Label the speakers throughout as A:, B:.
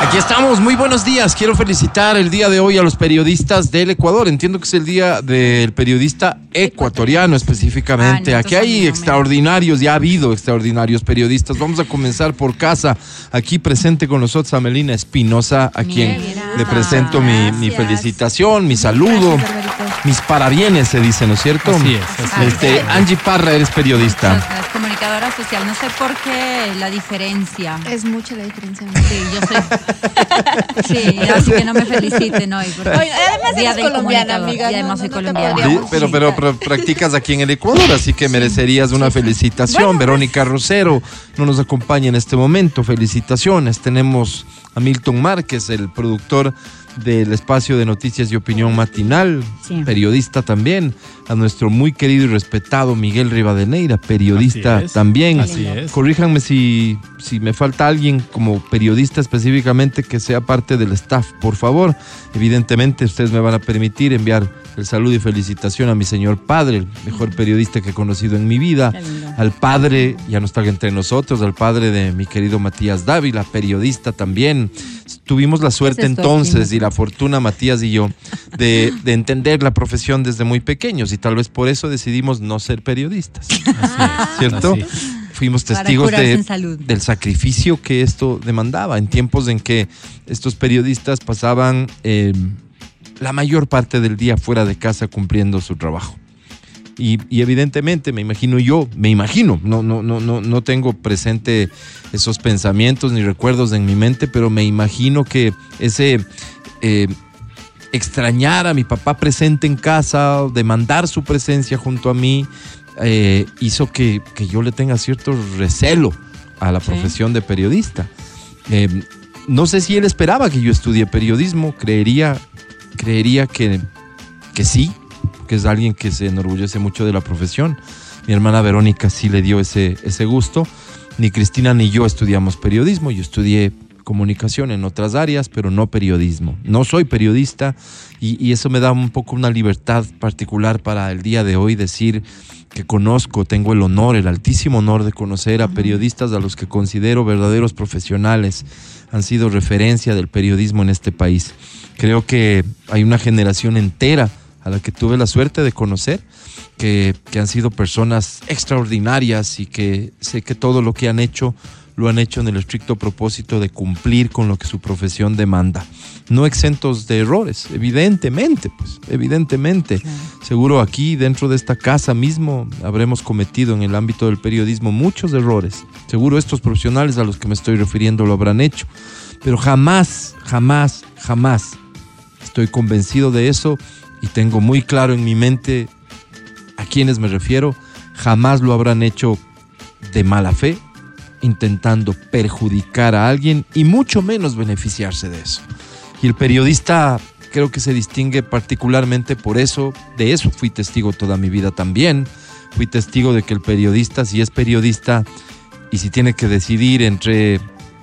A: Aquí estamos, muy buenos días. Quiero felicitar el día de hoy a los periodistas del Ecuador. Entiendo que es el día del periodista ecuatoriano específicamente.
B: Ah,
A: Aquí hay extraordinarios, ya ha habido extraordinarios periodistas. Vamos a comenzar por casa. Aquí presente con nosotros a Melina Espinosa, a quien
B: Mira,
A: le presento mi, felicitación, mi saludo,
B: Gracias,
A: mis parabienes, se dice, ¿no es cierto?
C: Así es, así
B: es.
A: Este, Angie Parra, eres periodista.
B: Comunicadora social. No sé por qué la diferencia.
D: Es mucha la diferencia.
B: Sí, yo soy. Sí, así que no me feliciten hoy. porque
D: Oye, además
B: Día
D: eres colombiana, amiga,
B: Y además
D: no,
B: soy
D: no
B: colombiana.
A: Sí, pero, pero, pero practicas aquí en el Ecuador, así que merecerías una felicitación. Verónica Rosero no nos acompaña en este momento. Felicitaciones. Tenemos a Milton Márquez, el productor del espacio de noticias y opinión matinal,
B: Sí.
A: periodista también. A nuestro muy querido y respetado Miguel Rivadeneira, periodista
C: Así es.
A: también.
C: Así es.
A: Corríjanme si, si me falta alguien como periodista específicamente que sea parte del staff, por favor. Evidentemente, ustedes me van a permitir enviar el saludo y felicitación a mi señor padre, el mejor periodista que he conocido en mi vida. Al padre, ya no está entre nosotros, al padre de mi querido Matías Dávila, periodista también. Tuvimos la suerte entonces y la fortuna, Matías y yo, de, de entender la profesión desde muy pequeños y tal vez por eso decidimos no ser periodistas. ¿Cierto?
C: Así es.
A: Fuimos testigos de,
B: en salud.
A: del sacrificio que esto demandaba en tiempos en que estos periodistas pasaban eh, la mayor parte del día fuera de casa cumpliendo su trabajo. Y, y evidentemente me imagino yo, me imagino, no, no, no, no, no tengo presente esos pensamientos ni recuerdos en mi mente, pero me imagino que ese eh, extrañar a mi papá presente en casa, demandar su presencia junto a mí, eh, hizo que, que yo le tenga cierto recelo a la
B: Sí.
A: profesión de periodista. Eh, no sé si él esperaba que yo estudie periodismo, creería, creería que, que sí, que es alguien que se enorgullece mucho de la profesión. Mi hermana Verónica sí le dio ese, ese gusto. Ni Cristina ni yo estudiamos periodismo, yo estudié comunicación en otras áreas, pero no periodismo. No soy periodista y, y eso me da un poco una libertad particular para el día de hoy decir que conozco, tengo el honor, el altísimo honor de conocer a periodistas a los que considero verdaderos profesionales, han sido referencia del periodismo en este país. Creo que hay una generación entera a la que tuve la suerte de conocer, que, que han sido personas extraordinarias y que sé que todo lo que han hecho lo han hecho en el estricto propósito de cumplir con lo que su profesión demanda. No exentos de errores, evidentemente, pues, evidentemente. Seguro aquí, dentro de esta casa mismo, habremos cometido en el ámbito del periodismo muchos errores. Seguro estos profesionales a los que me estoy refiriendo lo habrán hecho. Pero jamás, jamás, jamás estoy convencido de eso y tengo muy claro en mi mente a quienes me refiero, jamás lo habrán hecho de mala fe, intentando perjudicar a alguien y mucho menos beneficiarse de eso. Y el periodista creo que se distingue particularmente por eso, de eso fui testigo toda mi vida también. Fui testigo de que el periodista, si es periodista y si tiene que decidir entre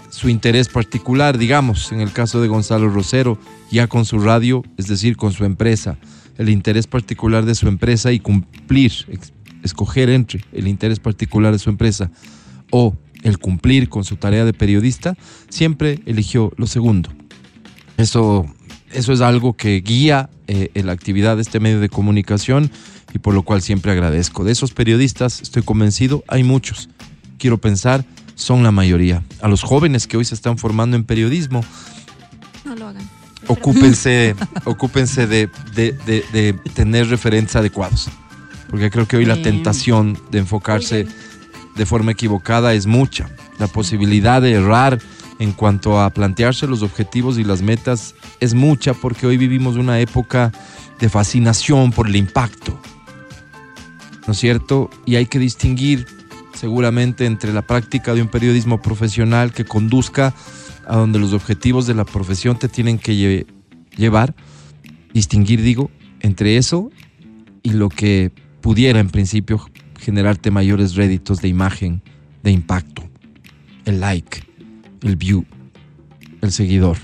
A: su interés particular, digamos, en el caso de Gonzalo Rosero, ya con su radio, es decir, con su empresa, el interés particular de su empresa y cumplir, escoger entre el interés particular de su empresa o el cumplir con su tarea de periodista, siempre eligió lo segundo. Eso, eso es algo que guía eh, la actividad de este medio de comunicación y por lo cual siempre agradezco. De esos periodistas, estoy convencido, hay muchos. Quiero pensar, son la mayoría. A los jóvenes que hoy se están formando en periodismo,
D: No lo hagan.
A: ocúpense, ocúpense de, de- de- de tener referentes adecuados. Porque creo que hoy la tentación de enfocarse de forma equivocada es mucha. La posibilidad de errar en cuanto a plantearse los objetivos y las metas es mucha porque hoy vivimos una época de fascinación por el impacto. ¿No es cierto? Y hay que distinguir seguramente entre la práctica de un periodismo profesional que conduzca a donde los objetivos de la profesión te tienen que lle- llevar, distinguir, digo, entre eso y lo que pudiera en principio generarte mayores réditos de imagen, de impacto, el like, el view, el seguidor.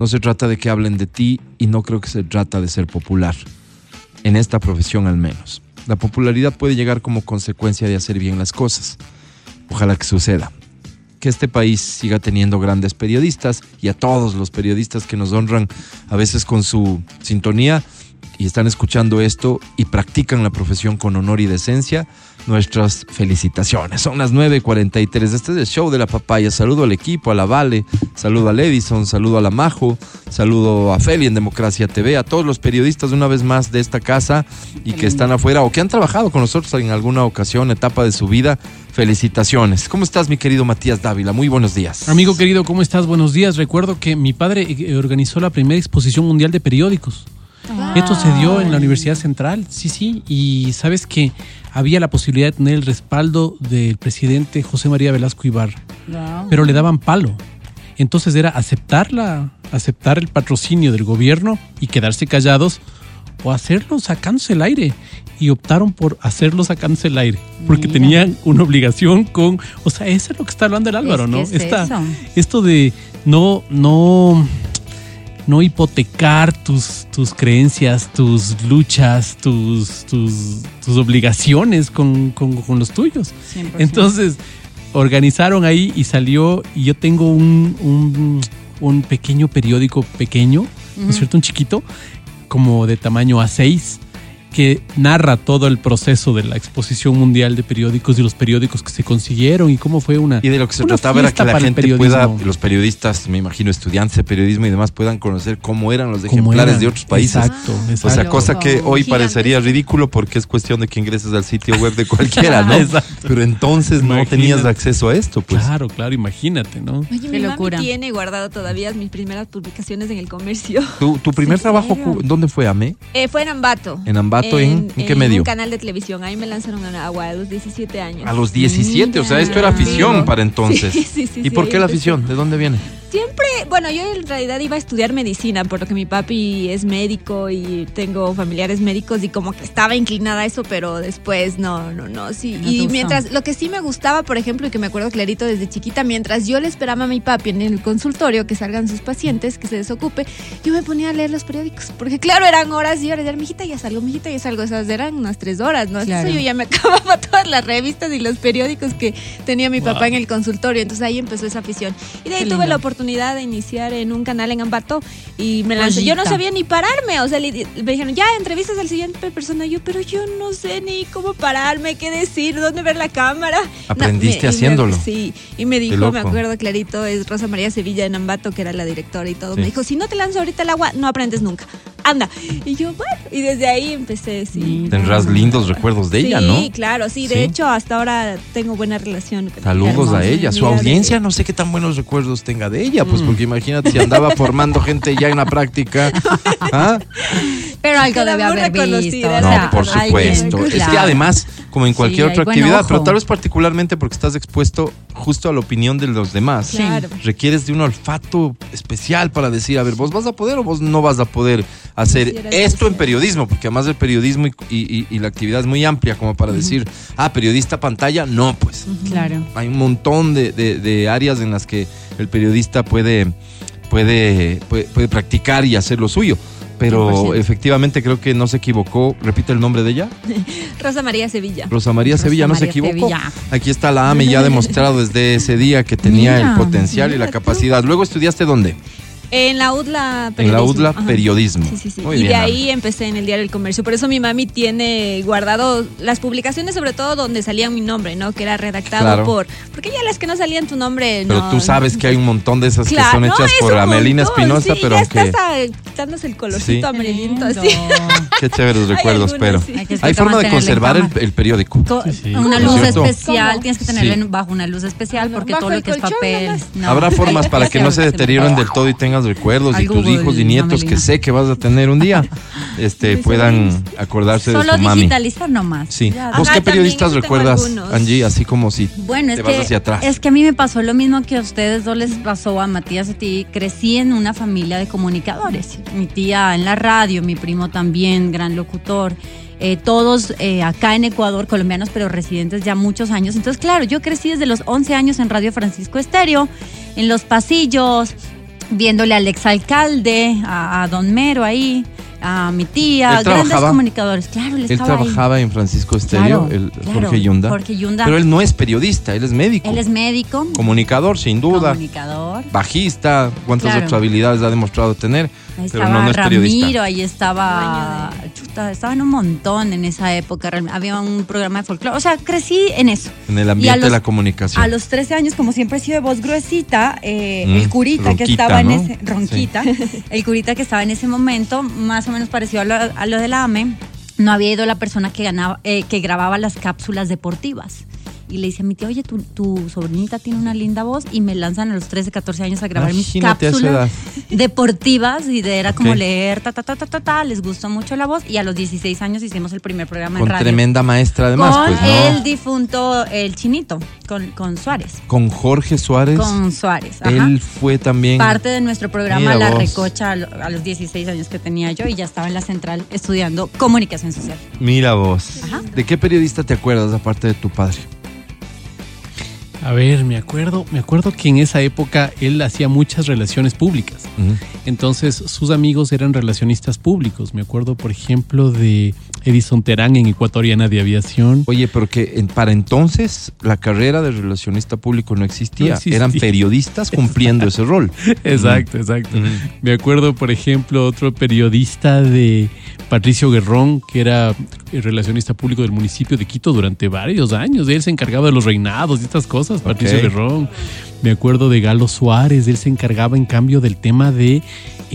A: No se trata de que hablen de ti y no creo que se trata de ser popular. En esta profesión al menos. La popularidad puede llegar como consecuencia de hacer bien las cosas. Ojalá que suceda. Que este país siga teniendo grandes periodistas y a todos los periodistas que nos honran a veces con su sintonía y están escuchando esto y practican la profesión con honor y decencia, nuestras felicitaciones. Son las 9.43. Este es el show de la papaya. Saludo al equipo, a la Vale, saludo al Edison, saludo a la Majo, saludo a Feli en Democracia TV, a todos los periodistas una vez más de esta casa y que están afuera o que han trabajado con nosotros en alguna ocasión, etapa de su vida. Felicitaciones. ¿Cómo estás, mi querido Matías Dávila? Muy buenos días.
C: Amigo querido, ¿cómo estás? Buenos días. Recuerdo que mi padre eh, organizó la primera exposición mundial de periódicos. Esto se dio en la Universidad Central, sí, sí, y sabes que había la posibilidad de tener el respaldo del presidente José María Velasco Ibarra, pero le daban palo. Entonces era aceptarla, aceptar el patrocinio del gobierno y quedarse callados o hacerlo sacándose el aire. Y optaron por hacerlo sacándose el aire, porque
B: Mira.
C: tenían una obligación con, o sea, eso es lo que está hablando el Álvaro,
B: Es
C: ¿no?
B: es
C: Esta- esto de no, no, no hipotecar tus, tus creencias, tus luchas, tus, tus, tus obligaciones con, con- con los tuyos.
B: 100%.
C: Entonces, organizaron ahí y salió, y yo tengo un, un, un pequeño periódico pequeño, ¿no es cierto? Un chiquito, como de tamaño A6, que narra todo el proceso de la exposición mundial de periódicos y los periódicos que se consiguieron y cómo fue una...
A: Y de lo que se
C: una
A: trataba era que la
C: para el
A: gente pueda, los periodistas, me imagino, estudiantes de periodismo y demás, puedan conocer cómo eran los
C: Cómo
A: ejemplares
C: eran.
A: de otros países.
C: Exacto,
A: O sea,
C: exacto.
A: cosa que hoy parecería ridículo porque es cuestión de que ingreses al sitio web de cualquiera, ¿no?
C: Exacto.
A: Pero entonces no
C: Imagínate.
A: tenías acceso a esto, pues.
C: Claro, claro, imagínate, ¿no?
D: Oye,
B: Qué
D: mi
B: locura.
D: mami tiene guardado todavía mis primeras publicaciones en el comercio.
A: ¿Tu, tu primer
D: Sí,
A: trabajo, ¿dónde fue, Ame?
D: Eh, fue en Ambato.
A: ¿En Ambato? ¿En- en qué medio?
D: un canal de televisión. Ahí me lanzaron a agua a los 17 años.
A: A los 17, o sea, esto era afición
D: Sí.
A: para entonces.
D: Sí, sí, sí,
A: ¿Y
D: sí,
A: por qué la afición? ¿De dónde viene?
D: Siempre, bueno, yo en realidad iba a estudiar medicina, por lo que mi papi es médico y tengo familiares médicos y como que estaba inclinada a eso, pero después no, no, no, sí.
B: No
D: y mientras, lo que sí me gustaba, por ejemplo, y que me acuerdo clarito desde chiquita, mientras yo le esperaba a mi papi en el consultorio que salgan sus pacientes, que se desocupe, yo me ponía a leer los periódicos, porque claro, eran horas y horas, y era, mijita, ya salgo, mijita, ya salgo, esas eran unas tres horas, ¿no?
B: Claro.
D: Entonces yo ya me acababa todas las revistas y los periódicos que tenía mi papá
C: Wow.
D: en el consultorio, entonces ahí empezó esa afición. Y de ahí
B: Qué
D: tuve
B: lindo.
D: la oportunidad de iniciar en un canal en Ambato y me lancé. Yo no sabía ni pararme, o sea, le- me dijeron, ya, entrevistas al siguiente persona. Yo, pero yo no sé ni cómo pararme, qué decir, dónde ver la cámara.
A: Aprendiste
D: No, me- y me-
A: haciéndolo.
D: sí, y me dijo, me acuerdo clarito, es Rosa María Sevilla en Ambato, que era la directora y todo.
A: Sí.
D: Me dijo, si no te lanzo ahorita el agua, no aprendes nunca. Anda. Y yo, bueno, y desde ahí empecé, sí.
A: Tendrás lindos recuerdos de ella,
D: sí,
A: ¿no?
D: claro, sí. De
A: Sí.
D: hecho, hasta ahora tengo buena relación. con ella.
A: Saludos a ella. Su audiencia no sé qué tan buenos recuerdos tenga de ella,
C: Mm.
A: pues porque imagínate si andaba formando gente ya en la práctica. ¿Ah?
B: Pero algo debe haber visto. o
A: No,
B: sea,
A: por
B: alguien,
A: supuesto. Es que además, como en cualquier
B: Sí,
A: otra actividad,
B: ojo.
A: pero tal vez particularmente porque estás expuesto justo a la opinión de los demás.
B: Sí.
D: Claro.
A: Requieres de un olfato especial para decir, a ver, vos vas a poder o vos no vas a poder hacer esto en periodismo, porque además el periodismo y, y- y la actividad es muy amplia como para decir, ah, periodista pantalla, no, pues.
B: Claro.
A: Hay un montón de, de- de áreas en las que el periodista puede, puede, puede, puede practicar y hacer lo suyo. Pero
B: 100%.
A: efectivamente creo que no se equivocó. Repite el nombre de ella.
D: Rosa María Sevilla.
A: Rosa María
B: Rosa
A: Sevilla, no se equivocó.
B: Sevilla.
A: Aquí está la AME ya ha demostrado desde ese día que tenía el
B: Mira,
A: potencial y la
D: tú.
A: capacidad. Luego estudiaste dónde?
D: En la UDLA
A: En
D: periodismo.
A: la UDLA
D: Ajá.
A: periodismo.
D: Sí, sí, sí.
A: Muy
D: y
A: bien,
D: de
A: Ana.
D: ahí empecé en el diario El Comercio. Por eso mi mami tiene guardado las publicaciones, sobre todo donde salía mi nombre, ¿no? Que era redactado
A: Claro.
D: por. Porque ya las que no salían tu nombre.
A: Pero
D: no-
A: tú sabes que hay un montón de esas
D: Claro,
A: que son hechas por Amelina Espinosa,
D: sí,
A: pero
D: ya
A: que
D: estás ah, quitándose el colorcito
A: Sí.
D: amarillito así.
A: Qué chéveres recuerdos, pero
D: sí.
B: Hay que
A: hay forma de
B: en
A: conservar el, periódico.
B: Co-
C: Sí, sí.
B: Una
A: ¿No es
B: luz
A: cierto?
B: especial,
D: ¿Cómo?
B: tienes que tenerlo en- bajo una luz especial porque
D: Bajo
B: todo lo que es papel.
A: Habrá formas para que no se deterioren del todo y tengas recuerdos y tus hijos y nietos que sé que vas a tener un día este
D: Sí,
A: puedan acordarse de su mami.
B: digitalizar nomás.
A: Sí.
B: Ya.
A: ¿Vos qué periodistas recuerdas. Angie? Así como si
B: Bueno, es
A: te vas
B: que,
A: hacia atrás.
B: es que a mí me pasó lo mismo que a ustedes dos les pasó a Matías y a ti. Crecí en una familia de comunicadores. Mi tía en la radio, mi primo también, gran locutor. eh, todos eh, acá en Ecuador, colombianos, pero residentes ya muchos años. Entonces, claro, yo crecí desde los 11 años en Radio Francisco Estéreo, en los pasillos, viéndole al exalcalde, a, a Don Mero ahí, a mi tía,
A: Él
B: grandes
A: trabajaba-
B: comunicadores. Claro, él
A: Él
B: estaba ahí.
A: trabajaba en Francisco Estéreo,
B: Claro,
A: el
B: claro,
A: Jorge Yunda.
B: Jorge Yunda.
A: Pero él no es periodista, él es médico.
B: Él es médico,
A: Comunicador, sin duda.
B: comunicador.
A: Bajista, cuántas
B: Claro.
A: otras habilidades ha demostrado tener.
B: Ahí
A: pero
B: estaba
A: no, no es periodista.
B: Ramiro, ahí estaba. Chuta, estaban un montón en esa época. Había un programa de folclore. O sea, crecí en eso.
A: En el ambiente de la comunicación.
B: A los 13 años, como siempre he sido de voz gruesita, eh,
A: Mm,
B: el curita que estaba en ese. Ronquita. El curita que estaba en ese momento, más o menos parecido a lo, a lo de la AME, no había ido la persona que, ganaba, eh, que grababa las cápsulas deportivas. Y le dice a mi tía, oye, tu, tu sobrinita tiene una linda voz. Y me lanzan a los 13, 14 años a grabar mis
A: Imagínate
B: cápsulas deportivas. Y de, era como leer, ta, ta, ta, ta, ta, ta. Les gustó mucho la voz. Y a los 16 años hicimos el primer programa
A: Con
B: en radio.
A: tremenda maestra además,
B: con
A: pues, ¿no?
B: el difunto, el chinito, con, con Suárez.
A: Con Jorge Suárez.
B: Con Suárez. Ajá.
A: Él fue también.
B: Parte de nuestro programa
A: Mira
B: La
A: vos.
B: Recocha a lo- a los 16 años que tenía yo y ya estaba en la central estudiando comunicación social.
A: Mira vos.
B: Ajá.
A: ¿De qué periodista te acuerdas aparte de tu padre?
C: A ver, me acuerdo, me acuerdo que en esa época él hacía muchas relaciones públicas. Entonces sus amigos eran relacionistas públicos. Me acuerdo, por ejemplo, de Edison Terán en Ecuatoriana de Aviación.
A: Oye, pero que en- para entonces la carrera de relacionista público no existía.
C: No existía.
A: Eran periodistas cumpliendo ese rol.
C: Exacto, exacto. Me acuerdo, por ejemplo, otro periodista de Patricio Guerrón, que era el relacionista público del municipio de Quito durante varios años. Él se encargaba de los reinados y estas cosas, Patricio
A: Ok.
C: Guerrón. Me acuerdo de Galo Suárez, él se encargaba en cambio del tema de,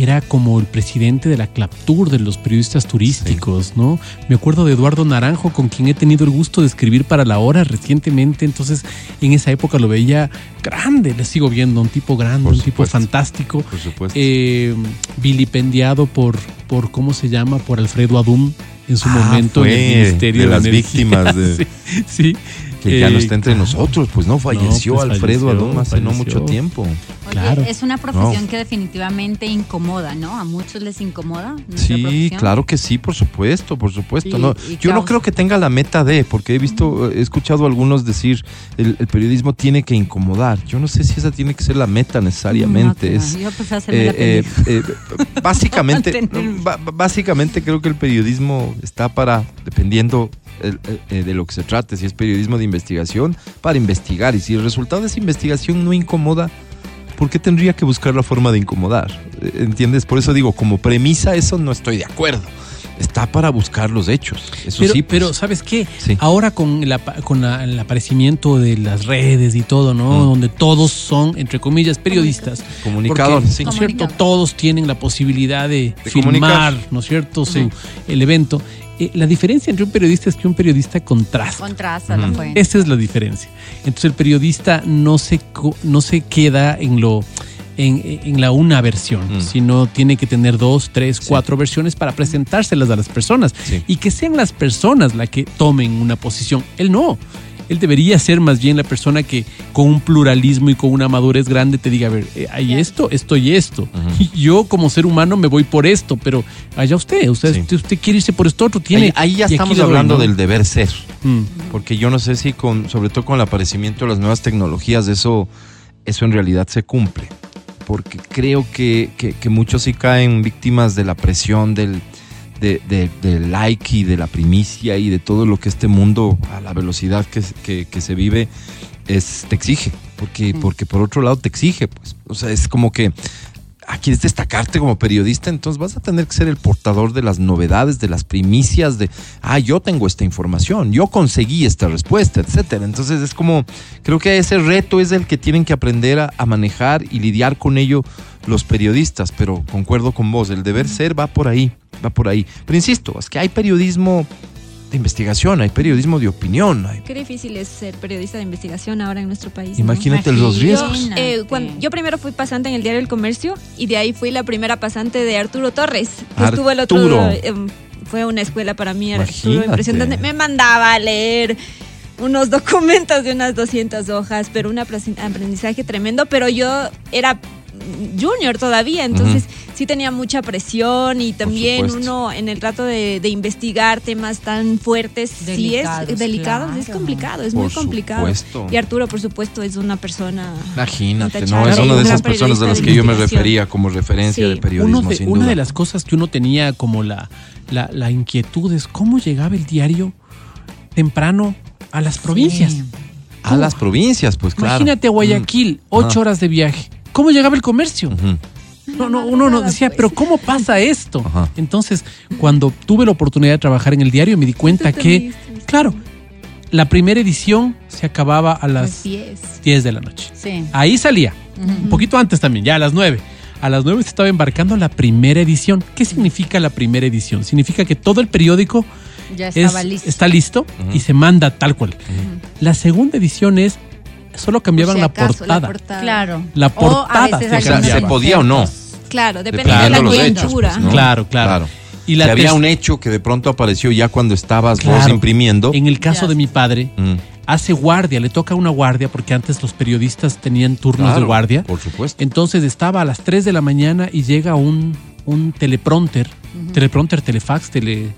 C: era como el presidente de la Claptur, de los periodistas turísticos, ¿no? Me acuerdo de Eduardo Naranjo, con quien he tenido el gusto de escribir para La Hora recientemente, entonces en esa época lo veía grande, le sigo viendo, un tipo grande,
A: Por
C: un tipo fantástico
A: Por supuesto.
C: eh, vilipendiado por, por, ¿cómo se llama? Por Alfredo Adum en su
A: Ah,
C: momento en el Ministerio
A: de
C: de,
A: las
C: Energía.
A: víctimas de-
C: sí, sí.
A: Que ya no
C: Eh,
A: está entre
C: claro.
A: nosotros, pues no, falleció
C: pues,
A: Alfredo
C: falleció,
A: Adón hace no mucho tiempo.
B: Oye,
C: Claro.
B: es una profesión
A: No.
B: que definitivamente incomoda, ¿no? A muchos les incomoda.
A: Sí,
B: profesión.
A: claro que sí, por supuesto, por supuesto.
B: Y-
A: no,
B: y
A: yo no creo que tenga la meta de, porque he visto, he escuchado a algunos decir, el, el periodismo tiene que incomodar. Yo no sé si esa tiene que ser la meta necesariamente.
B: No,
A: es,
B: yo la
A: eh, eh, eh, básicamente, básicamente creo que el periodismo está para, dependiendo de lo que se trate, si es periodismo de investigación, para investigar. Y si el resultado de esa investigación no incomoda, ¿por qué tendría que buscar la forma de incomodar? Eh, ¿Entiendes? Por eso digo, como premisa eso no estoy de acuerdo. Está para buscar los hechos. Eso
C: Pero,
A: sí, pues.
C: pero ¿sabes qué?
A: Sí.
C: Ahora con, el, apa- con la- el aparecimiento de las redes y todo, ¿no?
A: Mm.
C: Donde todos son, entre comillas, periodistas.
A: comunicador,
C: Porque,
A: sí.
C: ¿no es cierto? Todos tienen la posibilidad de,
A: De
C: filmar,
A: comunicar.
C: ¿no es cierto? Sí, el evento. Eh, la diferencia entre un periodista es que un periodista contrasta.
B: Contrasta la fuente.
C: Esa es la diferencia. Entonces el periodista no se, co- no se queda en lo en, en la una versión,
A: Mm.
C: sino tiene que tener dos, tres,
A: Sí.
C: cuatro versiones para presentárselas a las personas
A: Sí.
C: y que sean las personas las que tomen una posición. Él no. Él debería ser más bien la persona que con un pluralismo y con una madurez grande te diga, a ver, eh, hay esto, esto y esto. Yo como ser humano me voy por esto, pero allá usted, usted,
A: Sí.
C: usted, usted quiere irse por esto otro, tiene...
A: Ahí, ahí ya estamos hablando del deber ser.
C: Mm.
A: Porque yo no sé si con, sobre todo con el aparecimiento de las nuevas tecnologías, eso, eso en realidad se cumple. Porque creo que, que- que muchos sí caen víctimas de la presión del, de- de- del like y de la primicia y de todo lo que este mundo, a la velocidad que, se- que- que se vive, es, te exige. Porque, porque por otro lado te exige. Pues. O sea, es como que ah, quieres destacarte como periodista, entonces vas a tener que ser el portador de las novedades, de las primicias, de, ah, yo tengo esta información, yo conseguí esta respuesta, etcétera. Entonces es como, creo que ese reto es el que tienen que aprender a, a manejar y lidiar con ello los periodistas, pero concuerdo con vos, el deber ser va por ahí, va por ahí. Pero insisto, es que hay periodismo de investigación, hay periodismo de opinión, hay-
D: Qué difícil es ser periodista de investigación ahora en nuestro país. ¿no?
A: imagínate los riesgos.
D: Yo, eh, cuando- yo primero fui pasante en el diario El Comercio y de ahí fui la primera pasante de Arturo Torres, que estuvo el otro
A: Arturo.
D: eh, fue una escuela para mí,
A: Imagínate.
D: impresionante. Me mandaba a leer unos documentos de unas 200 hojas, pero un aprendizaje tremendo, pero yo era junior todavía, entonces sí tenía mucha presión y también uno en el trato de, de investigar temas tan fuertes, sí
B: Delicados,
D: es delicado, es complicado, es
A: Por
D: muy complicado.
A: supuesto.
D: Y Arturo, por supuesto, es una persona...
A: Imagínate, ¿no? Es una de esas personas de las que yo me refería como referencia
D: Sí.
A: de periodismo,
C: de-
A: sin
C: una
A: duda.
C: de las cosas que uno tenía como la, la, la inquietud es cómo llegaba el diario temprano a las provincias.
B: Sí.
A: A las provincias, pues claro.
C: Imagínate Guayaquil, ocho
A: Ajá.
C: horas de viaje. ¿Cómo llegaba el comercio? No, no, uno no decía,
D: pues.
C: pero ¿cómo pasa esto?
A: Ajá.
C: Entonces, cuando tuve la oportunidad de trabajar en el diario, me di cuenta que, claro, la primera edición se acababa a las
D: Así es.
C: 10 de la noche.
B: Sí.
C: Ahí salía, un poquito antes también, ya a las 9. A las 9 se estaba embarcando la primera edición. ¿Qué significa la primera edición? Significa que todo el periódico
B: Ya
C: es-
B: estaba listo.
C: está listo y se manda tal cual. La segunda edición es, solo cambiaban
D: Por si
C: la, portada.
D: portada.
B: Claro.
C: La
B: O a
C: portada
B: veces
C: se
A: ¿se
C: cambiaba.
A: podía o no?
D: Claro, depende de la coyuntura.
A: pues, ¿no?
C: Claro, claro. Y la
A: si había un hecho que de pronto apareció ya cuando estabas vos
C: Claro.
A: imprimiendo.
C: En el caso
B: Ya.
C: de mi padre,
A: Mm,
C: hace guardia, le toca una guardia, porque antes los periodistas tenían turnos
A: claro,
C: de guardia.
A: Por supuesto.
C: Entonces estaba a las 3 de la mañana y llega un, un teleprompter, teleprompter, telefax, tele...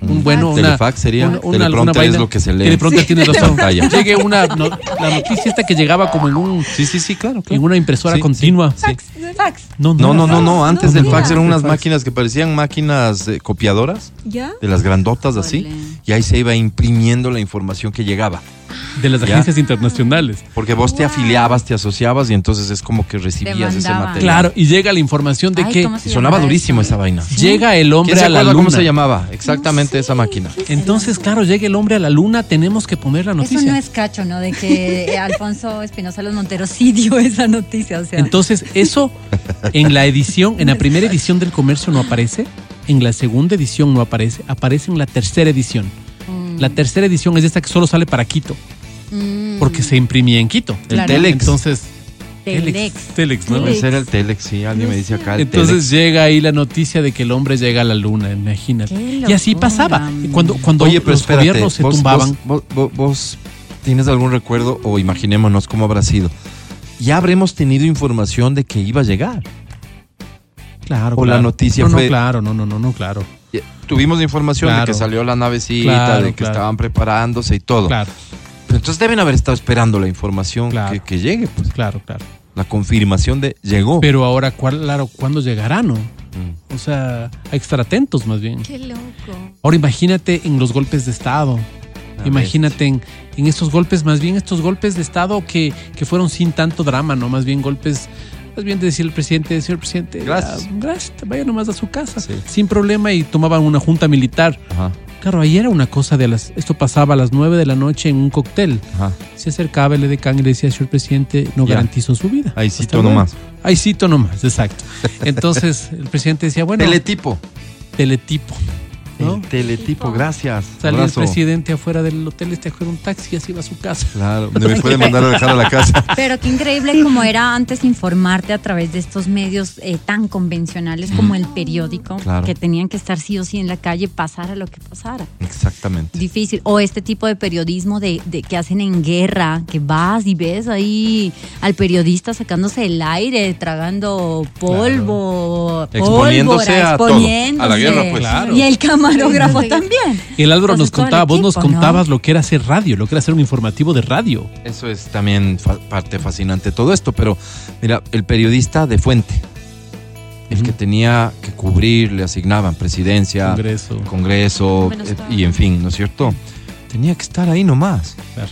C: Un bueno, una,
A: Telefax sería, teleprompter es lo que se lee.
C: Teleprompter tiene razón.
A: Pantalla.
C: Llegue una, no- la noticia esta que llegaba como en, un,
A: Sí, sí, sí, claro. claro.
C: en una impresora
A: Sí,
C: continua.
A: sí.
B: Fax.
C: No,
A: No, no, no, no. Antes del fax eran unas
C: Fax.
A: máquinas que parecían máquinas eh, copiadoras,
D: ¿Ya?
A: de las grandotas así, y ahí se iba imprimiendo la información que llegaba.
C: De las
A: Ya.
C: agencias internacionales.
A: Porque vos te afiliabas, te asociabas y entonces es como que recibías ese material.
C: Claro, y llega la información de
B: Ay,
C: que
B: ¿cómo se
A: Y sonaba
B: llamaba
A: durísimo esa vaina.
C: llega el
A: ¿Quién
C: hombre
A: se
C: a la luna.
A: cómo se llamaba? Exactamente esa máquina.
C: Entonces, claro, llega el hombre a la luna, tenemos que poner la noticia.
B: Eso no es cacho, ¿no? De que Alfonso Espinosa Los Monteros sí dio esa noticia. O sea,
C: Entonces, eso en la edición, en la primera edición del comercio no aparece, en la segunda edición no aparece, aparece en la tercera edición.
B: Mm.
C: La tercera edición es esta que solo sale para Quito,
B: mm,
C: porque se imprimía en Quito.
A: El
B: Claro.
A: Telex.
C: Entonces,
B: Telex.
C: Telex, ¿no?
D: Telex.
A: Ese era el Telex, sí, alguien me dice acá. El
C: Entonces
A: Telex.
C: llega ahí la noticia de que el hombre llega a la luna, imagínate.
B: Qué
C: Y así pasaba. Cuando, cuando
A: Oye, pero
C: los
A: espérate,
C: gobiernos se
A: vos,
C: tumbaban,
A: Vos, vos- vos- vos tienes algún recuerdo o imaginémonos cómo habrá sido. Ya habremos tenido información de que iba a llegar.
C: Claro,
A: o la
C: claro.
A: noticia
C: no,
A: fue-
C: No, claro, no, no, no, no, claro.
A: Ya Tuvimos información
C: Claro.
A: de que salió la navecita,
C: Claro,
A: de que
C: claro.
A: estaban preparándose y todo.
C: Claro,
A: Pero entonces deben haber estado esperando la información
C: Claro.
A: que, que llegue, pues.
C: claro, claro.
A: La confirmación de llegó.
C: Pero ahora, ¿cuál- claro, ¿cuándo llegará, no?
A: Mm.
C: O sea, a estar atentos más bien.
D: Qué loco.
C: Ahora imagínate en los golpes de Estado.
A: La
C: Imagínate en, en estos golpes, más bien estos golpes de Estado que, que fueron sin tanto drama, ¿no? Más bien golpes, más bien de decir el presidente, señor presidente,
A: Gracias.
C: ah, gracias, vaya nomás a su casa,
A: Sí.
C: sin problema y tomaban una junta militar.
A: Ajá,
C: Claro, ahí era una cosa de las, esto pasaba a las 9 de la noche en un cóctel.
A: ajá.
C: Se acercaba el edecán y le decía, señor presidente, no
A: Ya.
C: garantizo su vida.
A: Ahí cito
C: luego".
A: nomás.
C: Ahí cito nomás, exacto. Entonces el presidente decía, bueno,
A: Teletipo.
C: teletipo. ¿No?
A: El teletipo, gracias.
C: Salía el presidente afuera del hotel, este a coger un taxi y así iba a su casa.
A: Claro, me puede mandar a dejar a la casa.
B: Pero qué increíble como era antes informarte a través de estos medios eh, tan convencionales como el periódico,
A: Claro.
B: que tenían que estar sí o sí en la calle, pasara lo que pasara.
A: Exactamente.
B: Difícil. O este tipo de periodismo de, de que hacen en guerra, que vas y ves ahí al periodista sacándose el aire, tragando polvo,
A: Exponiéndose
B: pólvora,
A: a todo,
B: exponiéndose.
A: a la guerra, pues.
C: Claro.
B: Y el camarógrafo también.
C: El Álvaro
B: Entonces,
C: nos contaba, vos nos contabas lo que era hacer radio, lo que era hacer un informativo de radio.
A: Eso es también fa- parte fascinante de todo esto, pero mira, el periodista de fuente, el que tenía que cubrir, le asignaban presidencia,
C: Congreso.
A: Eh, y en fin, ¿no es cierto? Tenía que estar ahí nomás.
C: Claro.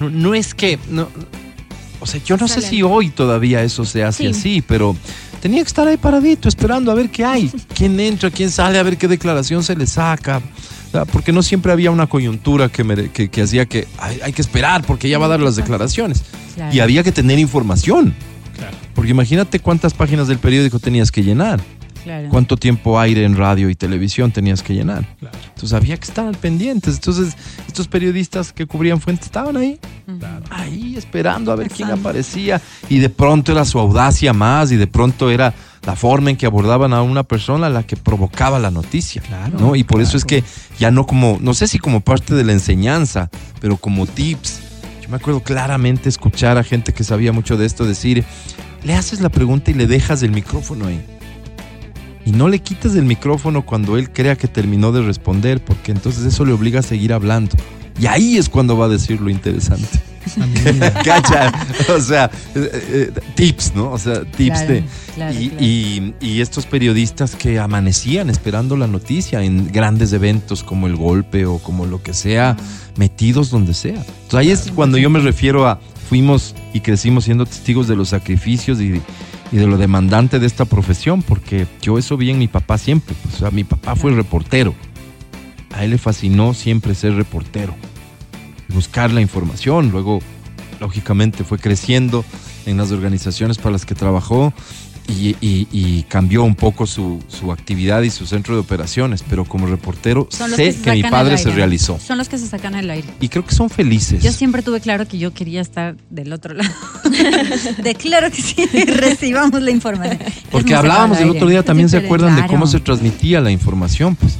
A: No, no es que, no, o sea, yo no sé si hoy todavía eso se hace
D: Sí.
A: así, pero tenía que estar ahí paradito, esperando a ver qué hay, quién entra, quién sale, a ver qué declaración se le saca. Porque no siempre había una coyuntura que, que, que hacía que hay, hay que esperar porque ya va a dar las declaraciones.
B: Claro.
A: Y había que tener información.
C: Claro.
A: Porque imagínate cuántas páginas del periódico tenías que llenar,
B: Claro.
A: cuánto tiempo aire en radio y televisión tenías que llenar.
C: Claro.
A: Entonces había que estar al pendientes. Entonces estos periodistas que cubrían fuentes estaban ahí,
B: Ujú.
A: ahí esperando a ver quién aparecía. Y de pronto era su audacia más y de pronto era la forma en que abordaban a una persona la que provocaba la noticia.
C: Claro,
A: ¿no? Y por eso es
C: claro.
A: que ya no como, no sé si como parte de la enseñanza, pero como tips. Yo me acuerdo claramente escuchar a gente que sabía mucho de esto decir, le haces la pregunta y le dejas el micrófono ahí. Y no le quites el micrófono cuando él crea que terminó de responder, porque entonces eso le obliga a seguir hablando. Y ahí es cuando va a decir lo interesante. Cacha, o sea, eh, eh, tips, ¿no? O sea, tips
B: Claro,
A: de...
B: claro,
A: y,
B: claro.
A: y- y estos periodistas que amanecían esperando la noticia en grandes eventos como el golpe o como lo que sea, metidos donde sea. Entonces ahí es cuando yo me refiero a fuimos y crecimos siendo testigos de los sacrificios y, y de lo demandante de esta profesión, porque yo eso vi en mi papá siempre. pues, o sea, mi papá fue reportero. A él le fascinó siempre ser reportero buscar la información. Luego, lógicamente, fue creciendo en las organizaciones para las que trabajó y, y- y cambió un poco su, su actividad y su centro de operaciones. Pero como reportero, sé que, mi padre se realizó.
B: Son los que se sacan al aire.
A: Y creo que son felices.
B: Yo siempre tuve claro que yo quería estar del otro lado. de claro que sí, recibamos la información.
A: Porque hablábamos el otro día, también se acuerdan de cómo se transmitía la información, pues,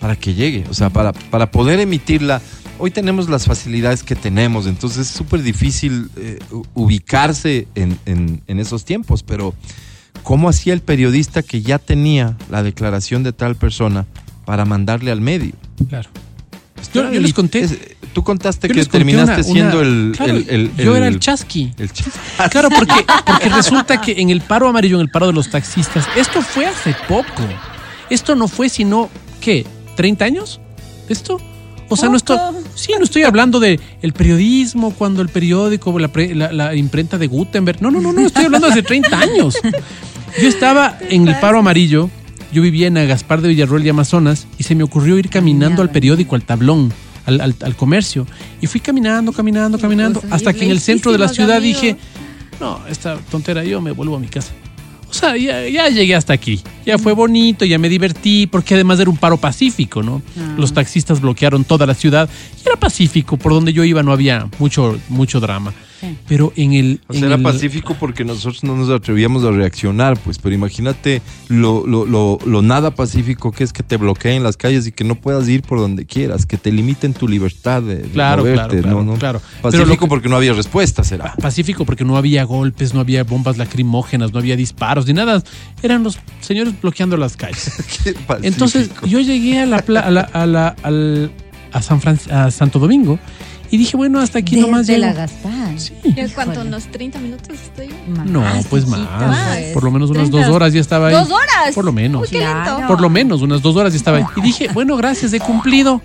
A: para que llegue, o sea, para, para poder emitirla. Hoy tenemos las facilidades que tenemos, entonces es súper difícil eh, ubicarse en, en- en esos tiempos, pero ¿cómo hacía el periodista que ya tenía la declaración de tal persona para mandarle al medio?
C: Claro. Yo, yo les conté.
A: Es- tú contaste que terminaste
C: una-
A: siendo
C: una-
A: el,
C: claro,
A: el- el-
C: Yo era
A: el-
C: chasqui.
A: el ch-
C: Claro, porque, porque resulta que en el paro amarillo, en el paro de los taxistas, esto fue hace poco. Esto no fue sino, ¿qué? ¿30 años? ¿Esto? O sea, no estoy, sí, no estoy hablando de el periodismo, cuando el periódico, la, pre- la- la imprenta de Gutenberg. No, no, no, no, estoy hablando de hace 30 años. Yo estaba en el paro amarillo, yo vivía en Agaspar de Villarroel y Amazonas, y se me ocurrió ir caminando al periódico, al tablón, al, al- al comercio. Y fui caminando, caminando, caminando,
D: Pues,
C: hasta que en el centro de la ciudad dije, no, esta tontera, yo me vuelvo a mi casa. O sea, ya, ya llegué hasta aquí. Ya fue bonito, ya me divertí, porque además era un paro pacífico, ¿no?
B: Ah.
C: Los taxistas bloquearon toda la ciudad y era pacífico. Por donde yo iba no había mucho, mucho drama.
B: Sí.
C: Pero en el.
A: O
C: en
A: sea, era
C: el-
A: pacífico porque nosotros no nos atrevíamos a reaccionar, pues, pero imagínate lo, lo, lo, lo nada pacífico que es que te bloqueen las calles y que no puedas ir por donde quieras, que te limiten tu libertad de, de
C: Claro,
A: moverte,
C: claro, claro,
A: Pacífico
C: que-
A: porque no había respuesta, será.
C: Pacífico porque no había golpes, no había bombas lacrimógenas, no había disparos ni nada. Eran los señores bloqueando las calles. Entonces yo llegué a la, pla- a, la- a, la- al- a San Franc- a Santo Domingo y dije, bueno, hasta aquí nomás
B: Desde
C: llego.
B: la Gaspar.
C: Sí.
D: ¿Ya cuánto? ¿Unos 30 minutos estoy?
C: No, pues
B: chiquito,
C: más.
B: pues.
C: Por lo menos unas
B: 30.
C: dos horas ya estaba ahí.
D: ¿Dos horas?
C: Por lo menos.
D: Uy, qué
B: Claro.
C: Por lo menos, unas dos horas ya estaba ahí. Y dije, bueno, gracias, he cumplido.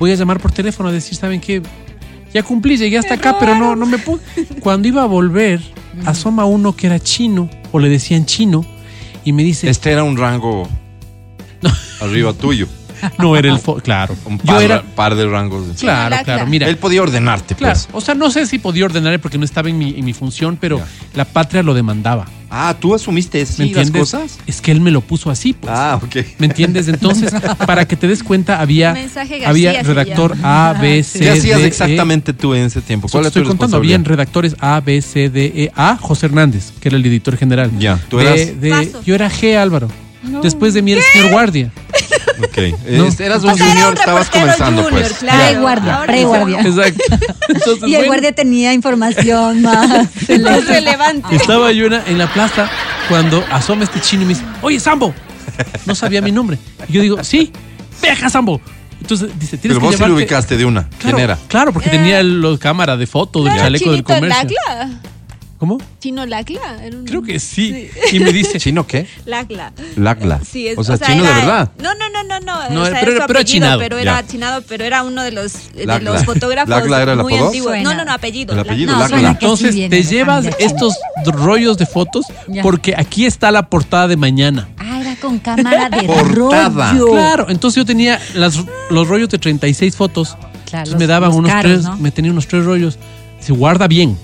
C: Voy a llamar por teléfono a decir, ¿saben qué? Ya cumplí, llegué hasta acá, pero no, no me pude. Cuando iba a volver, asoma uno que era chino, o le decían chino, y me dice,
A: Este era un rango arriba tuyo.
C: no era el... Claro.
A: Un
C: Yo
A: par,
C: era...
A: par de rangos.
C: Claro,
D: Claro,
C: claro,
D: claro.
C: mira.
A: Él podía ordenarte,
C: Claro,
A: pues.
C: o sea, no sé si podía ordenar porque no estaba en mi, en mi función, pero
A: Ya.
C: la patria lo demandaba.
A: Ah, tú asumiste
C: ¿Me
A: sí, las
C: entiendes?
A: cosas.
C: Es que él me lo puso así, pues.
A: Ah, ok.
C: ¿Me entiendes? Entonces, para que te des cuenta, había,
D: García
C: había redactor. A, B, C,
A: ¿Qué hacías
C: D, E.
A: exactamente tú en ese tiempo? ¿Cuál
C: te
A: es tu
C: estoy contando, habían redactores A, B, C, D, E, A, José Hernández, que era el editor general.
A: Ya, tú
C: De-
A: eras-
C: de- yo era G, Álvaro. Después de mí era el señor Guardia.
A: Ok.
C: No.
A: Este, Eras un
D: O sea, era
A: junior,
D: un
A: estabas comenzando,
D: junior,
A: pues.
D: claro.
B: Pre-guardia, pre-guardia.
C: Exacto. Entonces,
B: Y el
C: bueno,
B: guardia tenía información más.
D: Más relevante.
C: estaba yo en la, en la plaza cuando asoma este chino y me dice, oye, Sambo. No sabía mi nombre. Y yo digo, sí, veja, Sambo. Entonces dice, tienes
A: Pero
C: que
A: vos sí lo ubicaste de una.
C: Claro,
A: ¿Quién era?
C: Claro, porque
D: Eh,
C: tenía la cámara de foto del
D: Claro,
C: chaleco del comercio.
D: Lacla.
C: ¿Cómo?
D: Chino Lacla. era un-
C: Creo que sí. Y me dice,
A: ¿Chino qué?
D: Lacla.
A: Lacla.
D: Sí, es,
A: o sea, chino
D: era-
A: de verdad.
D: No, no, no, no, no.
C: No,
D: o sea,
C: pero
D: era su
C: pero era
D: apellido,
C: chinado.
D: Pero era
A: Ya.
D: chinado, pero era uno de los, de los fotógrafos
A: ¿Lacla era el
D: muy
A: apodo?
D: antiguos. No, no, no, apellido.
A: El apellido,
B: No,
A: Lacla.
B: sí
C: entonces te llevas estos rollos de fotos
B: Ya.
C: porque aquí está la portada de mañana.
B: Ah, era con cámara de
A: Portada.
B: rollo.
C: Claro, entonces yo tenía las, los rollos de 36 fotos.
B: Claro,
C: Entonces
B: los-
C: me daban unos
B: caros,
C: tres,
B: ¿no?
C: me tenía unos tres rollos. Se guarda bien.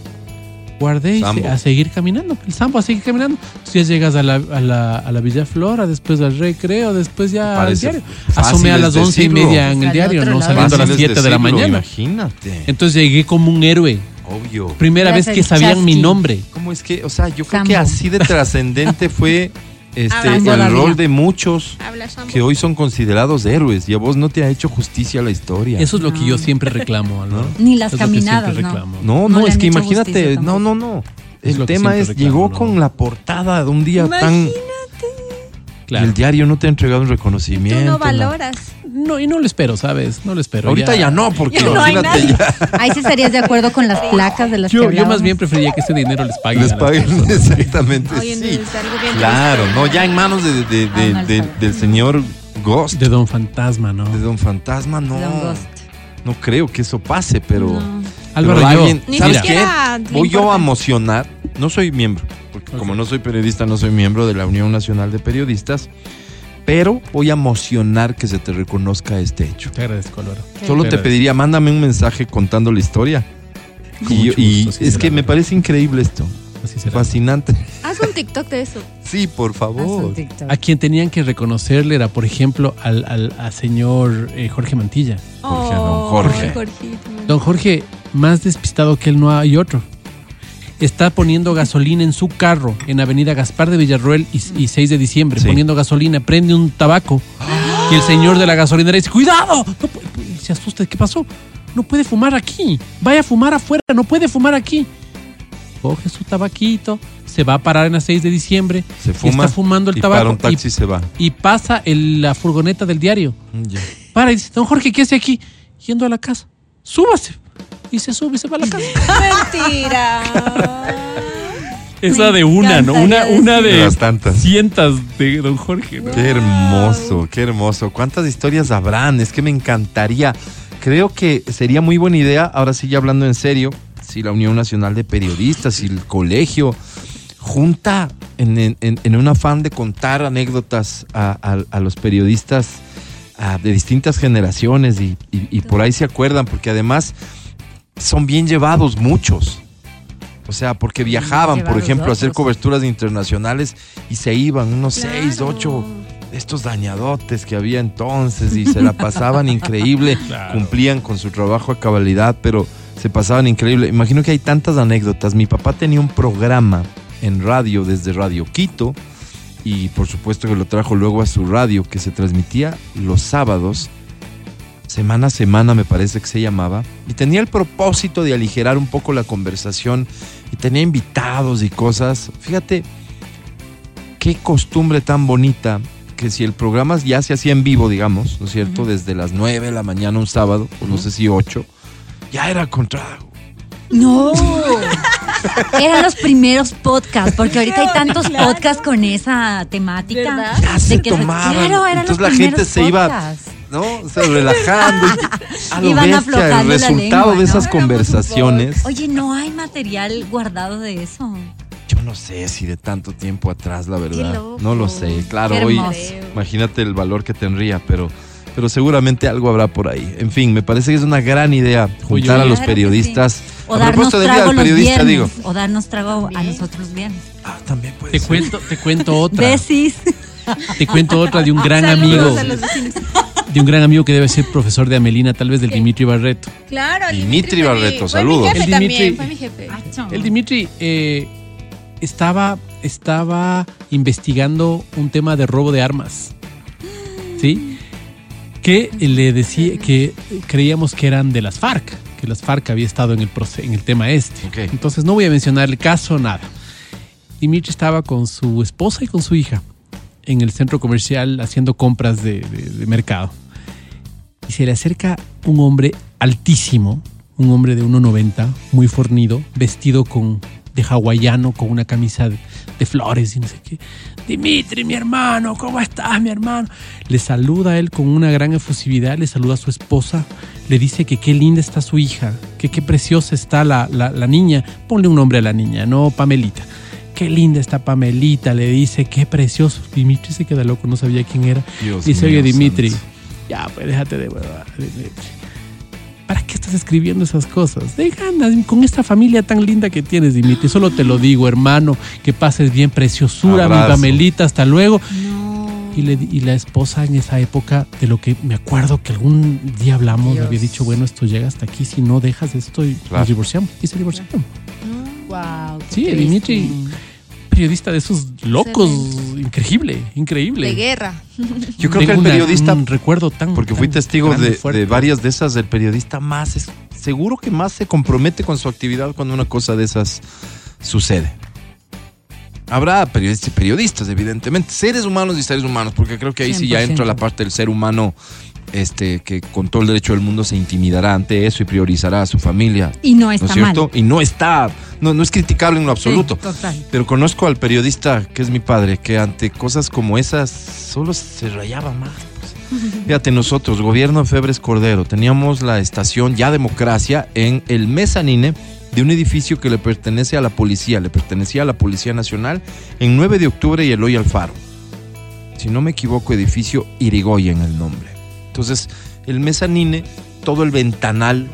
C: Guardé y se- a seguir caminando. El sambo a seguir caminando. Entonces ya llegas a la, a la, a la Villa Flora, después al recreo, después ya al diario. Asomé a las once y media en el diario, no saliendo a las 7 de la mañana.
A: Imagínate.
C: Entonces llegué como un héroe.
A: Obvio.
C: Primera vez que sabían mi nombre.
A: ¿Cómo es que? O sea, yo creo que así de trascendente fue este, el rol de muchos que hoy son considerados héroes y a vos no te ha hecho justicia la historia.
C: Eso es lo que yo siempre reclamo, Álvaro.
B: Ni las
C: Es
B: caminadas, ¿no?
A: no,
B: No
A: no, es que imagínate, no, no, no. El tema es,
C: reclamo,
A: llegó
C: ¿no?
A: con la portada de un día tan... Y
C: Claro.
A: el diario no te ha entregado un reconocimiento.
D: no
A: no.
D: valoras.
C: No, y no lo espero, ¿sabes? No lo espero.
A: Ahorita ya, no, porque
D: Ya no hay
A: imagínate,
D: nadie.
A: ya
B: Ahí sí estarías de acuerdo con las placas de las
C: Yo,
B: que
C: yo más bien preferiría que ese dinero les paguen.
A: les paguen
C: personas.
A: exactamente.
D: Oye,
A: sí. Claro, no, ya en manos de, de- de-
B: Ah,
A: de- del señor Ghost,
C: De Don Fantasma, ¿no?
A: de Don Fantasma, no.
B: Don Ghost.
A: No creo que eso pase, pero.
B: No.
C: Álvaro,
A: pero
C: yo,
A: alguien-
D: Ni
A: ¿sabes qué? Voy yo a emocionar. No soy miembro, porque como no soy periodista, no soy miembro de la Unión Nacional de Periodistas. Pero voy a emocionar que se te reconozca este hecho.
C: te agradezco, Álvaro.
A: Solo te pediría, mándame un mensaje contando la historia.
C: Con
A: Y,
C: gusto,
A: es
C: será,
A: que me parece increíble esto.
C: Así será.
A: Fascinante.
D: Haz un TikTok de eso.
A: Sí, por
B: Haz
A: favor.
B: un TikTok.
C: A quien tenían que reconocerle era, por ejemplo, al, al, al señor eh, Jorge Mantilla.
A: Jorge, don
D: Oh,
A: Jorge.
D: Jorgito.
C: Don Jorge, más despistado que él no hay otro. Está poniendo gasolina en su carro en Avenida Gaspar de Villarroel y, y 6 de diciembre.
A: Sí.
C: Poniendo gasolina, prende un tabaco. Y el señor de la gasolinera dice, cuidado. No se asusta, ¿qué pasó? No puede fumar aquí. Vaya a fumar afuera, no puede fumar aquí. Coge su tabaquito, se va a parar en la 6 de diciembre.
A: Se fuma.
C: Está fumando el
A: y
C: tabaco
A: para un taxi
C: y,
A: se va.
C: y pasa el- la furgoneta del diario.
A: Ya.
C: Para y dice, don Jorge, ¿qué hace aquí? Yendo a la casa. Súbase. Y se sube y se va a la casa.
D: Mentira.
C: Esa de una, ¿no? Una, una
A: De
C: de
A: las tantas.
C: cientas de don Jorge, ¿no?
A: Qué hermoso, qué hermoso. ¿Cuántas historias habrán? Es que me encantaría. Creo que sería muy buena idea, ahora sí ya hablando en serio, si la Unión Nacional de Periodistas, si el colegio junta en, en- en- un afán de contar anécdotas a, a- a los periodistas ah, de distintas generaciones y, y- y por ahí se acuerdan, porque además son bien llevados muchos. O sea, porque viajaban, por ejemplo, a hacer coberturas internacionales y se iban unos seis, ocho estos dañadotes que había entonces y se la pasaban increíble,
C: Claro.
A: cumplían con su trabajo a cabalidad, pero se pasaban increíble. Imagino que hay tantas anécdotas. Mi papá tenía un programa en radio desde Radio Quito y por supuesto que lo trajo luego a su radio que se transmitía los sábados, semana a semana me parece que se llamaba, y tenía el propósito de aligerar un poco la conversación y tenía invitados y cosas. Fíjate qué costumbre tan bonita que si el programa ya se hacía en vivo, digamos, ¿no es cierto? Desde las 9 de la mañana un sábado, o no sé si 8, ya era con trago.
B: No. Eran los primeros podcasts, porque ahorita hay tantos podcasts con esa temática.
D: ¿Verdad?
A: Ya se
B: de que
A: tomaban.
B: Claro, eran
A: Entonces
B: los
A: la gente se iba. ¿No? O sea, relajando. y- A lo
B: Iban
A: bestia, el resultado
B: lengua,
A: de
B: ¿no?
A: esas conversaciones.
B: Oye, no hay material guardado de eso.
A: Yo no sé si de tanto tiempo atrás, la verdad.
D: loco.
A: No lo sé. Claro,
B: Qué
A: hoy imagínate el valor que tendría, pero, pero seguramente algo habrá por ahí. En fin, me parece que es una gran idea juntar a los periodistas.
B: O
A: a
B: darnos
A: día
B: trago
A: del
B: los
A: periodista,
B: viernes.
A: digo.
B: O darnos trago a nosotros viernes.
A: Ah, también puede
C: Te
A: ser.
C: cuento, te cuento otra.
B: Besis.
C: Te cuento otra de un gran
D: Saludos
C: amigo. De un gran amigo que debe ser profesor de Amelina, tal vez del Dimitri Barreto.
D: Claro, el
A: Dimitri Barreto, saludos.
D: Fue mi jefe
C: El
D: también,
C: Dimitri-
D: fue mi jefe.
C: El Dimitri eh, estaba, estaba investigando un tema de robo de armas. ¿Sí? Que le decía que creíamos que eran de las FARC, que las FARC había estado en el, en el tema este. Entonces no voy a mencionar el caso, nada. Dimitri estaba con su esposa y con su hija en el centro comercial haciendo compras de, de- de mercado. Y se le acerca un hombre altísimo, un hombre de 1,90, muy fornido, vestido con de hawaiano, con una camisa de, de flores y no sé qué. Dimitri, mi hermano, ¿cómo estás, mi hermano? Le saluda a él con una gran efusividad, le saluda a su esposa, le dice que qué linda está su hija, que qué preciosa está la, la- la niña. Ponle un nombre a la niña, no Pamelita. Qué linda está Pamelita, le dice, qué precioso. Dimitri se queda loco, no sabía quién era.
A: Dios
C: dice, oye, Dimitri,
A: santo.
C: Ya, pues déjate de huevada, Dimitri. ¿Para qué estás escribiendo esas cosas? De ganas, con esta familia tan linda que tienes, Dimitri. Solo te lo digo, hermano, que pases bien, preciosura, mi
A: Abrazo.
C: Pamelita, hasta luego.
B: No.
C: Y, le, di- y la esposa en esa época, de lo que me acuerdo que algún día hablamos, le había dicho, bueno, esto llega hasta aquí, si no dejas esto y
A: Claro.
C: nos divorciamos. Y se divorciaron.
B: Wow.
C: Sí, Dimitri, periodista de esos locos, increíble, increíble.
D: De guerra.
A: Yo creo que el
C: una-
A: periodista,
C: un recuerdo tan.
A: porque fui testigo de, varias de esas, el periodista más, es- seguro que más se compromete con su actividad cuando una cosa de esas sucede. Habrá periodistas y periodistas, evidentemente, seres humanos y seres humanos, porque creo que ahí sí ya
B: 100%.
A: entra la parte del ser humano este, que con todo el derecho del mundo se intimidará ante eso y priorizará a su familia.
B: Y no
A: ¿No
B: está
A: es cierto?
B: mal.
A: Y no está, no, no es criticable en lo absoluto.
B: Sí, total.
A: Pero conozco al periodista que es mi padre, que ante cosas como esas solo se rayaba más. Fíjate, nosotros, gobierno de Febres Cordero, teníamos la estación Ya Democracia en el mezanine de un edificio que le pertenece a la policía, le pertenecía a la Policía Nacional en 9 de octubre y Eloy Alfaro. Si no me equivoco, edificio Irigoyen el nombre. Entonces, el mezanine, todo el ventanal,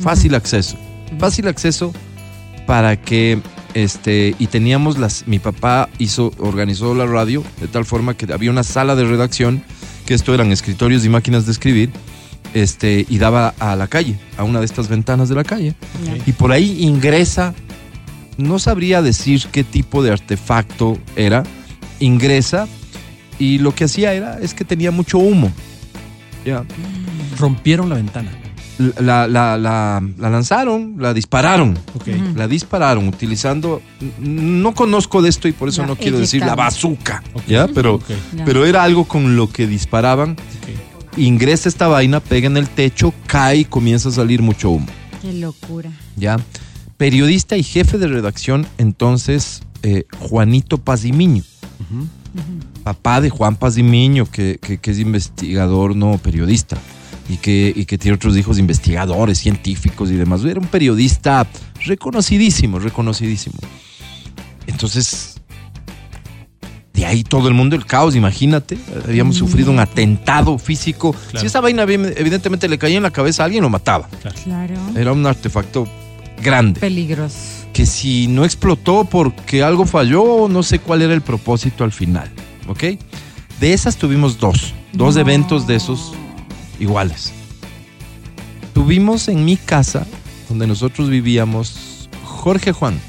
A: fácil acceso. Fácil acceso para que este y teníamos las mi papá hizo organizó la radio de tal forma que había una sala de redacción que esto eran escritorios y máquinas de escribir este y daba a la calle a una de estas ventanas de la calle. Y por ahí ingresa no sabría decir qué tipo de artefacto era ingresa y lo que hacía era es que tenía mucho humo ya
C: Rompieron la ventana.
A: la, la, la, la lanzaron la dispararon.
B: Ujú.
A: la dispararon utilizando, no conozco de esto y por eso
B: Ya,
A: no quiero decir la
B: eyectable.
A: bazooka,
C: Ok.
A: ¿ya? Pero, pero era algo con lo que disparaban, ingresa esta vaina, pega en el techo, cae y comienza a salir mucho humo,
B: Qué locura.
A: ¿ya? Periodista y jefe de redacción, entonces, eh, Juanito Pazimiño, Papá de Juan Pazimiño, que, que, que es investigador, no periodista. Y que, y que tiene otros hijos investigadores, científicos y demás. Era un periodista reconocidísimo, reconocidísimo. Entonces, de ahí todo el mundo, el caos, imagínate. Habíamos sufrido un atentado físico.
C: Claro.
A: Si esa vaina evidentemente le caía en la cabeza a alguien, lo mataba.
B: Claro.
A: Era un artefacto grande.
B: Peligroso.
A: Que si no explotó porque algo falló, no sé cuál era el propósito al final. ¿Ok? De esas tuvimos dos. Dos
B: No.
A: eventos de esos iguales. Tuvimos en mi casa, donde nosotros vivíamos, Jorge Juan.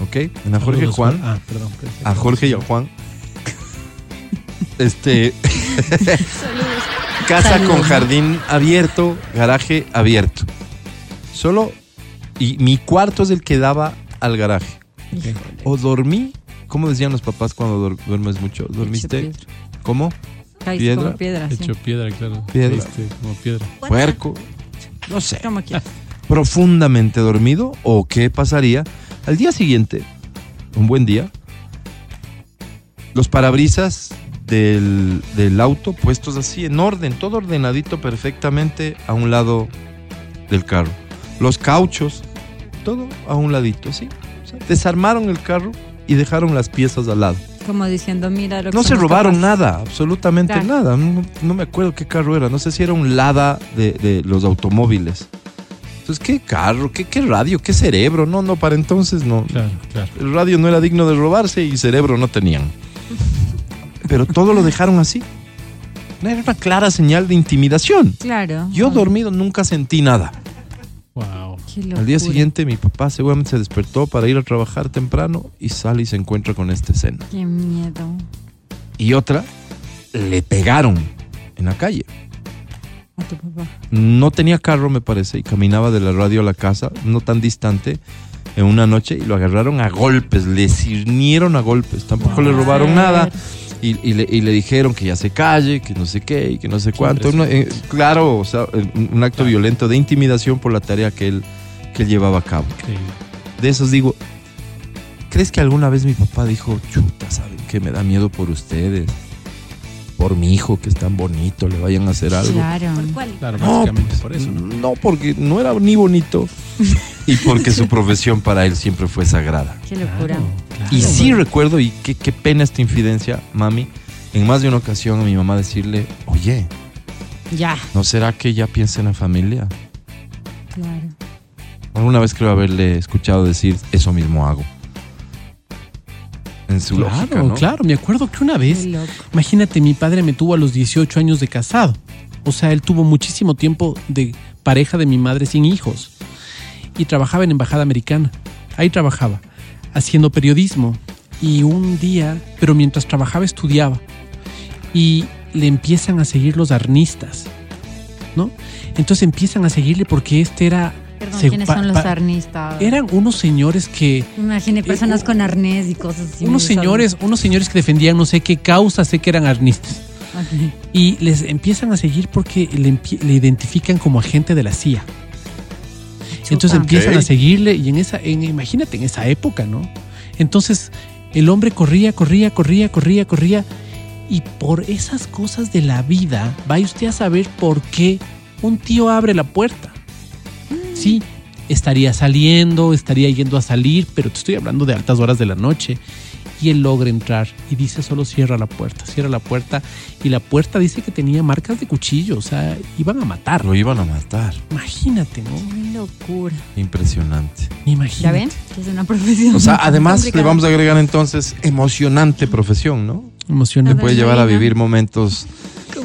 A: ¿Ok? En la Jorge
C: Saludos,
A: Juan.
C: Ah, perdón.
A: A Jorge y a Juan. Este. casa
B: Saludos.
A: con jardín abierto, garaje abierto. Solo. Y mi cuarto es el que daba al garaje.
B: Híjole.
A: O dormí. ¿Cómo decían los papás cuando duer- duermes mucho? ¿Dormiste?
B: Hecho piedra.
A: ¿Cómo?
B: Caíste
A: Piedra.
B: como piedra, sí.
C: Hecho piedra, claro.
A: Piedra.
C: Este, como piedra.
A: ¿Puerco? No sé. Profundamente dormido o qué pasaría al día siguiente, un buen día, los parabrisas del, del auto puestos así en orden, todo ordenadito perfectamente a un lado del carro. Los cauchos, todo a un ladito, ¿sí? O sea, desarmaron el carro y dejaron las piezas al lado.
B: Como diciendo, mira lo que
A: No se robaron
B: capaces.
A: nada, absolutamente nada. No, no me acuerdo qué carro era. No sé si era un Lada de, de los automóviles. Entonces, ¿qué carro? ¿Qué, ¿Qué radio? ¿Qué cerebro? No, no, para entonces no.
C: Claro, claro.
A: El radio no era digno de robarse y cerebro no tenían. Pero todo lo dejaron así. Era una clara señal de intimidación.
B: Claro.
A: Yo
B: Oh,
A: dormido nunca sentí nada.
C: Wow.
A: Al día siguiente mi papá seguramente se despertó para ir a trabajar temprano y sale y se encuentra con esta escena.
B: Qué miedo.
A: Y otra, le pegaron en la calle.
B: A tu papá.
A: No tenía carro, me parece, y caminaba de la radio a la casa, no tan distante, en una noche, y lo agarraron a golpes, le cirnieron a golpes. Tampoco le robaron nada. Y, y le, y le dijeron que ya se calle, que no sé qué, y que no sé cuánto. Una- eh, claro, o sea, un, acto violento de intimidación por la tarea que él, que él llevaba a cabo.
C: Increíble.
A: De esos digo, ¿crees que alguna vez mi papá dijo, chuta, ¿saben que me da miedo por ustedes? Por mi hijo, que es tan bonito, le vayan a hacer algo.
B: Claro.
C: Claro,
A: No,
C: básicamente
A: pues,
C: por eso. ¿no?
A: Porque no era ni bonito y porque su profesión para él siempre fue sagrada.
B: Qué locura.
C: Claro,
A: Y
C: claro.
A: sí recuerdo, y qué, qué pena esta infidencia, mami, en más de una ocasión a mi mamá decirle, oye,
B: Ya.
A: ¿no será que ella piensa en la familia?
B: Claro.
A: Alguna vez creo haberle escuchado decir, eso mismo hago. En su
C: Claro,
A: lógica, ¿no?
C: claro. Me acuerdo que una vez, imagínate, mi padre me tuvo a los 18 años de casado. O sea, él tuvo muchísimo tiempo de pareja de mi madre sin hijos. Y trabajaba en Embajada Americana. Ahí trabajaba, haciendo periodismo. Y un día, pero mientras trabajaba estudiaba. Y le empiezan a seguir los arnistas, ¿no? Entonces empiezan a seguirle porque este era
B: Perdón,
C: Se-
B: ¿quiénes
C: pa-
B: son los
C: pa-
B: arnistas?
C: Eran unos señores que
B: Imagine personas
C: Eh,
B: con arnés y cosas así.
C: unos señores, unos señores que defendían no sé qué causa, sé que eran arnistas. Y les empiezan a seguir porque le, identifican como agente de la CIA. Entonces empiezan a seguirle y en esa, en, imagínate en esa época, ¿no? Entonces el hombre corría, corría, corría, corría, corría. Y por esas cosas de la vida, vaya usted a saber por qué un tío abre la puerta. Sí, estaría saliendo, estaría yendo a salir, pero te estoy hablando de altas horas de la noche. Y él logra entrar y dice solo cierra la puerta, cierra la puerta. Y la puerta dice que tenía marcas de cuchillo, o sea, iban a matarlo.
A: Lo iban a matar.
C: Imagínate, ¿no?
B: Qué locura.
A: Impresionante.
C: Imagínate.
B: ¿Ya ven? Es una profesión.
A: O sea, además le vamos a agregar entonces emocionante profesión, ¿no?
C: Emocionante.
A: Te puede llevar a vivir momentos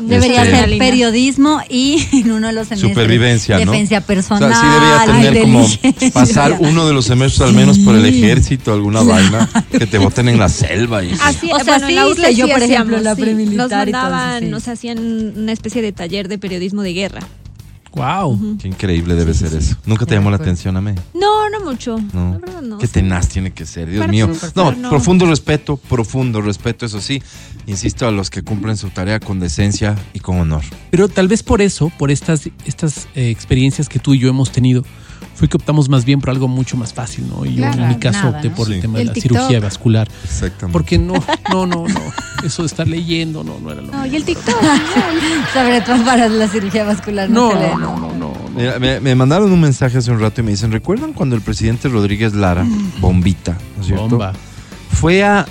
B: Debería
A: Este-
B: ser periodismo y en uno de los semestres.
A: supervivencia, ¿no?
B: Defensa
A: O
B: personal.
A: sea, sí debería tener como pasar uno de los semestres al menos por el ejército, alguna vaina, que te boten en la selva y
D: Así,
B: O sea,
D: bueno, en
B: sí
D: la
B: yo,
D: sí
B: por ejemplo,
D: hacíamos,
B: la
D: sí.
B: premilitar
D: Nos
B: y todo eso,
D: mandaban,
B: sí.
D: nos hacían una especie de taller de periodismo de guerra.
C: Wow.
A: Qué increíble debe ser eso. Nunca te llamó la atención a mí.
D: No, no mucho.
A: No.
D: La verdad no.
A: Qué tenaz tiene que ser, Dios
D: Para
A: mío. No,
D: no.
A: profundo respeto, profundo respeto, eso sí. Insisto a los que cumplen su tarea con decencia y con honor.
C: Pero tal vez por eso, por estas, estas eh, experiencias que tú y yo hemos tenido, fue que optamos más bien por algo mucho más fácil, ¿no? Y yo
D: Claro,
C: en mi caso
B: nada,
C: opté
B: ¿no?
C: por el tema de
D: El
C: la
D: TikTok.
C: cirugía vascular.
A: Exactamente.
C: Porque no, no, no, no. Eso de estar leyendo, no, no era lo
D: No, y el TikTok.
B: Sobre todo para la cirugía vascular. No,
C: no, no, no, no.
A: Mira, me, me mandaron un mensaje hace un rato y me dicen, ¿recuerdan cuando el presidente Rodríguez Lara, bombita, ¿no es cierto?
C: Bomba.
A: Fue a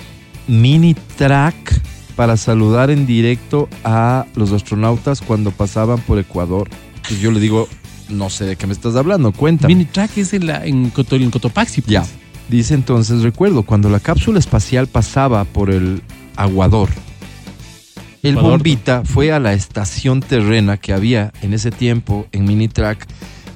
A: Mini Track para saludar en directo a los astronautas cuando pasaban por Ecuador. Pues yo le digo, no sé de qué me estás hablando, cuéntame.
C: Mini track es en, la, en, Coto- en Cotopaxi. pues.
A: Ya. Dice entonces, recuerdo, cuando la cápsula espacial pasaba por el Aguador, el bombita fue a la estación terrena que había en ese tiempo en Minitrack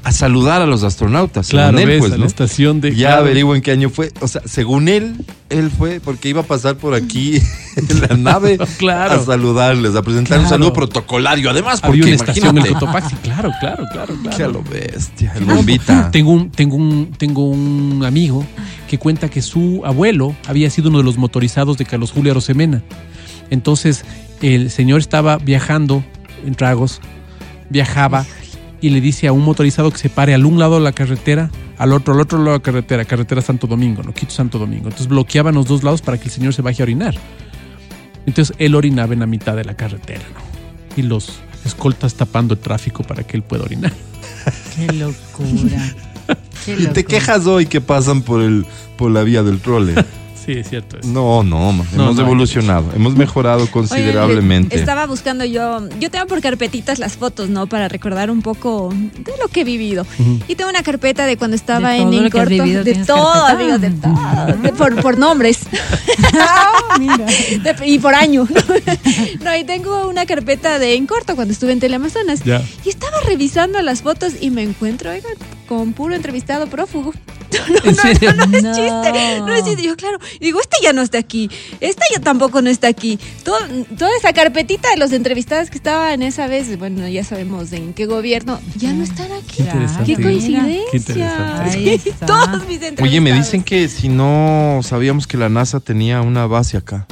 A: a saludar a los astronautas.
C: Claro,
A: él,
C: ves,
A: pues,
C: a la estación de...
A: Ya averiguo en qué año fue. O sea, según él, él fue porque iba a pasar por aquí en la nave
C: Claro.
A: a saludarles, a presentar un saludo protocolario. Además, porque
C: Había una estación en el. Cotopaxi, claro, claro, claro. claro.
A: Qué a lo bestia, el bombita.
C: Tengo un, tengo, un, tengo un amigo que cuenta que su abuelo había sido uno de los motorizados de Carlos Julio Arosemena. Entonces, el señor estaba viajando en tragos, viajaba y le dice a un motorizado que se pare al un lado de la carretera, al otro, al otro lado de la carretera, carretera Santo Domingo, no Quito Santo Domingo. Entonces bloqueaban los dos lados para que el señor se baje a orinar. Entonces él orinaba en la mitad de la carretera, ¿no? Y los escoltas tapando el tráfico para que él pueda orinar.
B: Qué locura. Qué
A: Y te
B: locura.
A: quejas hoy que pasan por el por la vía del trole.
C: Sí, es cierto. eso.
A: No, no,
C: No,
A: hemos
C: no,
A: evolucionado, hemos mejorado
D: Oye,
A: considerablemente.
D: estaba buscando yo, yo tengo por carpetitas las fotos, ¿no? Para recordar un poco de lo que he vivido. Y tengo una carpeta de cuando estaba
B: De
D: en el corto,
B: vivido
D: de todo,
B: carpeta.
D: amigos, de todo, de- por, por nombres
B: Ah, mira.
D: De- y por año. No, y tengo una carpeta de en corto cuando estuve en Teleamazonas.
C: Ya.
D: Y estaba revisando las fotos y me encuentro, oigan, con puro entrevistado prófugo.
C: ¿En serio?
D: No es chiste, no es chiste. Yo, claro, y digo, este ya no está aquí, esta ya tampoco no está aquí. Todo- toda esa carpetita de los entrevistados que estaban esa vez, bueno, ya sabemos en qué gobierno, ya no están aquí.
C: Qué interesante.
D: Qué coincidencia.
C: Qué.
D: Todos mis entrevistados.
A: Oye, me dicen que si no sabíamos que la NASA tenía una base acá,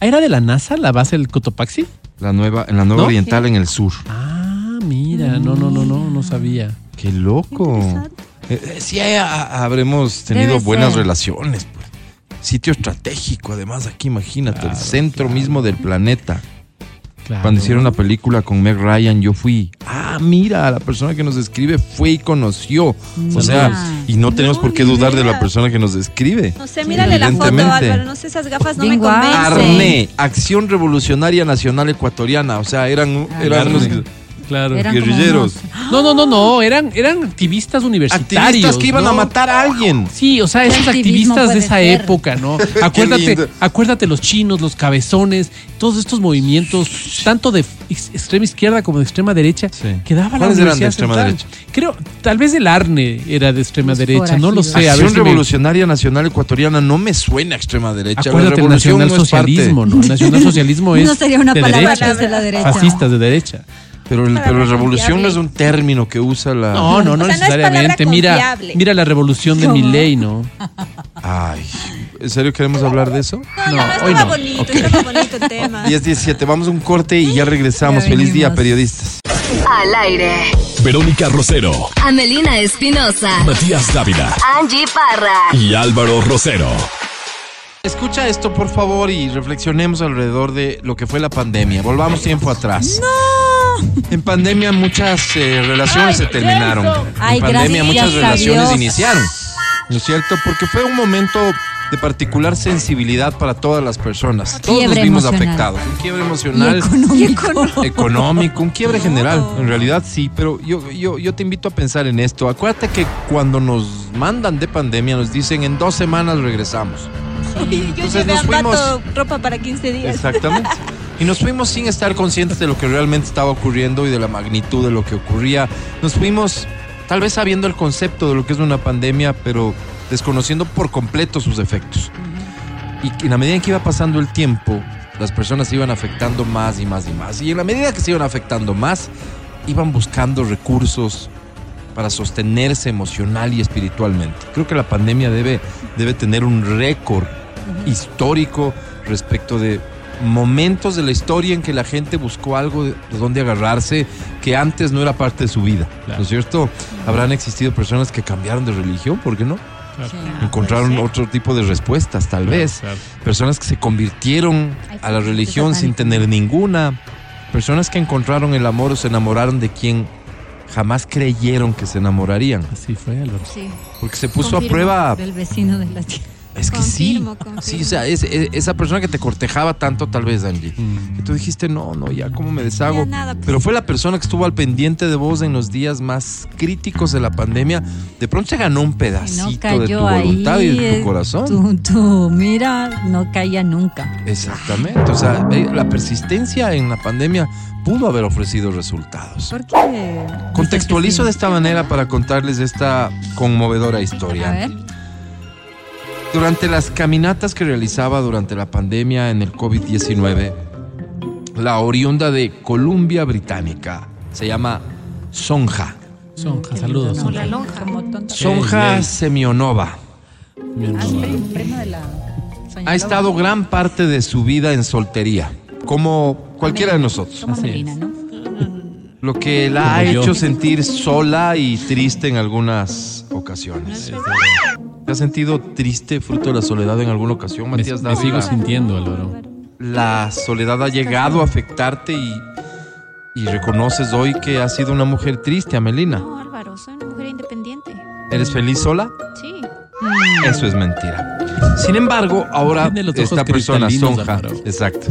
C: ¿Era de la NASA la base del Cotopaxi?
A: la nueva, en la nueva
C: ¿No?
A: oriental en el sur.
C: Ah, mira, no, no, no, no, no sabía.
A: Qué loco.
D: Interesante.
A: Eh, eh, sí, eh, ha- habremos tenido
B: Debe
A: buenas
B: ser.
A: relaciones. Sitio estratégico, además, aquí imagínate, el centro
C: claro.
A: mismo del planeta.
C: Claro.
A: Cuando hicieron la película con Meg Ryan, yo fui. Ah, mira, la persona que nos escribe fue y conoció. O sea, y no tenemos
D: No,
A: por qué dudar de la persona que nos escribe.
D: No sé, mírale la foto,
A: Evidentemente.
D: Álvaro. No sé, esas gafas no
B: Bien
D: me convencen.
A: Arne, Acción Revolucionaria Nacional Ecuatoriana. O sea, eran, eran unos.
C: Claro.
B: Eran
A: guerrilleros.
B: unos-
C: No, no, no, no, eran, eran activistas universitarios.
A: Activistas que iban
C: ¿no?
A: a matar a alguien.
C: Sí, o sea, esos activistas de esa
B: ser.
C: época, ¿no? Acuérdate, acuérdate los chinos, los cabezones, todos estos movimientos, tanto de ex- extrema izquierda como de extrema derecha,
A: Sí.
C: que daba la
A: ¿Cuáles eran de
C: Universidad
A: extrema
C: Central.
A: derecha?
C: Creo, tal vez el Arne era de extrema
B: Los
C: derecha, no lo sé.
B: forajidos.
C: a ver
A: Acción
C: si me-
A: Revolucionaria Nacional Ecuatoriana no me suena a extrema derecha. la
C: Acuérdate el nacionalsocialismo. ¿no? El nacionalsocialismo es
B: No sería una
C: de
B: palabra
C: derecha,
B: de la derecha.
C: fascistas de derecha.
A: Pero, el- pero la revolución no es un término que usa la...
C: No, no, no
D: O sea, no es
C: necesariamente. mira, mira la revolución de mi ley, ¿no?
A: Ay, ¿en serio queremos hablar de eso?
D: No,
C: No,
D: no,
C: hoy no.
D: bonito,
A: Ok.
D: estaba bonito el tema.
A: 10-17, vamos a un corte y ya regresamos.
B: Ya
A: Feliz día, periodistas.
E: Al aire.
F: Verónica Rosero,
E: Amelina Espinosa.
F: Matías Dávila
E: Angie Parra.
F: y Álvaro Rosero.
A: Escucha esto, por favor, y reflexionemos alrededor de lo que fue la pandemia. Volvamos tiempo atrás. En pandemia muchas eh, relaciones se terminaron.
B: Ay,
A: en pandemia muchas relaciones iniciaron. ¿No es cierto? Porque fue un momento de particular sensibilidad para todas las personas. Todos nos
B: Quiebre
A: vimos
B: emocional.
A: afectados. Un quiebre
B: Y
A: emocional.
B: económico.
A: económico, un quiebre general. En realidad sí, pero yo, yo, yo te invito a pensar en esto. Acuérdate que cuando nos mandan de pandemia nos dicen en dos semanas regresamos.
D: Y yo
A: Entonces
D: llevé
A: nos fuimos-
D: ropa para 15 días.
A: Exactamente. Y nos fuimos sin estar conscientes de lo que realmente estaba ocurriendo y de la magnitud de lo que ocurría. Nos fuimos tal vez sabiendo el concepto de lo que es una pandemia, pero desconociendo por completo sus efectos. Y en la medida en que iba pasando el tiempo, las personas se iban afectando más y más y más. Y en la medida que se iban afectando más, iban buscando recursos para sostenerse emocional y espiritualmente. Creo que la pandemia debe, debe tener un récord histórico respecto de momentos de la historia en que la gente buscó algo de, de donde agarrarse que antes no era parte de su vida. ¿No es cierto? Habrán existido personas que cambiaron de religión, ¿por qué no? Encontraron otro tipo de respuestas, tal vez. Personas que se convirtieron a la religión sin tener ninguna. Personas que encontraron el amor o se enamoraron de quien jamás creyeron que se enamorarían.
C: Así fue, Álvaro.
D: Sí.
A: Porque se puso
D: Confirmo.
A: a prueba.
B: Del vecino de la tía.
A: Es que
D: Confirmo,
A: sí.
D: confirmo.
A: Sí, o sea, es- es- esa persona que te cortejaba tanto, tal vez, Angie.
C: Mm.
A: Que tú dijiste, no, no, ya cómo me deshago.
D: Nada, pues.
A: Pero fue la persona que estuvo al pendiente de vos en los días más críticos de la pandemia. De pronto se ganó un
B: No
A: pedacito de tu voluntad
B: ahí.
A: y de tu
B: eh,
A: corazón.
B: Tú, tú, mira, no caía nunca.
A: Exactamente. O sea, eh, la persistencia en la pandemia pudo haber ofrecido resultados.
B: ¿Por qué?
A: Contextualizo de esta manera para contarles esta conmovedora historia.
B: A ver.
A: Durante las caminatas que realizaba durante la pandemia en el COVID-19, la oriunda de Columbia Británica se llama Sonja.
C: Sonja, saludos. Sonja.
A: Sonja. Semionova.
B: Ah,
A: Ha estado gran parte de su vida en soltería, como cualquiera de nosotros. Lo que la ha hecho sentir sola y triste en algunas ocasiones. ¿Te has sentido triste fruto de la soledad en alguna ocasión, Matías
C: me sigo sintiendo, Álvaro.
A: la soledad ha llegado a afectarte y, y reconoces hoy que has sido una mujer triste, Amelina.
D: No, Álvaro, soy una mujer independiente.
A: ¿Eres feliz sola?
D: Sí.
A: Eso es mentira. Sin embargo, ahora
C: los
A: esta persona, Sonja, exacto,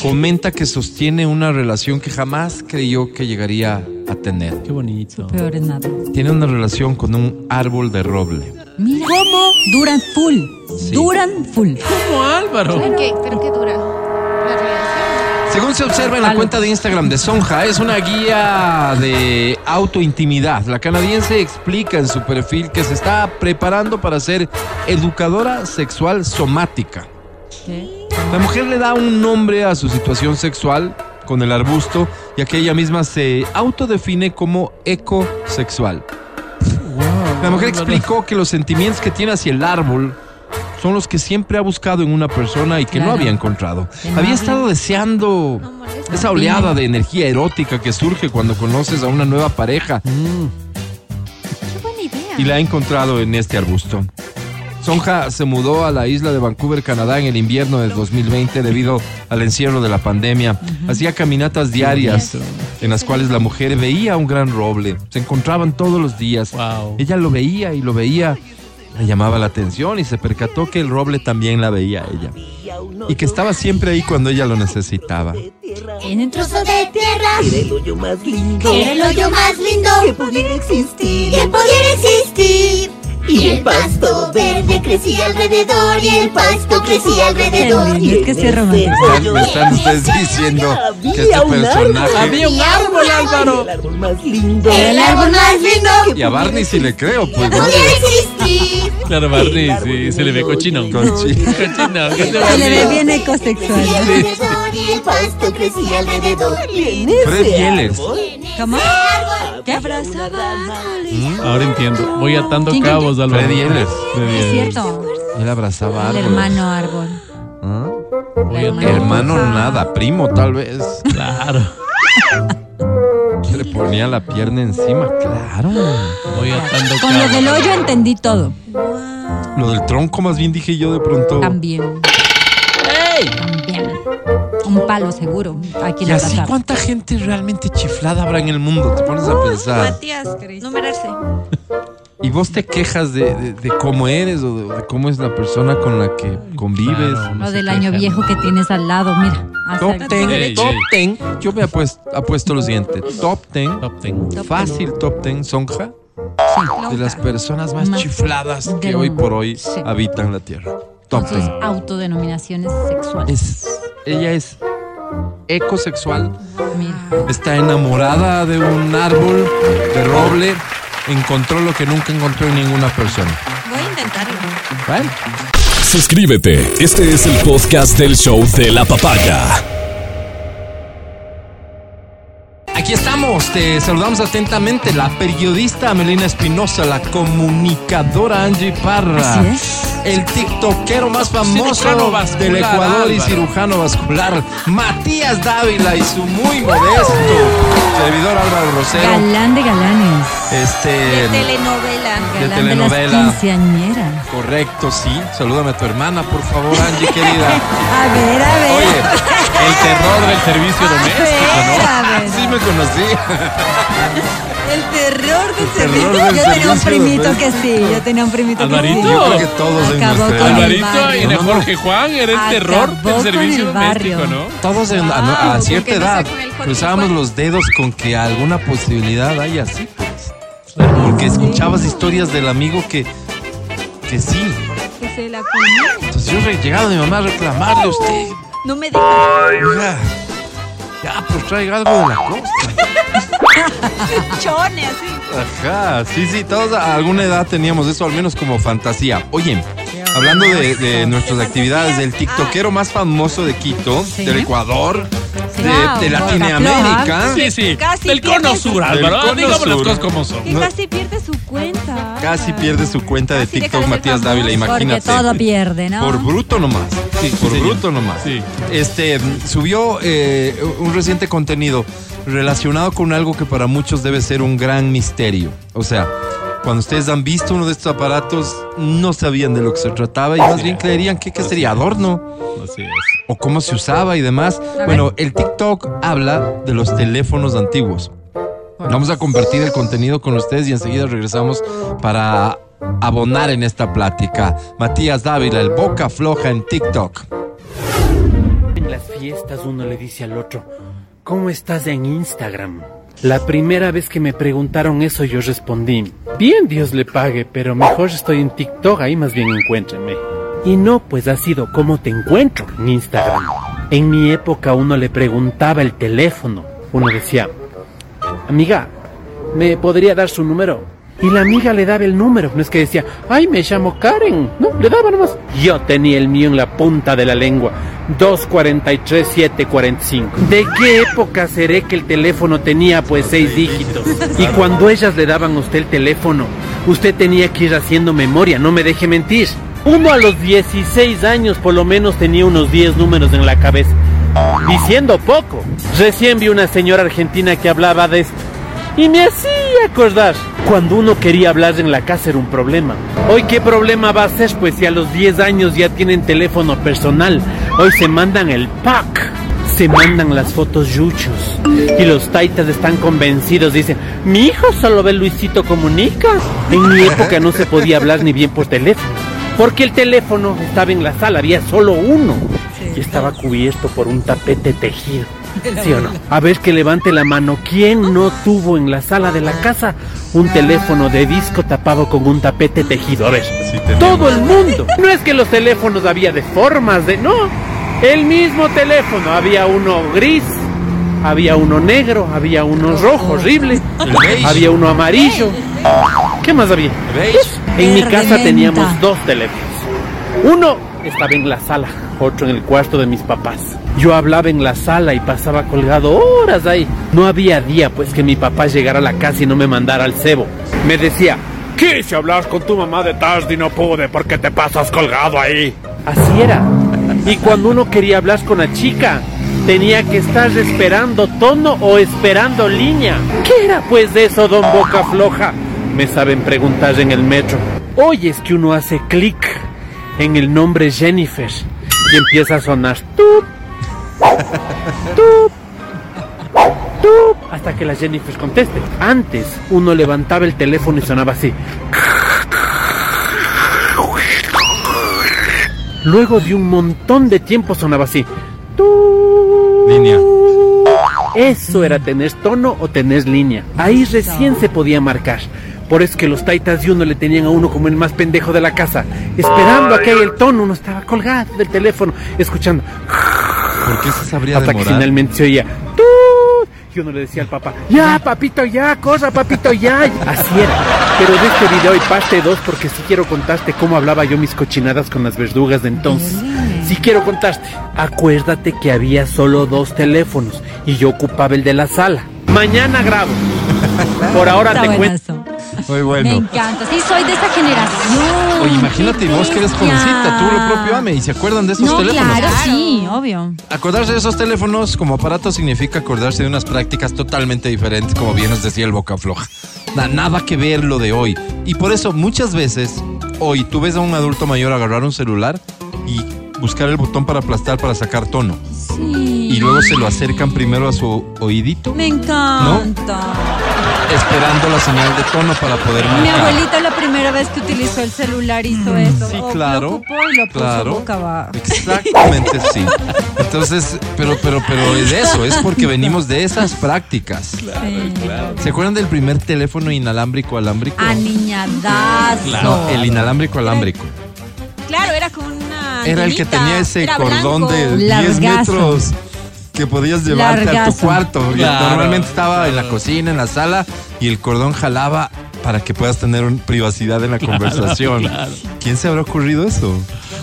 A: comenta que sostiene una relación que jamás creyó que llegaría a tener.
C: Qué bonito.
B: Peor es nada.
A: Tiene una relación con un árbol de roble.
B: Mira. ¿Cómo? Duran full.
A: Sí.
B: Duran full.
C: ¿Cómo, Álvaro?
D: ¿Pero qué, pero qué dura la relación?
A: Según se observa en la cuenta de Instagram de Sonja, es una guía de autointimidad. La canadiense explica en su perfil que se está preparando para ser educadora sexual somática.
B: ¿Qué?
A: La mujer le da un nombre a su situación sexual con el arbusto, ya que ella misma se autodefine como ecosexual. La mujer explicó que los sentimientos que tiene hacia el árbol son los que siempre ha buscado en una persona y que no había encontrado.
B: Que no
A: Había
B: había.
A: estado deseando
D: No molesta.
A: esa oleada de energía erótica que surge cuando conoces a una nueva pareja
C: Mm.
D: Qué buena idea.
A: y la ha encontrado en este arbusto. Sonja se mudó a la isla de Vancouver, Canadá, en el invierno de 2020 debido al encierro de la pandemia. Hacía caminatas diarias en las cuales la mujer veía un gran roble. Se encontraban todos los días.
C: Wow.
A: Ella lo veía y lo veía. Le llamaba la atención y se percató que el roble también la veía a ella. Y que estaba siempre ahí cuando ella lo necesitaba.
B: En el
G: trozo de tierra
H: Era el hoyo más lindo
G: era el hoyo más lindo
H: que pudiera existir.
G: que pudiera existir. Y el pasto verde crecía alrededor y el pasto crecía alrededor.
B: lindo, es que sí es romántico.
A: Están- me están ustedes diciendo que este personaje...
C: Había un árbol, Álvaro.
H: El árbol más lindo
G: El árbol más lindo
A: Y a Barney sí le creo, pues. ¿no?
G: existir.
I: Claro, Barney, sí, se le ve cochino.
A: Cochino.
I: Cochino, ¿qué te
B: Se le ve bien ecosexual.
G: y el pasto crecía alrededor. Y en ese árbol,
B: ¿Cómo? ¿Qué?
A: ¿Mm?
I: Ahora entiendo. Voy atando
B: ¿Quién, quién,
I: cabos, Álvaro.
A: Fred Yelles.
I: Fred
B: Es cierto.
A: Él abrazaba
B: El
A: árboles.
B: hermano árbol.
A: ¿Ah?
I: Voy atando.
A: Hermano nada, primo tal vez.
I: Claro.
A: Le ponía la pierna encima, claro.
I: Voy atando
B: Con lo del
I: cabos.
B: hoyo entendí todo.
A: Lo del tronco más bien dije yo de pronto.
B: También. También. Un palo seguro. Aquí
A: Y
B: la
A: así cuánta gente realmente chiflada habrá en el mundo, te pones a pensar.
D: Matías, numerarse.
A: Y vos te quejas de, de- de cómo eres o de, de cómo es la persona con la que convives.
I: Claro, no
B: O del año viejo que tienes al lado, mira.
A: Top
B: Hasta-
A: 10,
I: Ey,
A: top
I: ey.
A: 10. Yo me apuesto, apuesto lo siguiente. Top 10,
I: Top ten.
A: fácil top 10, Sonja, de las personas más
B: Más
A: chifladas que hoy por hoy
B: Sí.
A: habitan la Tierra. 10.
B: autodenominaciones sexuales.
A: Es, ella es ecosexual,
B: Mira.
A: está enamorada de un árbol de roble, encontró lo que nunca encontró en ninguna persona.
D: Voy a intentarlo.
A: ¿Vale?
F: Suscríbete. Este es el podcast del show de la papaya.
A: Aquí estamos, te saludamos atentamente la periodista Amelina Espinosa, la comunicadora Angie Parra,
B: Así es.
A: el tiktokero más famoso del Ecuador y cirujano vascular, Matías Dávila y su muy modesto servidor Álvaro Rosero.
B: Galán de galanes.
A: Este,
D: De telenovela.
A: De
B: Galán de,
A: telenovela.
B: las quinceañeras.
A: correcto, sí. Salúdame a tu hermana, por favor, Angie querida.
B: A ver, a ver.
A: Oye,
I: El terror del servicio doméstico, ¿no?
A: Sí me conocí.
B: El terror del servicio. Yo tenía un primito que sí. Yo tenía un primito
I: Alvarito.
B: que sí.
A: Yo creo que todos en
B: Acabó
A: nuestra
B: con
A: edad.
B: el
I: Alvarito y de Jorge Juan era el terror
B: Acabó
I: del servicio doméstico, ¿no?
A: Todos en, a, cierta edad cruzábamos los dedos con que alguna posibilidad haya así, pues. Porque escuchabas historias del amigo que, que sí.
D: Que se la comió.
A: Entonces yo re- llegaba a mi mamá a reclamarle a usted.
D: No me digas.
A: Oiga, ya, pues traiga algo de la costa.
D: Chone, así.
A: Ajá, sí, sí, todos a alguna edad teníamos eso, al menos como fantasía. Oye, hablando de, de nuestras actividades, del tiktokero más famoso de Quito,
B: Sí.
A: del Ecuador, De,
B: Wow,
A: de
B: boca
A: Latinoamérica.
I: Sí, sí.
D: Casi
I: Del cono sur, Álvaro.
A: Cono
I: Digamos las
A: sur.
I: cosas como son.
D: Que casi pierde su cuenta.
A: Casi pierde su cuenta de
D: Casi
A: TikTok Matías. Dávila, imagínate.
B: Porque todo pierde, ¿no?
A: Por bruto nomás. Sí, por bruto nomás.
I: Sí.
A: Este subió eh, un reciente contenido relacionado con algo que para muchos debe ser un gran misterio. O sea, cuando ustedes han visto uno de estos aparatos, no sabían de lo que se trataba y más bien creerían que, que sería adorno
I: Así es.
A: o cómo se usaba y demás. Bueno, el TikTok habla de los teléfonos antiguos. Vamos a compartir el contenido con ustedes y enseguida regresamos para abonar en esta plática. Matías Dávila, el boca floja en TikTok.
C: En las fiestas uno le dice al otro, ¿cómo estás en Instagram? La primera vez que me preguntaron eso yo respondí, bien Dios le pague, pero mejor estoy en TikTok, ahí más bien encuéntrenme. Y no, pues ha sido ¿cómo te encuentro en Instagram? En mi época uno le preguntaba el teléfono, uno decía, amiga, ¿me podría dar su número? Y la amiga le daba el número, no es que decía, ay, me llamo Karen, no, le daba nomás. Yo tenía el mío en la punta de la lengua, 243-745. ¿De qué época seré que el teléfono tenía pues seis dígitos? Y cuando ellas le daban a usted el teléfono, usted tenía que ir haciendo memoria, no me deje mentir. Uno a los 16 años por lo menos tenía unos 10 números en la cabeza. Diciendo poco. Recién vi una señora argentina que hablaba de esto. Y me hacía acordar. Cuando uno quería hablar en la casa era un problema. Hoy qué problema va a ser, pues si a los 10 años ya tienen teléfono personal. Hoy se mandan el pack. Se mandan las fotos yuchos. Y los taitas están convencidos. Dicen, mi hijo solo ve Luisito Comunica. En mi época no se podía hablar ni bien por teléfono. Porque el teléfono estaba en la sala, había solo uno. Y estaba cubierto por un tapete tejido. ¿Sí o no? A ver que levante la mano. ¿Quién no tuvo en la sala de la casa un teléfono de disco tapado con un tapete tejido? A ver. Todo el mundo. No es que los teléfonos había de formas de. No. El mismo teléfono. Había uno gris. Había uno negro. Había uno rojo horrible.
A: El beige.
C: Había uno amarillo. ¿Qué más había?
A: ¿Veis?
C: En mi casa teníamos dos teléfonos. Uno estaba en la sala, otro en el cuarto de mis papás. Yo hablaba en la sala y pasaba colgado horas ahí. No había día pues que mi papá llegara a la casa y no me mandara al cebo. Me decía, quise hablar con tu mamá de tarde y no pude porque te pasas colgado ahí. Así era. Y cuando uno quería hablar con la chica, tenía que estar esperando tono o esperando línea. ¿Qué era pues de eso, don Boca Floja? Me saben preguntar en el metro. Hoy es que uno hace clic en el nombre Jennifer y empieza a sonar tup, tup, tup, hasta que la Jennifer conteste. Antes uno levantaba el teléfono y sonaba así. Luego de un montón de tiempo sonaba así.
A: Línea.
C: Eso era tener tono o tener línea. Ahí recién se podía marcar. Por eso que los taitas de uno le tenían a uno como el más pendejo de la casa. Esperando a que haya el tono, uno estaba colgado del teléfono, escuchando.
A: ¿Por qué se sabría
C: Hasta que finalmente se oía. "Tú". Y uno le decía al papá, ya papito, ya, corra papito, ya. Así era. Pero de este video hay parte 2 porque sí quiero contarte cómo hablaba yo mis cochinadas con las verdugas de entonces. Sí quiero contarte. Acuérdate que había solo dos teléfonos y yo ocupaba el de la sala. Mañana grabo. Por ahora
B: Está
C: te cuento.
A: Muy
B: Me
A: bueno.
B: encanta. Sí, soy de esa generación.
A: Oye, imagínate vos que eres jovencita, tú lo propio ame, y se acuerdan de esos
B: No,
A: teléfonos.
B: claro, sí, obvio.
A: Acordarse de esos teléfonos como aparato significa acordarse de unas prácticas totalmente diferentes, como bien nos decía el boca floja. Na- nada que ver lo de hoy. Y por eso muchas veces, hoy tú ves a un adulto mayor agarrar un celular y buscar el botón para aplastar para sacar tono.
B: Sí.
A: Y luego se lo acercan primero a su oídito,
B: Me encanta.
A: Esperando la señal de tono para poder
B: Mi
A: marcar.
B: abuelita la primera vez que utilizó el celular hizo eso.
A: Sí,
B: O
A: claro.
B: Lo ocupó y lo puso
A: Claro.
B: boca abajo.
A: Exactamente, sí. Entonces, pero, pero, pero es eso, es porque venimos de esas prácticas.
B: Sí.
A: ¿Se acuerdan del primer teléfono inalámbrico alámbrico?
B: Aniñadazo.
A: No, el inalámbrico alámbrico.
D: Claro, era con una.
A: Era el que tenía ese cordón
D: blanco.
A: de 10
B: Largazo.
A: metros que podías llevarte a tu cuarto.
J: Claro,
A: Normalmente estaba en la cocina, en la sala, y el cordón jalaba para que puedas tener un- privacidad en la conversación.
J: claro.
A: ¿Quién se habrá ocurrido eso?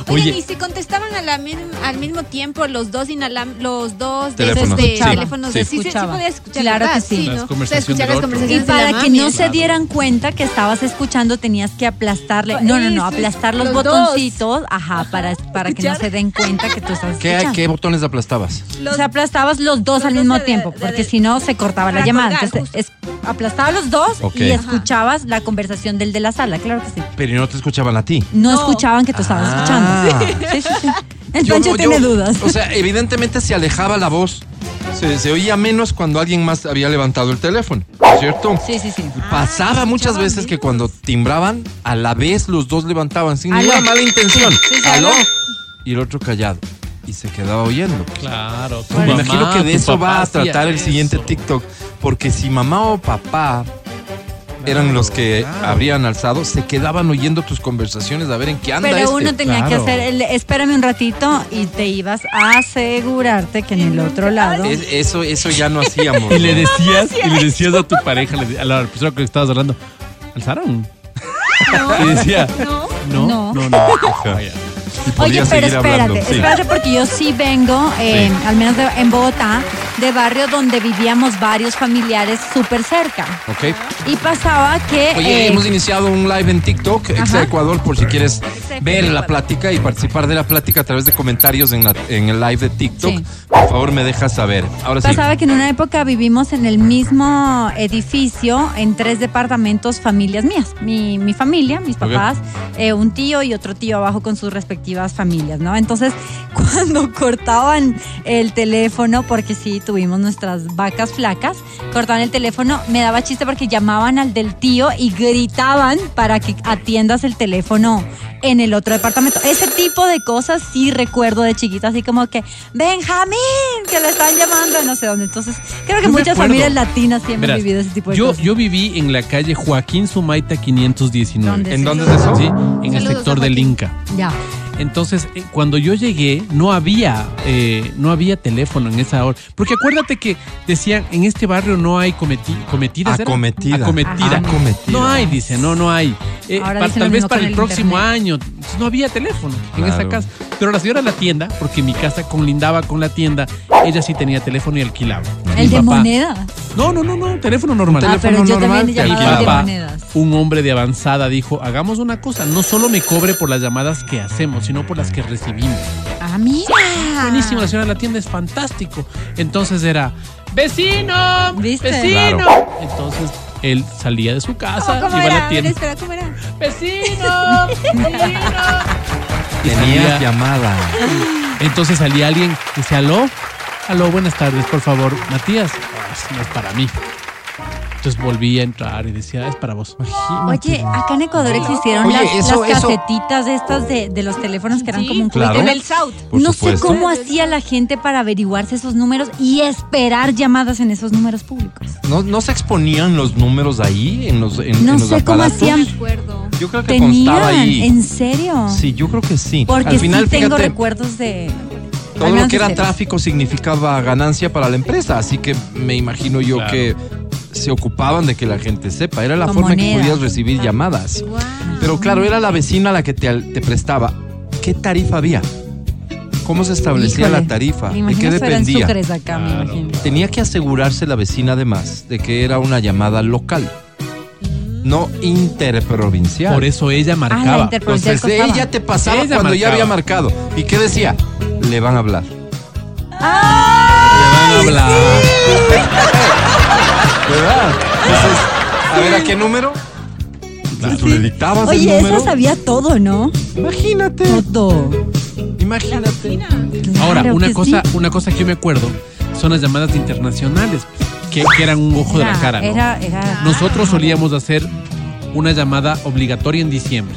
D: Oye,
J: Oye.
D: y si contestaban a la al mismo tiempo los dos inalam los dos de
A: Teléfonos,
D: de
A: sí.
D: teléfonos de
A: Sí.
D: sí, sí, escuchar
B: Claro que sí.
D: ¿no? Escuchar las.
B: Y para que no se dieran cuenta que estabas escuchando, tenías que aplastarle. No, no, no, aplastar los,
D: los dos.
B: botoncitos, ajá, para, para que no se den cuenta que tú estás
A: ¿Qué,
B: escuchando.
A: qué botones aplastabas?
D: Los-
B: o sea, aplastabas los dos
D: los
B: al mismo
D: de-
B: tiempo,
D: de-
B: porque
D: de-
B: si no se cortaba la llamada.
D: colgar,
B: Entonces, es, aplastaba los dos y escuchabas la conversación del de la sala, claro que sí.
A: Pero no te escuchaban a ti.
B: No,
D: No.
B: escuchaban que tú estabas
A: Ah.
B: escuchando. Sí, sí, sí. El
A: Yo-
B: Pancho
A: yo-
B: tiene dudas.
A: O sea, evidentemente se alejaba la voz. Se, se oía menos cuando alguien más había levantado el teléfono, ¿cierto?
B: sí, sí, sí.
A: Pasaba muchas veces que cuando timbraban, a la vez los dos levantaban sin
B: Aló.
A: ninguna mala intención.
B: Sí, sí,
A: Aló.
B: aló.
A: Y el otro callado. Y se quedaba oyendo.
J: Claro. tu
A: Me
J: mamá,
A: imagino que de eso va a tratar el siguiente
J: eso.
A: TikTok. Porque si mamá o papá eran los que habrían alzado, se quedaban oyendo tus conversaciones a ver en qué anda
B: Pero
A: este.
B: uno tenía que
J: Claro.
B: hacer el espérame un ratito y te ibas a asegurarte que en el otro lado.
A: Es- eso, eso ya no hacíamos.
J: Y le
A: ¿no?
J: decías, y le decías a tu pareja, a la persona con la que estabas hablando, ¿alzaron? Y decía,
D: No.
J: no,
B: No.
J: no, no.
B: Oye, pero espérate,
A: hablando, sí.
B: espérate porque yo sí vengo, eh, al menos de- en Bogotá, de barrio donde vivíamos varios familiares súper cerca.
A: Ok.
B: Y pasaba que...
A: Oye,
B: eh,
A: hemos iniciado un live en TikTok,
B: Ajá.
A: Ecuador, por si quieres ver la plática y participar de la plática a través de comentarios en, la- en el live de TikTok.
B: Sí.
A: Por favor, me dejas saber. Ahora sí.
B: Pasaba que en una época vivimos en el mismo edificio, en tres departamentos, familias mías. Mi, mi familia, mis papás, eh, un tío y otro tío abajo con sus respectivas familias, ¿no? Entonces, cuando cortaban el teléfono, porque sí, tuvimos nuestras vacas flacas, cortaban el teléfono, me daba chiste porque llamaban al del tío y gritaban para que atiendas el teléfono en el otro departamento. Ese tipo de cosas sí recuerdo de chiquita, así como que, Benjamín, que le están llamando no sé dónde. Entonces, creo que
J: Yo
B: muchas familias latinas sí hemos
J: Verás,
B: vivido ese tipo de
J: yo,
B: cosas.
J: yo viví en la calle Joaquín Sumaita 519.
B: ¿Dónde
A: ¿En
B: es
A: dónde
B: eso?
A: es eso?
J: Sí, en el sector del. Inca.
B: Ya.
C: Entonces, eh, cuando yo llegué, no había, eh, no había teléfono en esa hora. Porque acuérdate que decían, en este barrio no hay cometi cometidas. ¿era?
A: Acometida.
C: Acometida.
A: Acometida.
C: No hay, dice, no, no hay. Eh, tal vez para el
B: el
C: próximo
B: internet.
C: año. Entonces, no había teléfono en esa casa. Pero la señora de la tienda, porque mi casa colindaba con la tienda, ella sí tenía teléfono y alquilaba. Mi
B: El de
C: papá-
B: moneda.
C: No, no, no, no, teléfono normal.
B: Ah, pero yo también
A: normal,
B: de monedas.
C: un hombre de avanzada, dijo, hagamos una cosa, no solo me cobre por las llamadas que hacemos, sino por las que recibimos.
B: Ah, mira.
C: Buenísimo, la señora de la tienda es fantástico. Entonces era, vecino,
B: ¿Viste?
C: vecino.
A: Claro.
C: Entonces él salía de su casa,
D: ¿Cómo
C: iba a
D: era?
C: la
D: A
C: tienda,
D: espera, ¿cómo era?
C: vecino, vecino. Y
A: Tenía
C: salía-
A: llamada.
C: entonces salía alguien y dice, aló, aló, buenas tardes, por favor, Matías. "Ah, no es para mí. Entonces volví a entrar y decía, es para vos.
B: Oye, acá en Ecuador existieron
A: Oye,
B: las,
A: eso-
B: las
A: eso-
B: casetitas estas de, de los teléfonos que eran
D: Sí,
B: como un
A: claro.
D: En el South.
A: Por
B: no
A: supuesto.
B: sé cómo hacía la gente para averiguarse esos números y esperar llamadas en esos números públicos.
A: ¿No, no se exponían los números ahí en los, en,
B: No
A: en los
B: sé cómo
A: aparatos?
B: hacían.
D: Recuerdo.
A: Yo creo que constaba
B: Tenían,
A: ahí.
B: ¿en serio?
A: Sí, yo creo que sí.
B: Porque
A: Al final,
B: sí tengo
A: fíjate,
B: recuerdos de...
A: todo lo que era
B: de
A: tráfico significaba ganancia para la empresa, así que me imagino yo
C: Claro.
A: que se ocupaban de que la gente sepa. Era la
B: Con
A: forma en que podías recibir llamadas. Pero claro, era la vecina la que te, prestaba. ¿Qué tarifa había? ¿Cómo se establecía
B: Híjole,
A: la tarifa? ¿De qué dependía?
B: sucres acá, me
C: Claro.
B: imagino.
A: Tenía que asegurarse la vecina además de que era una llamada local, no interprovincial.
C: Por eso ella
B: Ah, la
C: marcaba.
B: interprovincial
A: Entonces
B: costaba.
A: ella te pasaba
C: Ella
A: cuando ya había marcado. ¿Y qué decía? Le van a hablar.
B: ¡Ay,
A: Le van a hablar. ¿Verdad? Entonces, a ver, ¿a qué número? Tú le dictabas el
B: Oye,
A: número.
B: esa sabía todo, ¿no?
A: Imagínate,
B: Todo.
A: imagínate.
C: Ahora,
B: Claro
C: una
B: que
C: cosa,
B: sí.
C: una cosa que yo me acuerdo son las llamadas internacionales, que, que eran un ojo de la
B: Era-
C: cara. ¿no?
B: Era, era...
C: Nosotros solíamos hacer una llamada obligatoria en diciembre.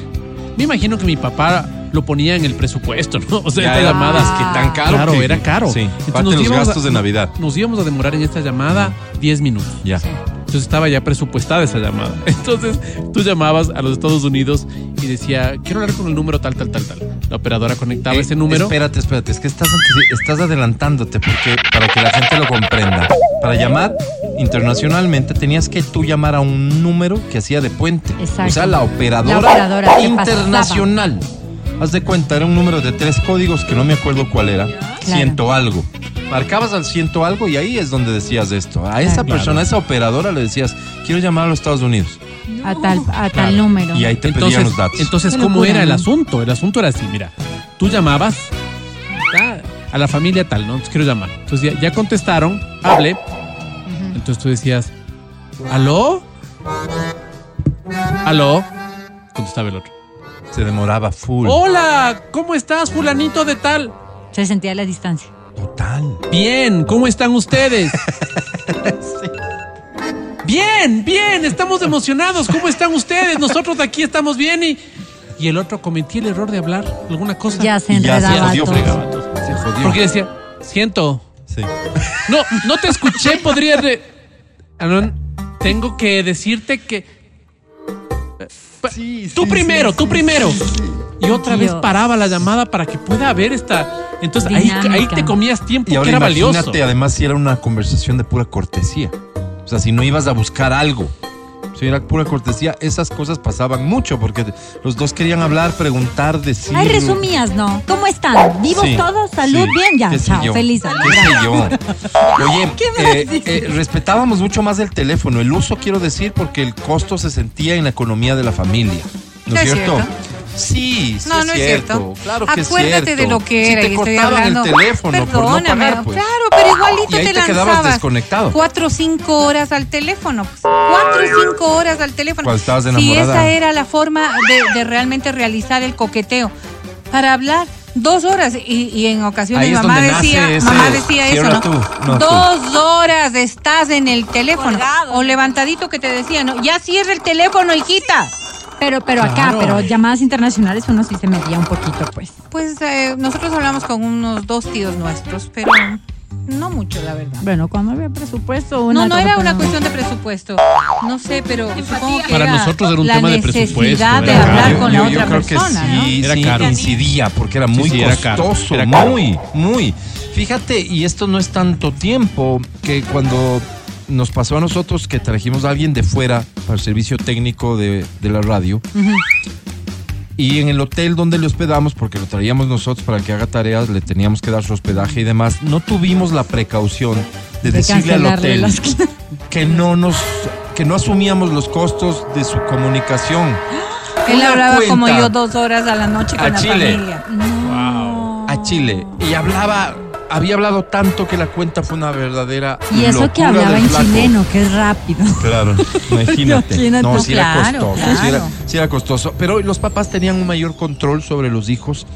C: Me imagino que mi papá lo ponía en el presupuesto, ¿no? O sea,
A: Ya
C: estas
A: era
C: llamadas
A: que tan caro.
C: Claro,
A: que-
C: era caro.
A: Sí,
C: Entonces
A: parte
C: nos
A: los
C: a-
A: gastos de Navidad.
C: Nos íbamos a demorar en esta llamada 10 minutos.
A: Ya.
C: Entonces estaba ya presupuestada esa llamada. Entonces tú llamabas a los Estados Unidos y decía, quiero hablar con el número tal, tal, tal, tal. La operadora conectaba
A: Eh,
C: ese número.
A: Espérate, espérate, es que estás, antes- estás adelantándote porque para que la gente lo comprenda. Para llamar internacionalmente tenías que tú llamar a un número que hacía de puente.
B: Exacto.
A: O sea, la operadora,
B: La operadora que
A: internacional. Haz de cuenta, era un número de tres códigos que no me acuerdo cuál era. Ciento algo. Marcabas al ciento algo y ahí es donde decías esto. A esa
B: Claro.
A: persona, a esa operadora le decías, quiero llamar a los Estados Unidos.
B: A tal, a tal
C: Claro.
B: número.
A: Y ahí te pedían los datos.
C: entonces ¿cómo
B: locura,
C: era el asunto? El asunto era así, mira, tú llamabas a la familia tal, ¿no? Entonces quiero llamar. Entonces ya, ya contestaron, hable. Entonces tú decías, ¿aló? ¿Aló? Contestaba el otro.
A: Se demoraba full.
C: Hola, ¿cómo estás, fulanito de tal?
B: Se sentía a la distancia.
A: Total.
C: Bien, ¿cómo están ustedes? Bien, bien, estamos emocionados. ¿Cómo están ustedes? Nosotros de aquí estamos bien y... Y el otro cometía el error de hablar alguna cosa.
B: Ya se
A: Y ya se
B: enredaba
A: jodió, fregaba. Se jodió.
C: Porque decía, siento.
A: Sí.
C: No, no te escuché, podría... re- Anon, tengo que decirte que...
A: Sí,
C: tú
A: sí,
C: primero,
A: sí,
C: tú
A: sí,
C: primero.
A: sí, sí.
C: Y otra vez paraba la llamada para que pueda haber esta... Entonces ahí, ahí te comías tiempo
A: Y ahora
C: que era
A: imagínate,
C: valioso.
A: además, si era una conversación de pura cortesía. O sea, si no ibas a buscar algo. Si era pura cortesía, esas cosas pasaban mucho porque los dos querían hablar, preguntar, decir.
B: Ay, resumías, ¿no? ¿Cómo están? ¿Vivos
A: Sí,
B: todos? ¿Salud?
A: sí.
B: Bien, ya.
A: ¿Qué sé
B: Chao, feliz.
A: ¿Qué sé yo? Oye,
B: ¿Qué más
A: eh, eh, respetábamos mucho más el teléfono. El uso, quiero decir, porque el costo se sentía en la economía de la familia. ¿No,
K: No
A: es cierto?
K: cierto.
A: Sí, sí
K: No,
A: es
K: no es
A: cierto. Claro que
K: Acuérdate
A: es cierto.
K: de lo que
A: Si
K: era
A: te
K: y estoy hablando.
A: el teléfono por no
K: Perdóname,
A: pagar, pues.
K: claro, pero igualito
A: Y ahí
K: te,
A: te quedabas desconectado.
K: Cuatro o cinco horas al teléfono. pues. Cuatro o cinco horas al teléfono.
A: Cuando estabas
K: Si
A: enamorada.
K: esa era la forma de, de realmente realizar el coqueteo. Para hablar dos horas. Y, y en ocasiones mamá decía,
A: ese,
K: mamá decía eso,
A: "Cierra
K: ¿no?
A: tú, no tú".
K: dos horas estás en el teléfono.
B: Colgado.
K: O levantadito que te decía, ¿no? Ya cierra el teléfono, hijita.
B: Pero, pero acá,
C: Claro.
B: pero llamadas internacionales uno sí se metía un poquito, pues.
K: Pues eh, nosotros hablamos con unos dos tíos nuestros, pero No mucho, la verdad.
B: Bueno, cuando había presupuesto,
K: No,
B: una
K: no
B: cosa
K: era una cuestión de presupuesto. No sé, pero supongo que
C: Para
K: era
C: nosotros era un
K: la
C: tema de presupuesto,
K: necesidad de
C: era
K: hablar
C: caro.
K: con
A: yo,
K: la
A: yo
K: otra
A: creo
K: persona,
A: que
K: ¿no?
A: sí,
C: Era
A: sí
C: caro.
A: incidía porque era muy
C: sí, era caro,
A: costoso,
C: era caro.
A: muy, muy. Fíjate, y esto no es tanto tiempo que cuando nos pasó a nosotros que trajimos a alguien de fuera para el servicio técnico de, de la radio y en el hotel donde le hospedamos, porque lo traíamos nosotros para que haga tareas, le teníamos que dar su hospedaje y demás, no tuvimos la precaución de,
B: De
A: decirle al hotel
B: las
A: que no nos que no asumíamos los costos de su comunicación.
K: Él hablaba como yo dos horas a la noche con
A: A
K: la
A: Chile.
K: familia.
A: a Chile y hablaba, había hablado tanto que la cuenta fue una verdadera.
B: Y eso que hablaba en chileno, que es rápido.
A: Claro, imagínate.
B: Imagínate.
A: No, sí era
K: Claro,
A: costoso, sí era,
K: claro.
A: sí era costoso. Pero los papás tenían un mayor control sobre los hijos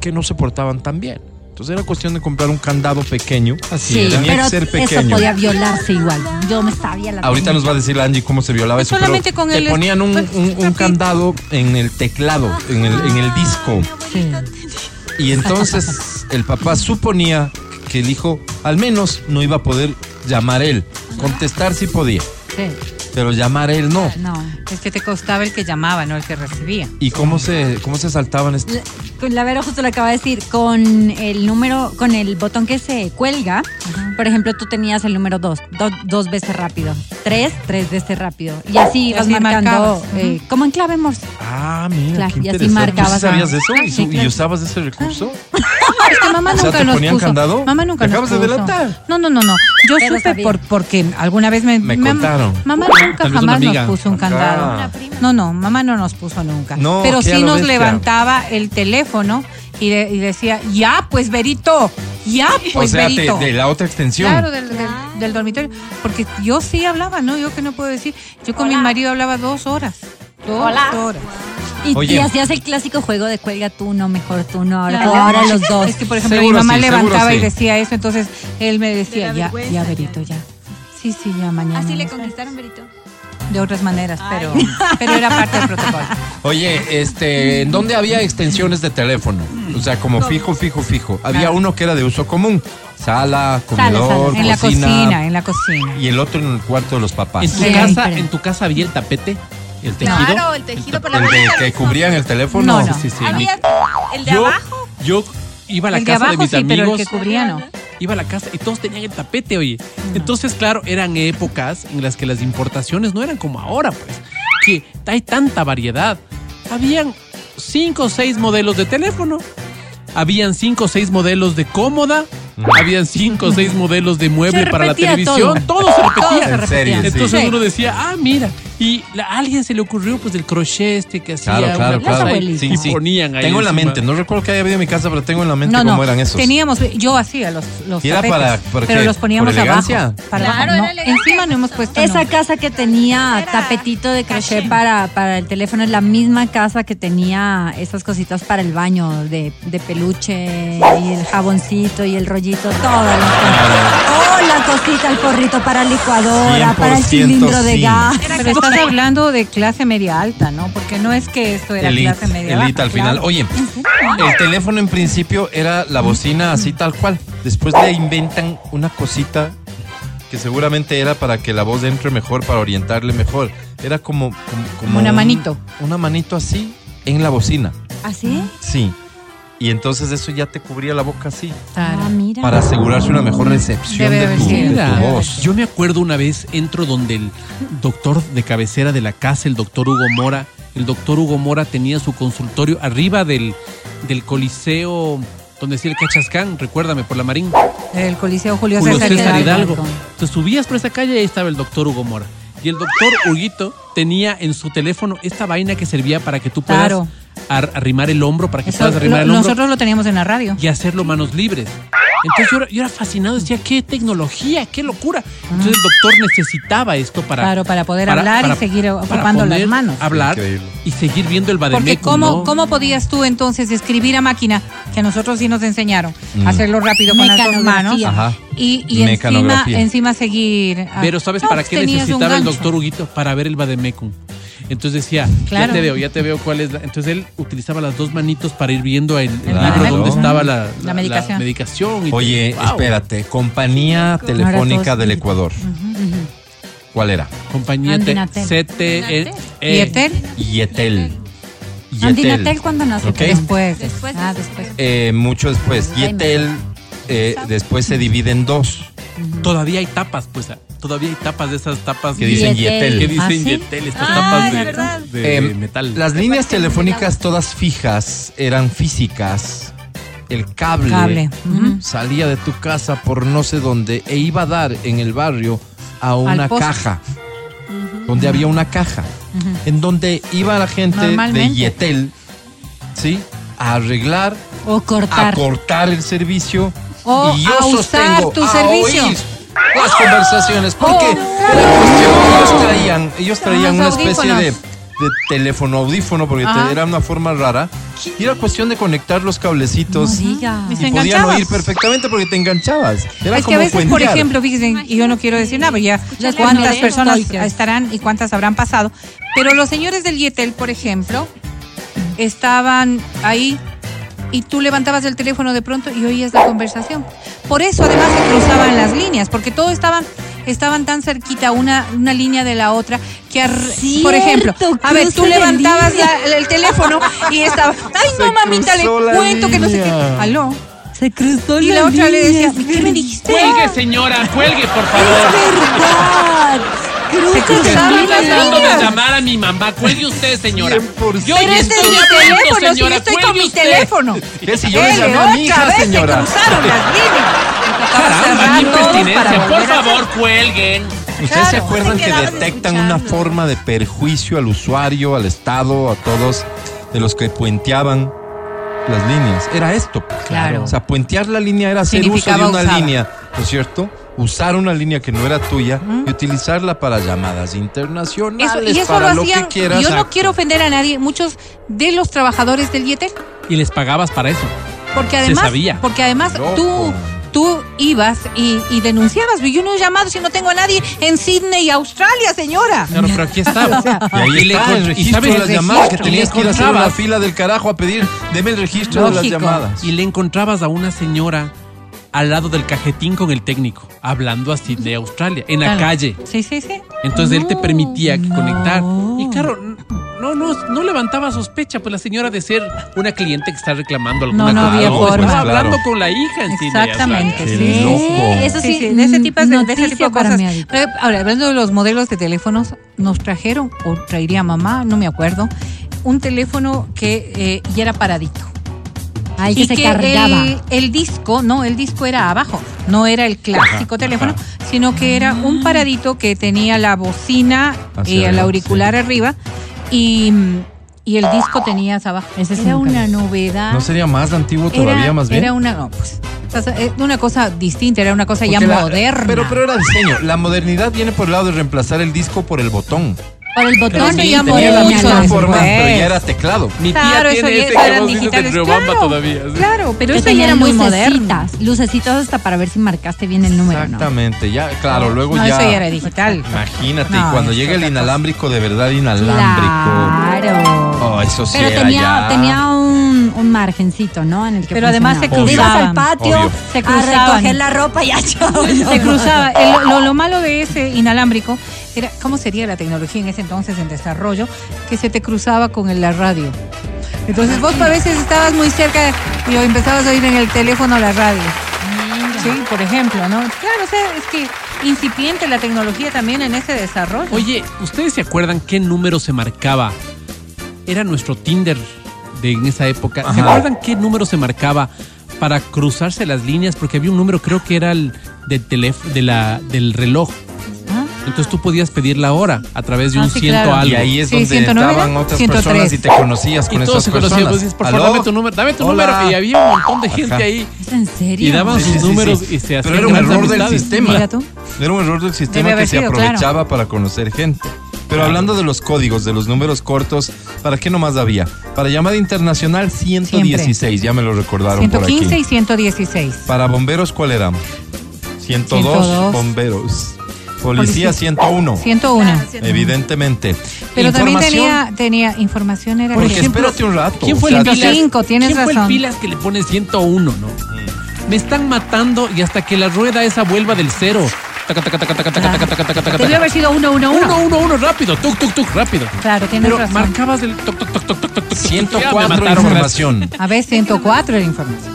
A: que no se portaban tan bien. Entonces era cuestión de comprar un candado pequeño. Así
B: sí,
A: tenía
B: pero
A: que ser
B: eso
A: pequeño.
B: podía violarse igual. Yo me sabía la
A: Ahorita nos va a decir Angie cómo se violaba eso, pero
K: Solamente con
A: te
K: el-
A: ponían un,
K: pues,
A: un- un
K: rapidito.
A: candado en el teclado, en el, en el disco.
B: Sí.
A: Y entonces el papá suponía que el hijo al menos no iba a poder llamar él. Contestar sí podía,
B: Sí.
A: pero llamar él no.
B: No.
K: Es que te costaba el que llamaba, no el que recibía.
A: ¿Y cómo se, cómo se saltaban esto?
B: La- Vera justo lo acaba de decir, con el número, con el botón que se cuelga, por ejemplo, tú tenías el número dos, do- dos veces rápido, tres, tres veces rápido, y así ibas
K: así
B: marcando, eh, como en clave Morse.
A: Ah, mira,
B: Claro,
A: qué
B: y así marcabas
A: ¿Tú sabías de eso?
B: Ah,
A: ¿Y,
B: sí,
A: y
B: claro.
A: usabas ese recurso?
K: Es que mamá
A: O sea,
K: nunca
A: ¿te
K: nos
A: ponían
K: puso.
A: candado?
K: Mamá nunca
A: ¿Te
K: nos
A: acabas de
K: puso.
A: delatar?
K: No, no, no, no. Yo
B: Pero
K: supe por, porque alguna vez me,
A: Me
K: mam-
A: contaron.
K: Mamá nunca
C: Tal
K: jamás nos puso un candado.
A: Ah.
K: No, no, mamá no nos puso nunca.
A: No,
K: Pero sí nos
A: bestia.
K: levantaba el teléfono y, de- y decía, ya, pues Berito, ya, pues
A: o sea, te-
K: Berito.
A: de la otra extensión.
K: Claro, del, del- del dormitorio. Porque yo sí hablaba, ¿no? Yo que no puedo decir. Yo con mi marido hablaba dos horas. Dos horas.
B: Y, hacías el clásico juego de cuelga tú, no, mejor tú, no, ahora,
K: Claro.
B: ahora los dos.
K: Es que, por ejemplo,
A: Seguro
K: mi mamá
A: sí,
K: levantaba y
A: sí.
K: decía eso, entonces él me decía, ya, ya, Berito, ya. Sí, sí, ya mañana.
D: Así le
K: nos vemos".
D: conquistaron, Berito.
K: De otras maneras, pero, pero era parte del protocolo.
A: Oye, este, ¿en dónde había extensiones de teléfono? O sea, como fijo, fijo, fijo. Había uno que era de uso común. Sala, comedor,
K: En la
A: cocina.
K: en la cocina.
A: Y el otro en el cuarto de los papás.
C: En tu
B: Sí,
C: casa, en tu casa había el tapete, el tejido.
D: Claro, el tejido por la
A: El de que cubrían el teléfono.
K: No, no.
C: Sí, sí, sí.
D: Había el de
C: Yo,
D: abajo.
C: yo iba a la
K: El
C: casa de,
K: abajo
C: mis
K: sí, pero el
C: amigos.
K: que cubría no.
C: Iba a la casa y todos tenían el tapete, oye. Entonces, claro, eran épocas en las que las importaciones no eran como ahora, pues. Que hay tanta variedad. Habían cinco o seis modelos de teléfono. Habían cinco o seis modelos de cómoda. Habían cinco o seis modelos de mueble para la televisión.
B: todo.
C: Todo, se repetía.
B: Todo se repetía.
C: Entonces
B: Sí.
C: uno decía, ah, mira. Y la- a alguien se le ocurrió pues el crochet este que hacía
A: Claro, claro, claro.
C: y-
B: Sí,
C: y
A: sí.
C: ponían ahí
A: Tengo en la mente, no recuerdo que haya habido en mi casa, pero tengo en la mente
K: No,
A: cómo
K: no.
A: eran esos.
K: Teníamos, yo hacía los, los
A: ¿Y era
K: tapetes,
A: para- para
K: pero
A: qué?
K: los poníamos abajo. Para
D: Claro,
K: abajo, no. Encima no hemos puesto
B: Esa casa que tenía
D: Era
B: tapetito de crochet para, para el teléfono es la misma casa que tenía esas cositas para el baño de, de peluche y el jaboncito y el rollito, todas las cosas. Oh, la cosita, el porrito para licuadora, para el
A: 100%
B: cilindro de
A: sí.
B: gas.
K: Pero estás hablando de clase media alta, ¿no? Porque no es que esto era
A: Elite,
K: clase media
A: elite
K: baja.
A: al final.
K: claro.
A: Oye, el teléfono en principio era la bocina así tal cual. Después le inventan una cosita que seguramente era para que la voz entre mejor, para orientarle mejor. Era como... Como,
K: Como una
A: un-
K: manito.
A: Una manito así en la bocina.
B: ¿Así?
A: Sí. Y entonces eso ya te cubría la boca así.
K: Claro.
B: Ah, mira.
A: Para asegurarse una mejor recepción
K: Debe
A: de tu, de voz.
C: Yo me acuerdo una vez, entro donde el doctor de cabecera de la casa, el doctor Hugo Mora, el doctor Hugo Mora tenía su consultorio arriba del, del coliseo donde decía el Cachascán, recuérdame, por la Marín.
K: El Coliseo Julio,
C: Julio
K: César
C: César
K: Hidalgo.
C: Hidalgo. Entonces subías por esa calle y ahí estaba el doctor Hugo Mora. Y el doctor Huguito tenía en su teléfono esta vaina que servía para que tú puedas
K: Claro.
C: Ar- arrimar el hombro, para que
K: Eso
C: puedas arrimar
K: lo-
C: el hombro
K: nosotros lo teníamos en la radio.
C: y hacerlo manos libres. Entonces yo era, yo era fascinado, decía, qué tecnología, qué locura. Entonces el doctor necesitaba esto para...
K: Claro, para poder
C: para-
K: hablar
C: para-
K: y seguir
C: para
K: ocupando las manos.
C: Hablar
A: Increíble.
C: y seguir viendo el
K: Porque
C: bademecum,
K: ¿cómo,
C: ¿no?
K: ¿cómo podías tú entonces escribir a máquina, que a nosotros sí nos enseñaron,
A: Mm.
K: hacerlo rápido con las dos manos.
A: Ajá.
K: y, y encima, seguir... ah,
C: Pero ¿sabes
K: no,
C: para
K: pues
C: qué necesitaba el doctor Huguito? Para ver el bademecum. Entonces decía,
B: Claro.
C: ya te veo, ya te veo cuál es la. Entonces él utilizaba las dos manitos para ir viendo el, el
A: Claro.
C: libro donde estaba la,
K: La medicación.
C: medicación y
A: Oye.
C: Wow.
A: espérate, Compañía Telefónica del. Ecuador. ¿Cuál era?
C: Compañía. CTE.
K: ¿Y Etel?
A: Yetel.
B: Andinatel cuando nació.
K: Después.
B: Después. Ah, después.
A: Eh, mucho después. Yetel eh, después se divide en dos.
C: Todavía hay tapas, pues. Todavía hay tapas de esas tapas
A: Que dicen
B: Yetel.
A: Yetel.
C: que dicen
B: ¿Ah, sí?
C: Yetel, estas
B: Ah,
C: tapas de,
A: Eh,
C: metal.
A: Las líneas telefónicas todas fijas eran físicas. El cable, salía de tu casa por no sé dónde e iba a dar en el barrio a una caja. Donde había una caja. En donde iba la gente de. Yetel, ¿sí? A arreglar,
B: O
A: a
B: cortar.
A: cortar el servicio.
K: O
A: y yo
K: a usar
A: sostengo
K: tu
A: a
K: servicio.
A: oír las conversaciones. Porque
K: Oh,
A: era cuestión- ellos traían, ellos traían una especie de, teléfono audífono, porque
K: Ajá.
A: era una forma rara. Y era cuestión de conectar los cablecitos.
B: No diga.
K: Y
A: podían oír perfectamente porque te enganchabas. Era
K: es que
A: como
K: a veces, por ejemplo, fíjense, y yo no quiero decir nada, pero ya
B: Las
K: cuántas
B: mujeres
K: personas estarán y cuántas habrán pasado. Pero los señores del Yetel, por ejemplo, estaban ahí y tú levantabas el teléfono de pronto y oías la conversación. Por eso además se cruzaban las líneas, porque todos estaban estaban tan cerquita una, una línea de la otra que,
B: Cierto,
K: por ejemplo, a ver, tú levantabas la- el teléfono y estaba, ay no mamita, le cuento que no sé qué. Aló.
B: Se cruzó
K: Y la otra le decía, ¿qué me dijiste?
B: verdad.
C: señora, cuelgue, por
B: Es verdad.
K: Se
B: Cruza
K: cruzaban
B: de
K: las
B: línea.
K: líneas.
C: llamar a mi mamá. Cuelgue usted, señora.
A: 100%.
C: Yo
K: Pero
C: ya
K: este es
C: estoy
K: mi
C: hablando,
K: teléfono, si
C: señora,
K: yo estoy con
C: cuelgue
K: mi
C: usted.
K: teléfono.
A: ¿Qué si yo le llamé a mi hija,
K: vez
A: señora?
K: Se cruzaron las líneas.
C: Caramba, qué impertinencia. Por favor, cuelguen.
A: ¿Ustedes se
K: Claro,
A: acuerdan
K: te
A: que detectan una
K: escuchando.
A: forma de perjuicio al usuario, al Estado, a todos de los que puenteaban las líneas? Era esto.
K: Claro.
A: O sea, puentear la línea era hacer uso de
K: Significaba
A: una
K: usada.
A: línea, ¿no es cierto? Usar una línea que no era tuya y utilizarla para llamadas internacionales,
K: Eso, y eso
A: para
K: lo
A: lo,
K: hacían.
A: que quieras.
K: Yo no quiero ofender a nadie. Muchos de los trabajadores del Yetel,
C: Y les pagabas para eso.
K: porque además,
C: sabía.
K: porque además
A: Loco.
K: tú tú ibas y, y denunciabas. Yo no he llamado si no tengo a nadie en Sydney, Australia, señora.
C: Claro, pero aquí estaba.
A: Y ahí
C: le
A: está
C: encont-
A: el
C: y
A: registro
C: sabes-
A: de las llamadas que tenías
C: Y
A: que ir a hacer
C: encontrabas-
A: fila del carajo a pedir, deme el registro de las llamadas.
C: Y le encontrabas a una señora al lado del cajetín con el técnico, hablando así de Australia, en la calle.
K: Sí, sí, sí.
C: Entonces él te permitía
B: no.
C: conectar. Y claro, no, no, no levantaba sospecha, pues la señora de ser una cliente que está reclamando alguna
K: No, no
C: cosa.
K: había
C: estaba
K: forma.
C: hablando
A: Claro.
C: con la hija en
K: Exactamente, sí.
A: loco.
B: Eso sí,
K: Sí, sí, de ese tipo de, de ese
B: noticia
K: tipo de
B: para
K: cosas. Pero, Ahora, hablando de los modelos de teléfonos, nos trajeron, o traería mamá, no me acuerdo, un teléfono que eh, ya era paradito.
B: Ahí que
K: y
B: se
K: que
B: cargaba.
K: el, el disco, no, el disco era abajo, no era el clásico teléfono, sino que era un paradito que tenía la bocina y el auricular arriba y, y el disco tenías abajo.
B: Ese
K: era una
B: vi.
K: novedad.
A: ¿No sería más antiguo todavía,
K: era,
A: más bien?
K: Era una, no, pues, una cosa distinta, era una cosa ya
A: la-
K: moderna.
A: Pero, pero era diseño. La modernidad viene por el lado de reemplazar el disco por el botón.
B: Por el botón
K: sí,
B: llama
A: Tenía la
K: mucho
A: misma
K: después.
A: forma, pero ya era teclado.
C: Mi tía
K: Claro, eso
C: tiene
K: ya
C: ese
K: eso
C: que
K: eran
C: de
K: digitales. Claro,
C: todavía. sí.
K: Claro, pero eso ya era muy moderno.
B: lucecitas hasta para ver si marcaste bien el número, ¿no?
A: Exactamente, ya, claro, luego
K: no,
A: ya.
K: eso ya era digital.
A: Imagínate,
K: No,
A: y cuando llega el inalámbrico, de verdad inalámbrico.
B: Claro.
A: Oh, eso sí
B: Pero
A: era
B: tenía,
A: ya.
B: tenía un, un margencito, ¿no? En el que
K: Pero además se
B: ibas al patio
A: Obvio.
K: Se
B: a
K: cruzaban.
B: recoger la ropa y ya chao.
K: Se cruzaba. Lo malo de ese inalámbrico era, ¿cómo sería la tecnología en ese entonces en desarrollo? Que se te cruzaba con el- la radio. Entonces vos a veces estabas muy cerca y empezabas a oír en el teléfono la radio. Sí, por ejemplo, ¿no? Claro, o sea, es que incipiente la tecnología también en ese desarrollo.
C: Oye, ¿ustedes se acuerdan qué número se marcaba? Era nuestro Tinder de en esa época. ¿Se acuerdan qué número se marcaba para cruzarse las líneas? Porque había un número, creo que era el del teléfono, de la, del reloj. Entonces tú podías pedir la hora a través de
K: Ah,
C: un
K: sí,
C: ciento
K: claro.
C: algo.
A: Y ahí es
K: Sí,
A: donde
K: 109,
A: estaban otras
K: 103.
A: personas y te conocías con
C: Y todos
A: esas
C: se conocían.
A: personas.
C: Pues, dices, por favor, dame tu número, dame tu
A: Hola.
C: número. Y había un montón de gente
A: Ajá.
C: ahí.
B: ¿Es en serio?
C: Y daban
A: Sí,
C: sus números
A: sí.
C: y se hacían
A: Pero era un error del sistema.
K: Tú.
A: Era un error del sistema
K: Debe
A: que se aprovechaba para conocer gente. Pero hablando de los códigos, de los números cortos, ¿para qué nomás había? Para llamada internacional 116, ya me lo recordaron por
K: 115
A: aquí.
K: y 116.
A: Para bomberos, ¿cuál era? 102,
K: 102.
A: bomberos. Policía 101.
K: 101.
A: Evidentemente.
K: Pero también tenía, tenía información era
A: Porque
K: ejemplo,
A: espérate un rato.
C: ¿Quién fue el pilas?
K: Cinco, tienes
C: ¿quién razón. Fue el pilas que le pone 101, no? Me están matando y hasta que la rueda esa vuelva del cero.
B: Debió haber sido 1-1-1.
C: 1-1-1, rápido, tuk, tuk, tuk, rápido.
K: Claro, tienes razón.
C: marcabas el tuk, tuk, tuk, tuk, tuk, tuk,
A: 104 información.
K: A ver, 104 era información.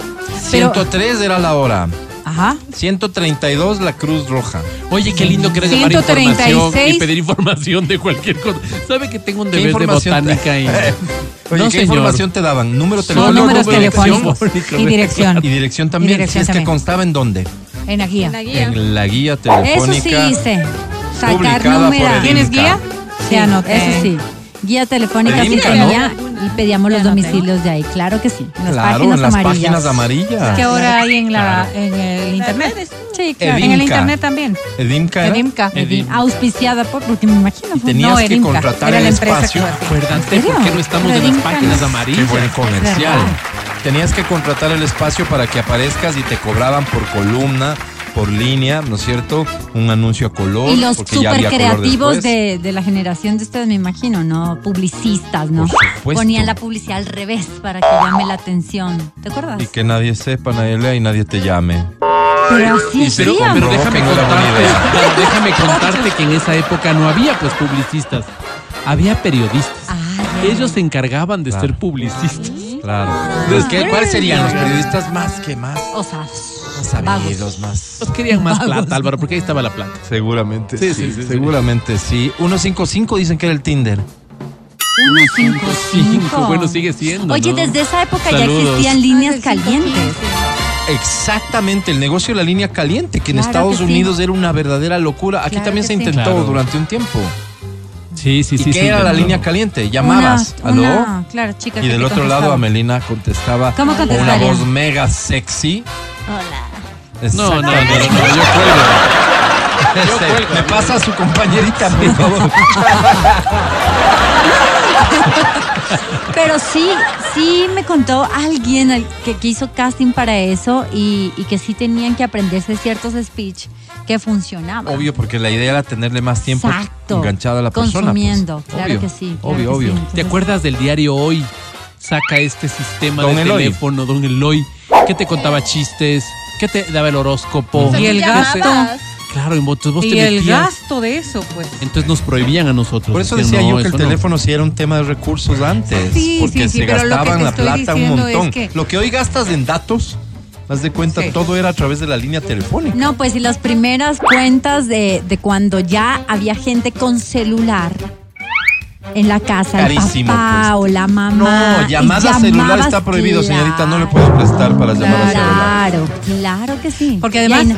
A: 103 era la hora.
K: Ajá.
A: 132 la Cruz Roja.
C: Oye, qué lindo que era llamar
K: 136.
C: información y pedir información de cualquier cosa. ¿Sabe que tengo un
A: ¿Qué
C: deber de botánica y...
A: Oye,
C: No,
A: ¿qué
C: señor.
A: información te daban? Número
K: No,
A: telefónico.
K: números
C: número de
K: telefónicos
C: telefónico.
K: y dirección.
A: Y dirección también.
K: Y dirección
A: si es
K: también.
A: que constaba en dónde?
K: En la guía.
D: En la guía.
A: En la guía
B: Eso
A: telefónica.
B: sí hice. Sacar números.
A: el
K: ¿Tienes guía?
B: Sí,
K: anoté.
B: Eso sí. Guía telefónica
A: El
B: sí y pedíamos los domicilios de ahí. Claro que sí. En las
A: Claro,
B: páginas
A: en las
B: amarillas.
A: páginas amarillas.
K: Que ahora hay en, la, en el internet.
B: Sí, claro.
K: En el internet también.
A: El era.
K: IMCA.
B: Edin- Auspiciada por, porque me imagino.
A: Y tenías
K: No,
A: que contratar
K: Era
A: el espacio.
C: Acuérdate,
B: ¿En
C: ¿por qué no estamos en las páginas
B: no-
C: amarillas?
A: Qué buen comercial. Tenías que contratar el espacio para que aparezcas y te cobraban por columna, por línea, ¿no es cierto? Un anuncio a color.
B: Y los
A: porque ya
B: súper creativos de, de la generación de ustedes, me imagino, ¿no? Publicistas, ¿no? Ponían la publicidad al revés para que llame la atención. ¿Te acuerdas?
A: Y que nadie sepa, nadie lea y nadie te llame.
B: Pero así
C: Y pero, pero déjame contarte, pero déjame contarte que en esa época no había pues publicistas, había periodistas.
B: Ah, ya.
C: Ellos se encargaban de
A: Claro.
C: ser publicistas.
A: Claro. ¿qué- ¿Cuáles serían los periodistas más que más?
B: O
A: Más
B: vagos.
A: más.
C: Los querían más plata, Álvaro, porque ahí estaba la plata.
A: Seguramente sí,
C: Sí, sí, sí,
A: seguramente sí. 155 dicen que era el Tinder.
B: 155.
C: Bueno, sigue siendo.
B: Oye,
C: ¿no?
B: desde esa época ya
C: Saludos.
B: existían líneas calientes.
A: Exactamente, el negocio de la línea caliente, que en
B: Claro
A: Estados
B: que sí.
A: Unidos era una verdadera locura. Aquí
B: Claro
A: también
B: que
A: se
B: sí.
A: intentó
C: Claro.
A: durante un tiempo.
C: Sí, sí,
A: ¿Y
C: sí.
A: qué
C: sí,
A: era la línea caliente? Llamabas,
B: Una-
A: ¿aló?
B: una- claro, chica.
A: y
B: que
A: del
B: te
A: otro lado
B: contestaba.
A: Amelina contestaba
B: ¿Cómo
A: con una
B: contestaría?
A: voz mega sexy.
B: Hola.
C: No, no, no, no, yo cuelgo.
A: Este,
C: cuelgo.
A: me pasa a su compañerita, por favor.
B: Pero sí, sí me contó alguien al- que, hizo casting para eso y, y que sí tenían que aprenderse ciertos speech que funcionaban.
A: Obvio, porque la idea era tenerle más tiempo
B: Exacto.
A: enganchada a la persona. pues.
B: Consumiendo, claro
A: Obvio,
B: que sí. claro
A: Obvio,
B: que
A: obvio.
B: sí.
C: ¿Te acuerdas del diario Hoy? Saca este sistema
A: Don
C: de
A: Eloy.
C: teléfono, Don Eloy, que te contaba chistes, que te daba el horóscopo.
K: Y el gasto.
C: Claro, y vos, vos
K: Y
C: te
K: el
C: metías.
K: gasto de eso, pues.
C: Entonces nos prohibían a nosotros.
A: Por eso decía
C: "No,
A: yo que el
C: eso no".
A: teléfono sí era un tema de recursos antes.
K: Sí,
A: porque
K: sí, sí,
A: se
K: pero lo que
A: gastaban
K: te
A: la
K: estoy
A: plata un
K: es
A: montón.
K: que-
A: Lo que hoy gastas en datos, haz de cuenta,
K: Sí.
A: todo era a través de la línea telefónica.
B: No, pues y las primeras cuentas de, de cuando ya había gente con celular en la casa,
A: Carísimo,
B: el papá
A: pues.
B: o la mamá.
A: No, llamada celular está prohibido,
B: claro,
A: señorita, no le puedo prestar para llamada celular.
B: Claro, claro que sí.
K: Porque además,
B: no-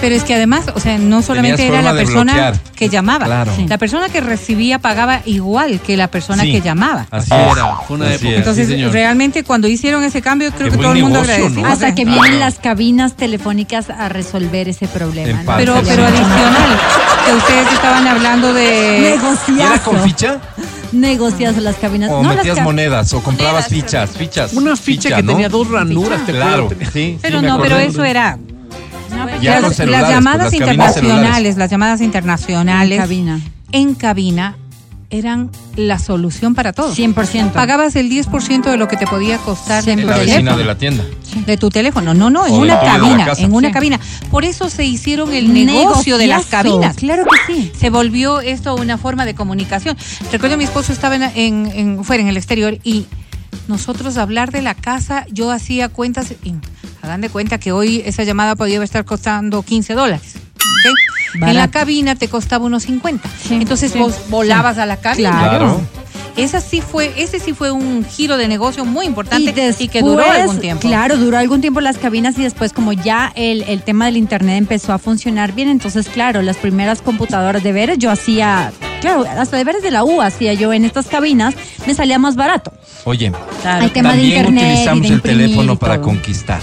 K: pero es que además, o sea, no solamente
A: Tenías
K: era la persona
A: bloquear.
K: que llamaba.
A: Claro.
B: Sí.
K: La persona que recibía pagaba igual que la persona
A: Sí.
K: que llamaba.
A: Así era.
C: fue una época.
K: Entonces,
C: sí,
K: realmente cuando hicieron ese cambio, creo que todo el mundo
A: negocio,
K: agradeció.
A: ¿no?
B: hasta que
A: Claro.
B: vienen las cabinas telefónicas a resolver ese problema.
K: Pero, pero adicional, que ustedes estaban hablando de...
A: ¿Y era
B: Negociazo.
A: con ficha?
B: Negociazo las cabinas.
A: ¿O
B: No,
A: metías monedas? ¿O comprabas
D: Monedas,
A: fichas? Fichas.
C: Una ficha que
A: ¿no?
C: tenía dos ranuras, ¿te
A: Claro,
C: acuerdas?
A: sí.
K: Pero
A: sí, me
K: no, pero eso era...
A: Ya con
K: las,
A: celulares,
K: llamadas
A: pues, cabinas
K: internacionales, las llamadas internacionales
B: En cabina.
K: en cabina eran la solución para todo.
B: 100%.
K: Pagabas el 10% de lo que te podía costar tu
A: La vecina
K: teléfono.
A: de la tienda.
K: de tu teléfono. No, no, en
A: O
K: una cabina, en una
B: Sí.
K: cabina. Por eso se hicieron el negocio de las cabinas.
B: Claro que sí.
K: Se volvió esto una forma de comunicación. Recuerdo mi esposo estaba en, en- en- fuera en el exterior y nosotros hablar de la casa, yo hacía cuentas y hagan de cuenta que hoy esa llamada podía estar costando 15 dólares. ¿Ok? En la cabina te costaba unos 50.
B: Sí,
K: Entonces
B: sí,
K: vos volabas a la cabina.
B: Claro.
A: Claro.
K: Esa sí fue, ese sí fue un giro de negocio muy
B: Y,
K: importante y,
B: después,
K: que duró algún tiempo.
B: Claro, duró algún tiempo las cabinas y después como ya el, el tema del internet empezó a funcionar bien, entonces claro, las primeras computadoras de veres yo hacía, claro, hasta deberes de la U hacía yo en estas cabinas, me salía más barato.
A: Oye,
B: el tema de
A: también
B: internet y
A: utilizamos
B: de
A: el teléfono
B: y
A: para conquistar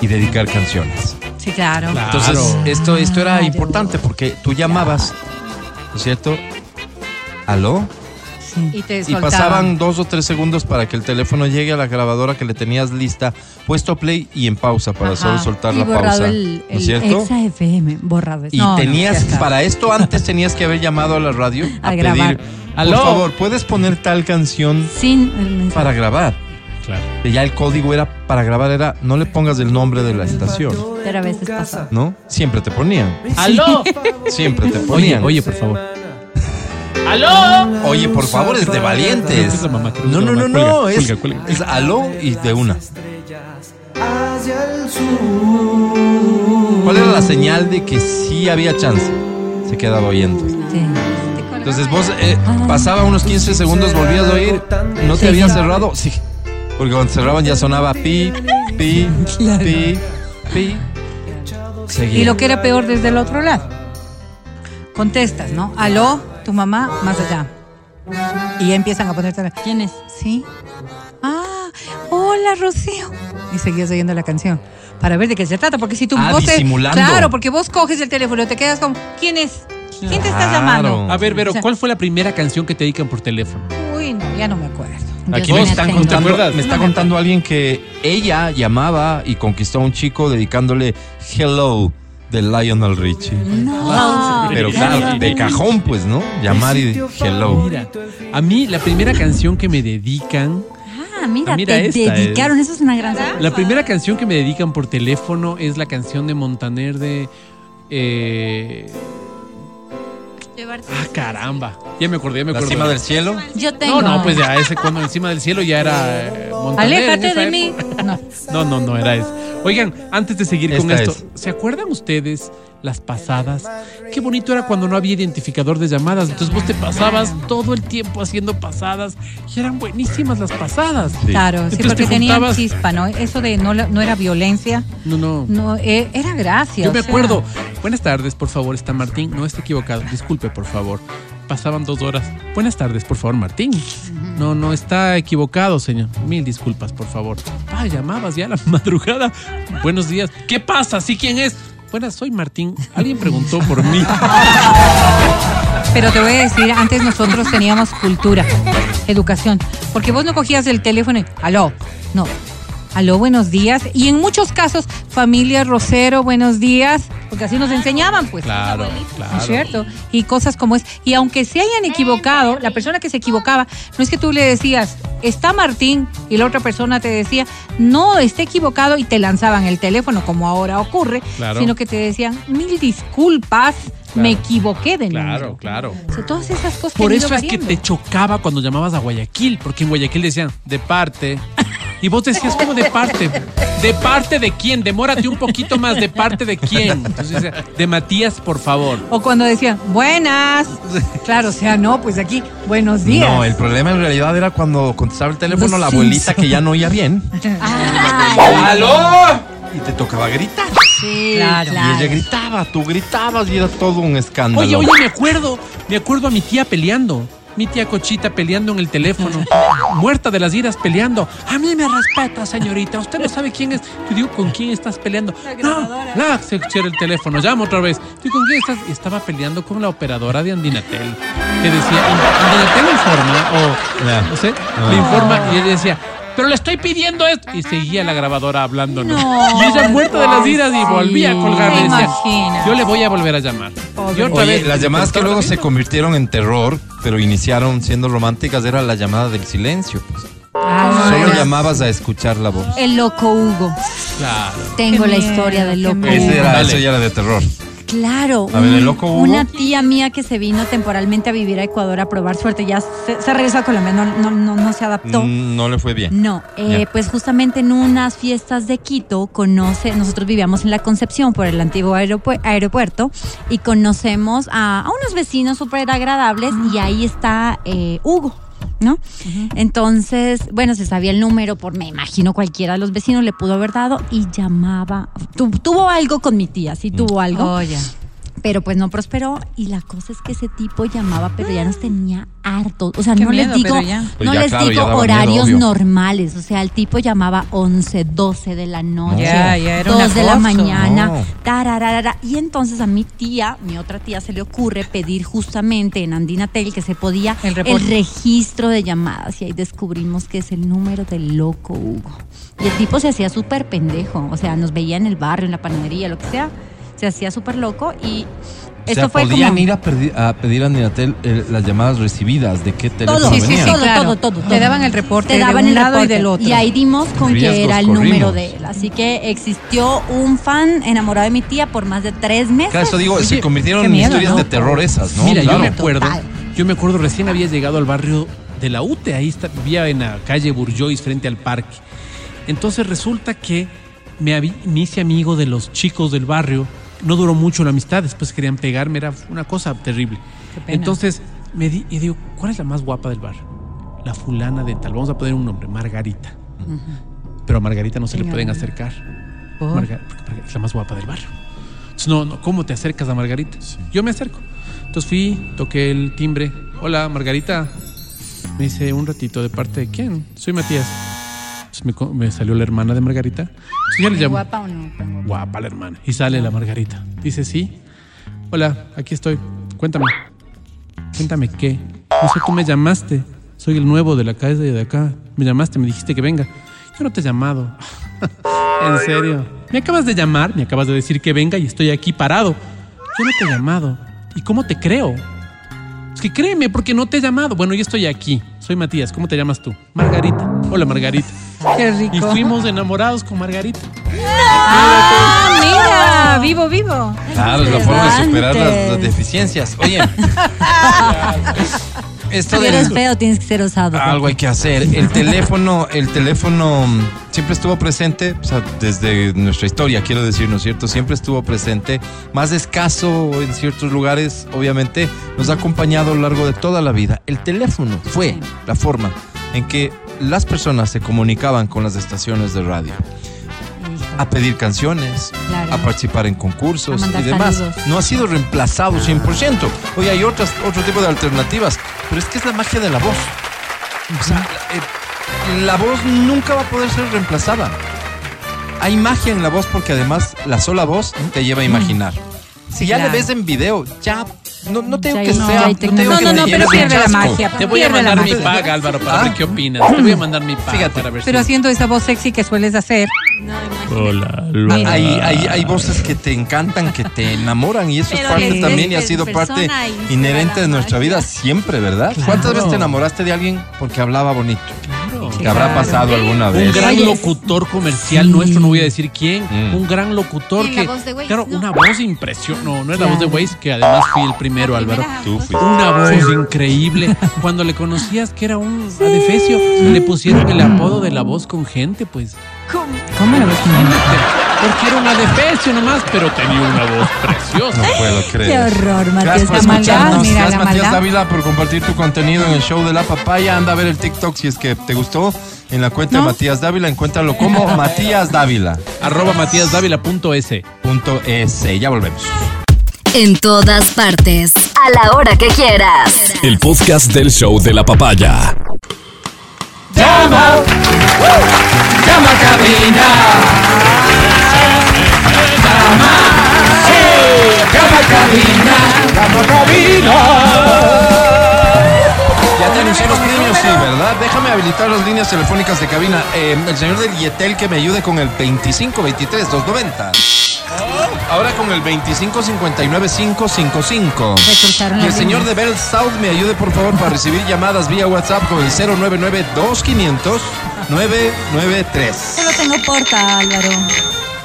A: y dedicar canciones.
K: Sí, claro.
A: Entonces, esto, esto era
B: Claro.
A: importante porque tú llamabas, ¿no es cierto? ¿Aló?
K: Y te
A: Y
K: soltaban.
A: pasaban dos o tres segundos para que el teléfono llegue a la grabadora que le tenías lista, puesto play y en pausa para
B: Ajá.
A: solo soltar
B: y
A: la
B: borrado
A: pausa.
B: el,
A: ¿No es
B: el
A: cierto?
B: Exa FM, borrado.
A: Y
B: No, no,
A: tenías,
B: está.
A: para esto antes tenías que haber llamado a la radio a,
B: A grabar.
A: pedir,
C: Aló.
A: por favor, ¿puedes poner tal canción
B: Sin el mensaje.
A: para grabar?
C: Claro.
A: Ya el código era, para grabar era, no le pongas el nombre de la estación,
B: Pero a veces pasa.
A: ¿no? Siempre te ponían,
C: ¡Aló!
A: siempre te ponían.
C: oye, por favor. ¡Aló!
A: Oye, por favor, es de valientes. No, no, no, no, es, aló y de una. ¿Cuál era la señal de que sí había chance? Se quedaba oyendo.
B: Sí.
A: Entonces vos eh, pasaba unos 15 segundos, volvías a oír, no te
B: Sí,
A: había cerrado, sí. Porque cuando cerraban ya sonaba pi, pi, pi, pi. Seguía.
K: Y lo que era peor desde el otro lado. Contestas, ¿no? Aló, tu mamá, más allá. Y ya empiezan a ponerte.
B: ¿Quién es?
K: Sí. Ah, hola, Rocío. Y seguías oyendo la canción. Para ver de qué se trata, porque si tú
A: Ah,
K: vos te-. Claro, porque vos coges el teléfono y te quedas como, ¿quién es? ¿Quién te está
A: Claro.
K: llamando?
C: A ver, Vero,
K: O sea,
C: ¿cuál fue la primera canción que te dedican por teléfono?
K: Uy, no, ya no me acuerdo.
A: Aquí me están contando, me está
K: No me
A: contando alguien que ella llamaba y conquistó a un chico dedicándole Hello de Lionel Richie.
B: No.
A: Pero claro, de cajón pues, ¿no? Llamar y Hello.
C: Mira, a mí la primera canción que me dedican,
B: Ah, mira,
C: Ah, mira,
B: te
C: esta
B: dedicaron. Eso es una gran
C: la primera canción que me dedican por teléfono es la canción de Montaner de... eh, ah, caramba. Ya me acordé, ya me acordé.
A: cima del cielo.
B: Yo tengo.
C: No, no, pues ya ese cuando encima del cielo ya era eh, Montaner.
K: Aléjate de mí. No.
C: No, no, no era eso. Oigan, antes de seguir con esto, ¿se acuerdan ustedes las pasadas? Qué bonito era cuando no había identificador de llamadas. Entonces vos te pasabas todo el tiempo haciendo pasadas y eran buenísimas las pasadas.
K: Claro, sí,
C: Entonces
K: porque
C: te
K: tenían
C: juntabas-
K: chispa, ¿no? Eso de no, la- no era violencia,
C: No, no.
K: no, eh, era gracia.
C: Yo me
K: sea,
C: acuerdo. Buenas tardes, por favor, está Martín. No está equivocado. Disculpe, por favor. Pasaban dos horas. Buenas tardes, por favor, Martín. No, no está equivocado, señor. Mil disculpas, por favor. Ah, llamabas ya a la madrugada. Buenos días. ¿Qué pasa? ¿Sí quién es? Buenas, soy Martín. Alguien preguntó por mí.
K: Pero te voy a decir, antes nosotros teníamos cultura, educación. Porque vos no cogías el teléfono y, aló, no. Aló, buenos días. Y en muchos casos, familia Rosero, buenos días. Porque así nos enseñaban, pues.
C: Claro,
K: ¿No
C: claro.
K: es cierto? Y cosas como es. Y aunque se hayan equivocado, la persona que se equivocaba, no es que tú le decías, está Martín, y la otra persona te decía, no, está equivocado, y te lanzaban el teléfono, como ahora ocurre,
C: Claro.
K: sino que te decían, mil disculpas, me equivoqué de
C: Claro,
K: número".
C: claro.
K: O sea, todas esas cosas
C: Por eso es que te chocaba cuando llamabas a Guayaquil, porque en Guayaquil decían, de parte. Y vos decías, ¿cómo de parte? ¿De parte de quién? Demórate un poquito más, ¿de parte de quién? Entonces decía, de Matías, por favor.
K: O cuando decían, buenas. Claro, o sea, no, pues aquí, buenos días.
A: No, el problema en realidad era cuando contestaba el teléfono
K: Los
A: la abuelita que ya no oía bien
B: Ay,
A: y te tocaba gritar.
B: sí,
K: Claro.
A: Y ella gritaba, tú gritabas y era todo un escándalo.
C: Oye, oye, me acuerdo, me acuerdo a mi tía peleando. Mi tía Cochita peleando en el teléfono, muerta de las iras peleando. A mí me respeta, señorita. Usted no sabe quién es. Yo digo, ¿con quién estás peleando? no, la se cierra el teléfono. Llama otra vez. Digo, ¿con quién estás? Y estaba peleando con la operadora de Andinatel. Que decía, Andinatel informa, o no sé, le informa. Y ella decía, pero le estoy pidiendo esto. Y seguía la grabadora hablándonos.
B: No.
C: Y ella muerta de las iras y
B: Sí.
C: volvía a colgar. Yo le voy a volver a llamar. Y otra
A: Oye,
C: vez.
A: las llamadas que luego se convirtieron en terror, pero iniciaron siendo románticas, era la llamada del silencio. pues.
K: Ah,
A: Solo
K: ya.
A: llamabas a escuchar la voz.
B: El loco Hugo.
C: Claro.
B: Tengo
K: Qué
B: la
K: miedo,
B: historia del loco. Hugo.
A: Ese era, eso ya era de terror.
B: Claro.
A: A ver,
B: un-
A: ¿el loco Hugo?
B: Una tía mía que se vino temporalmente a vivir a Ecuador a probar suerte. Ya se, se regresó a Colombia, no, no, no, no se adaptó.
A: Mm, No le fue bien.
B: No, eh, pues justamente en unas fiestas de Quito conoce, nosotros vivíamos en la Concepción por el antiguo aeropu- aeropuerto y conocemos a, a unos vecinos súper agradables y ahí está eh, Hugo. ¿No? Entonces, bueno, se sabía el número por, me imagino, cualquiera de los vecinos le pudo haber dado y llamaba. Tu- tuvo algo con mi tía, sí tuvo algo.
K: Oh.
B: Pero pues no prosperó y la cosa es que ese tipo llamaba, pero ya nos tenía hartos. O sea,
K: Qué
B: no les digo.
A: Pues
B: no
A: ya,
B: les
A: claro,
B: digo horarios
A: miedo,
B: normales. O sea, el tipo llamaba 11, 12 de la noche,
K: un
B: 2 de la mañana,
A: No.
B: tarararara. Y entonces a mi tía, mi otra tía, se le ocurre pedir justamente en Andinatel que se podía
K: El
B: el, registro de llamadas. Y ahí descubrimos que es el número del loco Hugo. Y el tipo se hacía súper pendejo. O sea, nos veía en el barrio, en la panadería, lo que sea. Se hacía súper loco y
A: O
B: esto
A: sea,
B: fue
A: podían
B: como...
A: ir a, pedir a Ninatel eh, las llamadas recibidas, de qué teléfono
B: Todo,
K: Sí, sí,
B: todo,
K: claro.
B: todo, todo,
K: Te daban el reporte
B: Te
K: de
B: daban
K: un
B: el
K: lado y
B: reporte.
K: del otro.
B: Y ahí dimos con que
A: Riesgos
B: era el
A: corrimos.
B: número de él. Así que existió un fan enamorado de mi tía por más de tres meses.
A: Claro, eso digo, se convirtieron en
K: miedo,
A: historias
K: ¿no?
A: de terror esas, ¿no?
C: Mira,
A: Claro.
C: yo me acuerdo,
B: Total.
C: yo me acuerdo, recién había llegado al barrio de la UTE, ahí está, vivía en la calle Burjois frente al parque. Entonces resulta que me, me hice amigo de los chicos del barrio, no duró mucho la amistad, después querían pegarme, era una cosa terrible.
K: Qué pena.
C: Entonces me di, y digo, ¿cuál es la más guapa del barrio? La fulana de tal, vamos a poner un nombre, Margarita. Pero a Margarita no se le pueden acercar. Es la más guapa del barrio. Entonces, no, no, ¿cómo te acercas a Margarita? Yo me acerco. Entonces fui, toqué el timbre. Hola, Margarita. Me dice, un ratito, ¿de parte de quién? Soy Matías. Entonces me, salió la hermana de Margarita. Entonces ya le llamo.
B: ¿Guapa o no? Guapa.
C: Guapa la hermana. Y sale la Margarita. Dice, sí. Hola, aquí estoy. Cuéntame. Cuéntame qué. No sé, tú me llamaste. Soy el nuevo de la calle de acá. Me llamaste, me dijiste que venga. Yo no te he llamado. en serio. Me acabas de llamar, me acabas de decir que venga y estoy aquí parado. Yo no te he llamado. ¿Y cómo te creo? Es que créeme, porque no te he llamado. Bueno, yo estoy aquí. Soy Matías. ¿Cómo te llamas tú? Margarita. Hola, Margarita.
K: Qué rico.
C: Y fuimos enamorados con Margarita.
K: Ah, mira, vivo, vivo.
A: Claro, es la forma de superar las, las deficiencias. Oye, esto
B: eres
A: del,
B: feo, tienes que ser osado.
A: algo hay que hacer. El teléfono, el teléfono siempre estuvo presente, o sea, desde nuestra historia, quiero decir, ¿no es cierto? Siempre estuvo presente, más escaso en ciertos lugares, obviamente, nos ha acompañado a lo largo de toda la vida. El teléfono fue la forma en que las personas se comunicaban con las estaciones de radio. A pedir canciones,
B: Claro.
A: a participar en concursos y demás.
B: saludos.
A: No ha sido reemplazado 100%. Hoy hay otras, otro tipo de alternativas, pero es que es la magia de la voz. O sea, eh, la voz nunca va a poder ser reemplazada. Hay magia en la voz porque además la sola voz te lleva a imaginar. Si ya
K: claro.
A: le ves en video, ya no, no tengo que
B: no,
A: sea. no tengo
B: tecnología.
A: que
K: No, no, no,
A: te
K: pero pierde la magia.
C: Te voy a mandar mi paga, Álvaro, para
A: Ah.
C: ver qué opinas. Te voy a mandar mi paga
A: Fíjate,
C: para ver
K: Pero
C: si...
K: haciendo esa voz sexy que sueles hacer.
C: Hola,
K: Mira.
A: Hay, hay, hay voces que te encantan, que te enamoran y eso es
B: Pero
A: parte
B: les
A: también y ha sido parte inherente de nuestra vida siempre, ¿verdad?
C: Claro.
A: ¿Cuántas veces te enamoraste de alguien porque hablaba bonito?
C: Claro.
A: ¿Te habrá
K: Claro.
A: pasado alguna
C: Un
A: vez?
C: gran
B: Oye,
C: locutor comercial
B: sí.
C: nuestro, no voy a decir quién,
A: Mm.
C: un gran locutor que,
D: la voz de Waze,
C: claro,
D: ¿no?
C: una voz impresionante, no, no es la voz de. Waze, que además fui el primero, Álvaro.
A: Tú.
C: Una voz increíble. Cuando le conocías que era un adefesio, le pusieron el apodo de la voz con gente, pues.
B: ¿Cómo la ves?
C: Porque era un adefesio nomás, pero tenía una voz preciosa.
A: No puedo
B: Qué
A: creer.
B: horror, Matías.
A: Gracias por
K: La maldad,
A: escucharnos.
K: mira,
A: Gracias
K: la
A: Matías
K: maldad.
A: Dávila por compartir tu contenido en el show de la papaya. Anda a ver el TikTok si es que te gustó. En la cuenta de. Matías Dávila, encuéntralo como Matías Dávila.
C: Arroba matíasdávila.es.
A: Punto S. Ya volvemos.
E: En todas partes. A la hora que quieras.
F: El podcast del show de la papaya.
L: Llama, llama a cabina. Llama, sí, llama a cabina. Llama a cabina.
A: Ya te anuncié los premios, sí, ¿verdad? Déjame habilitar las líneas telefónicas de cabina. Eh, el señor del Yetel que me ayude con el 2523-290. Ahora con el 2559-555.
B: Recruzaron
A: Y el señor de Bell South me ayude por favor para recibir llamadas vía WhatsApp con el 099-2500-993.
B: Yo lo tengo porta, Álvaro.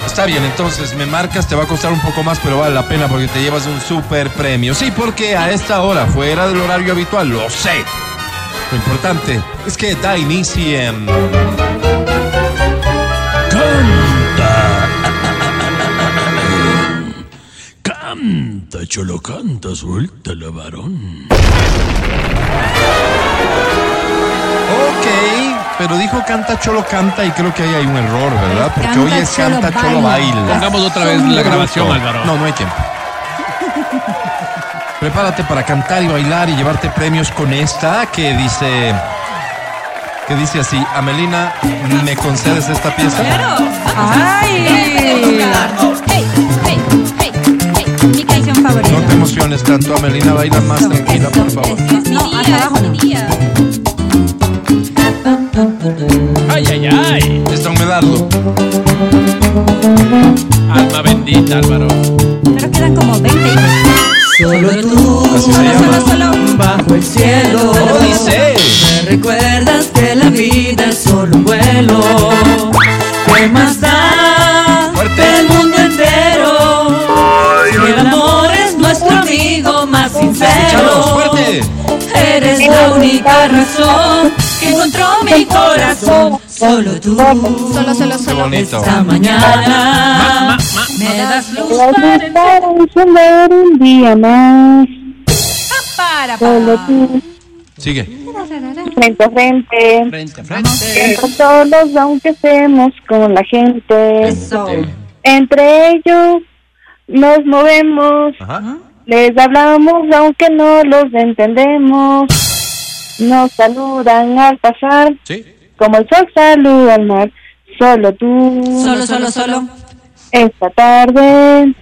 A: Está bien, entonces me marcas, te va a costar un poco más, pero vale la pena porque te llevas un super premio. Sí, porque a esta hora, fuera del horario habitual, lo sé. Lo importante es que da inicio en...
F: Canta, cholo, canta, suelta la varón.
A: Ok, pero dijo canta cholo canta y creo que ahí hay un error, ¿verdad? Porque
B: Canta
A: hoy es
B: cholo
A: canta cholo
B: baila.
A: baila.
C: Pongamos otra vez la grabación, Álvaro.
A: No, no hay tiempo. Prepárate para cantar y bailar y llevarte premios con esta que dice. Que dice así, Amelina, ¿me concedes esta pieza?
B: ¡Ay!
D: Hey, hey, hey.
B: Mi canción favorita.
A: No te emociones tanto, Amelina, baila más tranquila, por favor.
B: No, hasta abajo no.
C: Ay, ay, ay.
A: Está un medardo.
C: Alma bendita, Álvaro.
B: Pero quedan como 20 hijos.
L: Solo tú,
A: Así se llama.
B: Solo, solo.
L: bajo el cielo.
A: ¿Cómo dice?
L: Me recuerdas que la vida es solo un vuelo. ¿Qué más la razón que encontró mi corazón. Solo tú.
D: Solo, solo, solo.
L: Esta mañana me das luz para
M: encender un día más.
K: Para,
M: Solo tú,
A: Sigue.
M: frente a frente.
C: Frente a frente.
M: Entre todos, aunque estemos con la gente.
B: Eso.
M: Entre ellos nos movemos.
A: Ajá.
M: Les hablamos aunque no los entendemos. Nos saludan al pasar.
A: Sí.
M: Como el sol saluda al mar. Solo tú.
B: Solo, solo, solo.
M: Esta tarde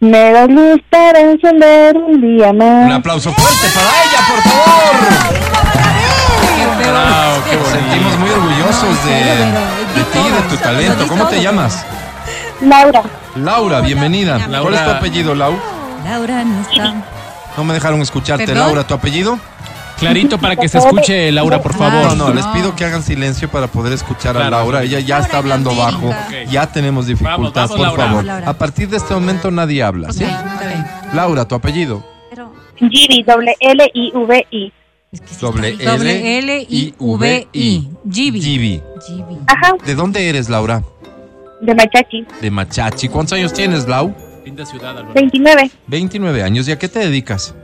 M: me das luz para encender un día más.
A: Un aplauso fuerte para ella, por favor. Bravo, qué bonito. Sentimos muy orgullosos de, de ti, de tu talento. ¿Cómo te llamas?
M: Laura,
A: Laura, bienvenida. ¿Cuál es tu apellido, Lau?
B: Laura no está.
A: No me dejaron escucharte.
K: ¿Perdón?
A: Laura, ¿tu apellido?
C: Clarito para que se escuche, Laura, por
A: No,
C: favor.
A: no, les pido que hagan silencio para poder escuchar a. Laura. Ella ya está hablando bajo. Ya tenemos dificultad,
C: Vamos, vamos,
A: por
C: Laura.
A: favor. A partir de este momento nadie habla, ¿sí? Laura, ¿tu apellido?
M: Giri, doble L I V I.
B: es que sí
A: Doble
B: está
K: Doble L I V I. Gibi.
A: Gibi.
B: Gibi.
M: Ajá,
A: ¿De dónde eres, Laura?
M: de Machachi,
A: De Machachi. ¿Cuántos años tienes, Lau?
C: Linda ciudad, Álvaro.
M: 29.
A: 29 años. ¿Y a qué te dedicas?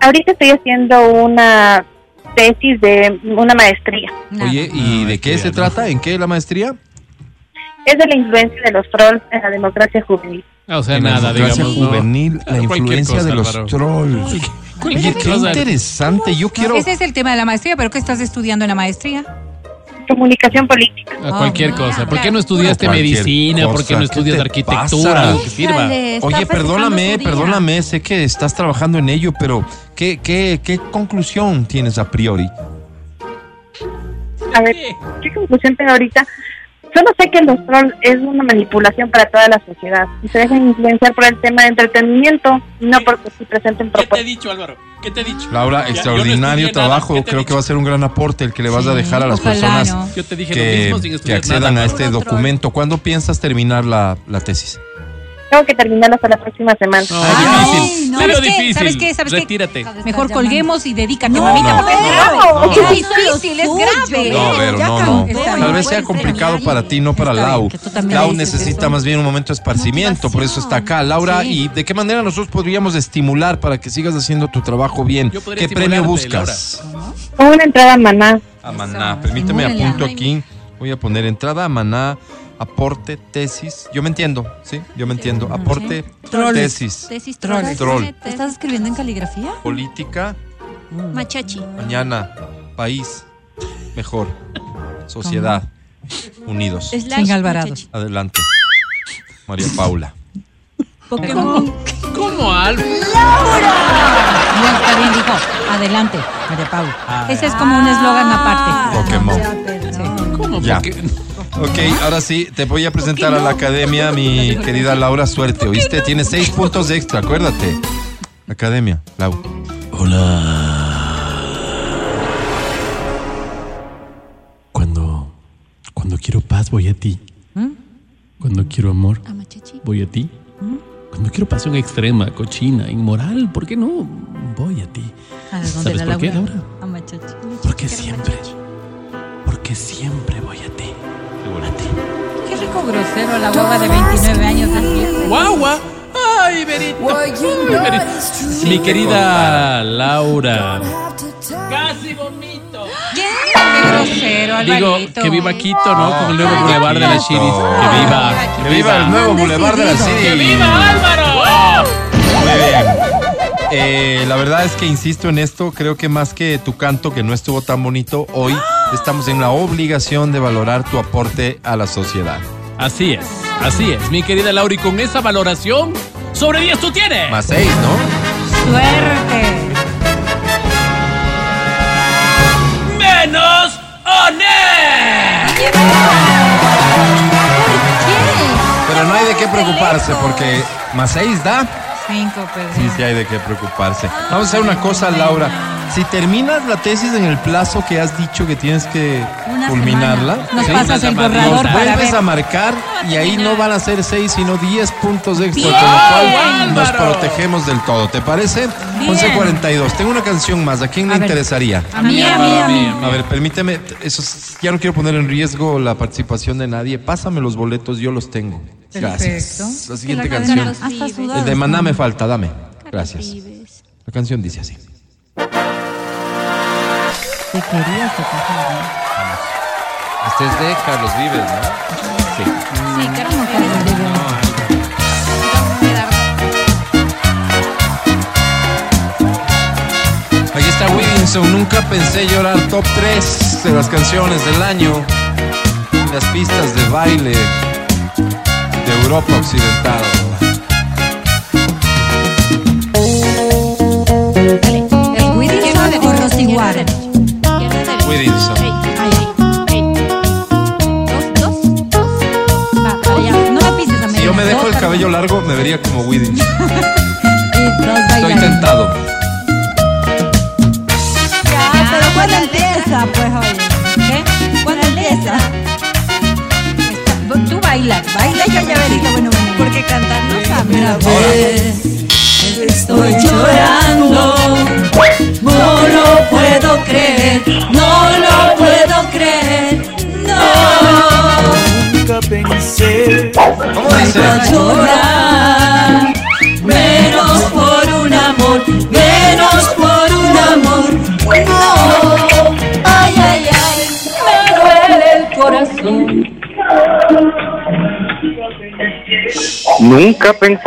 M: Ahorita estoy haciendo una tesis de una maestría.
A: Oye, ¿y
C: No,
A: de qué se
C: no.
A: trata? ¿En qué la maestría?
M: Es de la influencia de los trolls en la democracia juvenil.
C: O sea,
A: en la
C: nada,
A: democracia
C: digamos. ¿no?
A: juvenil, la influencia
C: cosa,
A: de los
C: Álvaro.
A: trolls. Oye,
C: Cualquier
A: qué
C: cosa.
A: interesante. Yo quiero...
K: Ese es el tema de la maestría, pero ¿qué estás estudiando en la maestría?
M: Comunicación política.
C: A cualquier
K: Ah,
C: cosa. ¿Por qué no estudiaste medicina? ¿Por qué no estudias
A: ¿Qué te
C: arquitectura? Lo que sirva.
A: Oye, perdóname, perdóname, sé que estás trabajando en ello, pero ¿qué, qué, qué conclusión tienes a priori?
M: A ver, ¿qué conclusión tengo ahorita? Solo sé que los trolls es una manipulación para toda la sociedad y se dejan influenciar por el tema de entretenimiento, no porque se presenten propuestas.
C: dicho, Álvaro? ¿Qué te he dicho?
A: Laura,
C: Ya, yo no
A: extraordinario
C: nada.
A: trabajo.
C: ¿Qué te he
A: Creo que va a ser un gran aporte el que le vas a
B: Sí,
A: dejar a las
B: ojalá,
A: personas
B: ¿no?
C: Yo te dije
A: que,
C: lo mismo sin
A: que accedan
C: nada.
A: a este documento. ¿Cuándo piensas terminar la, la tesis?
M: Tengo que terminar hasta la próxima semana.
C: No,
B: Ay,
C: difícil.
B: no.
K: ¿Sabes qué?
C: difícil.
K: ¿Sabes qué? ¿Sabes qué?
C: Retírate.
K: Mejor colguemos y dedícate,
B: No,
K: mamita,
A: no,
K: porque es
A: no,
K: grave.
M: no.
K: Es difícil, es grave.
A: No, Vero,
B: ya
A: no, no. Tal vez sea complicado para ti, no para Lau. Lau necesita más bien un momento de esparcimiento, por eso está acá. Laura. ¿y de qué manera nosotros podríamos estimular para que sigas haciendo tu trabajo bien? ¿Qué premio buscas?
M: Con una entrada a Maná.
A: A Maná. Permíteme apunto aquí. Voy a poner entrada a Maná, aporte, tesis. Yo me entiendo, ¿sí? Yo me entiendo. Aporte, tesis,
B: Tesis
K: Troles.
A: Troll.
B: ¿Te estás escribiendo en caligrafía?
A: política,
D: Machachi.
A: mañana, país, mejor, sociedad, unidos.
D: Slash
K: Sin Alvarado.
D: Machachi.
A: Adelante. María Paula.
B: Pokémon.
C: ¿Cómo, Álvaro?
B: No, está bien, dijo. Adelante, María Paula.
K: Ese es como un eslogan aparte.
A: Pokémon.
C: ¿Cómo?
A: Ya.
C: ¿Por qué?
A: Ok, ahora sí, te voy a presentar a la academia, mi querida Laura Suerte. ¿Oíste? Tienes seis puntos extra, acuérdate. Academia, Lau.
C: Cuando, cuando quiero paz voy a ti. Cuando quiero amor voy a ti. Cuando quiero pasión extrema, cochina, inmoral, ¿por qué no? Voy a ti.
B: ¿A dónde
C: ¿Sabes por qué,
B: Laura?
C: Laura?
B: A Machachi.
C: Porque siempre, porque siempre voy a ti. A ti.
B: Qué rico grosero la guagua de 29 años viernes.
C: ¡Guagua! ¡Ay, Berito! Ay, Berito. Mi querida Laura. Casi vomito.
K: Qué grosero,
C: Digo, que viva Quito, ¿no? Con el nuevo Boulevard de la Chiris. Que viva.
A: Que viva el nuevo Boulevard de la
C: ¡Que
A: City.
C: viva Álvaro!
A: Muy bien. Eh, la verdad es que insisto en esto, creo que más que tu canto que no estuvo tan bonito, hoy estamos en la obligación de valorar tu aporte a la sociedad.
C: Así es, así es, mi querida Laura, y con esa valoración, sobre 10 tú tienes.
A: Más seis, ¿no?
K: Suerte.
C: Menos Oné.
A: Pero no hay de qué preocuparse porque más seis da.
K: Cinco, Pedro.
A: Sí, sí hay de qué preocuparse. Vamos a hacer una cosa, Laura. Si terminas la tesis en el plazo que has dicho que tienes que
B: Una
A: culminarla,
B: semana.
K: Nos
A: ¿sí?
K: pasas el
A: nos
K: borrador para
A: vuelves
K: ver.
A: a marcar y ahí no van a ser seis, sino 10 puntos extra,
K: Bien,
A: con lo cual nos
C: Álvaro.
A: protegemos del todo. ¿Te parece?
K: Bien.
A: 11.42. Tengo una canción más. ¿A quién le
K: A ver.
A: interesaría?
B: A mí, a mí, a mí.
A: A ver, permíteme, eso es- ya no quiero poner en riesgo la participación de nadie. Pásame los boletos, yo los tengo. Gracias.
K: Perfecto.
A: La siguiente
B: la
A: canción.
B: canción hasta
A: El de. Maná me falta, dame. Gracias. La canción dice así.
B: Te quería que pasara.
A: Este es de Carlos Vives, ¿no? Sí.
B: Sí, alguien llegue.
A: Aquí está Williamson. Nunca pensé llorar top 3 de las canciones del año. Las pistas de baile de Europa Occidental.
B: El Whittington o Rosy Warren. A
A: Si yo me dejo el cabello largo, me vería como Williamson. Estoy tentado.
B: Ya, pero ¿cuándo empieza? Pues
K: Bailas, baila y ya verás. Bueno, bueno.
B: Porque cantar no sabe.
L: Estoy llorando. No lo puedo creer, no lo puedo creer. No. Nunca pensé
A: ¿Cómo dice?
L: a llorar. Menos por un amor, menos por un amor. No. Ay, ay, ay, me duele el corazón.
N: Nunca pensé.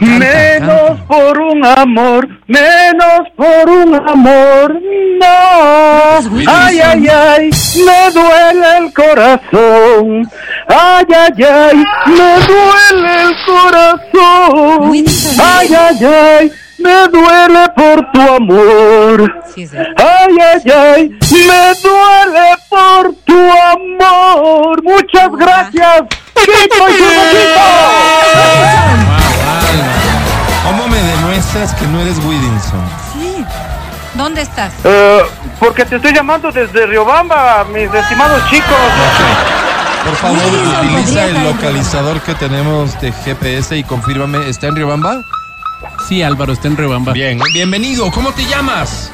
N: Menos por un amor, menos por un amor, no. Ay, ay, ay, me duele el corazón. Ay, ay, ay, me duele el corazón. Ay, ay, ay, me duele por tu amor. Ay, ay, ay, me duele por tu amor. Muchas gracias. Chico y su
A: ¿Cómo me demuestras que no eres Williamson?
K: Sí. ¿Dónde estás?
N: Eh, porque te estoy llamando desde Riobamba, mis estimados chicos.
A: Por favor, utiliza el localizador que tenemos de GPS y confírmame, ¿está en Riobamba?
C: Sí, Álvaro, está en Rebamba.
A: Bien, bienvenido. ¿Cómo te llamas?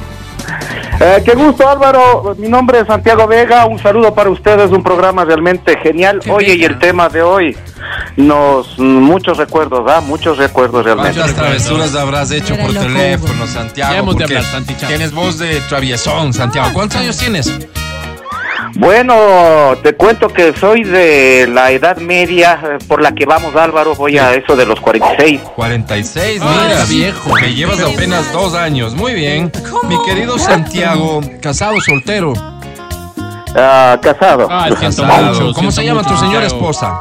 N: Eh, qué gusto Álvaro, mi nombre es Santiago Vega, un saludo para ustedes, un programa realmente genial.
C: Qué
N: Oye, y
C: bella.
N: el tema de hoy, nos muchos recuerdos, ¿ah? Muchos recuerdos realmente.
A: ¿Cuántas travesuras habrás hecho
B: Era
A: por teléfono, Santiago? Porque
C: hablar.
A: Tienes voz de traviesón, Santiago. ¿Cuántos años tienes?
N: Bueno, te cuento que soy de la edad media eh, por la que vamos Álvaro, voy a eso de los 46.
A: 46,
C: Ah,
A: mira,
C: sí.
A: viejo. Me llevas apenas dos años. Muy bien. Mi querido Santiago, casado, soltero.
N: Ah, casado.
C: Ah, siento
A: Casado.
C: mucho.
A: ¿Cómo se llama tu señora
C: Santiago.
A: esposa?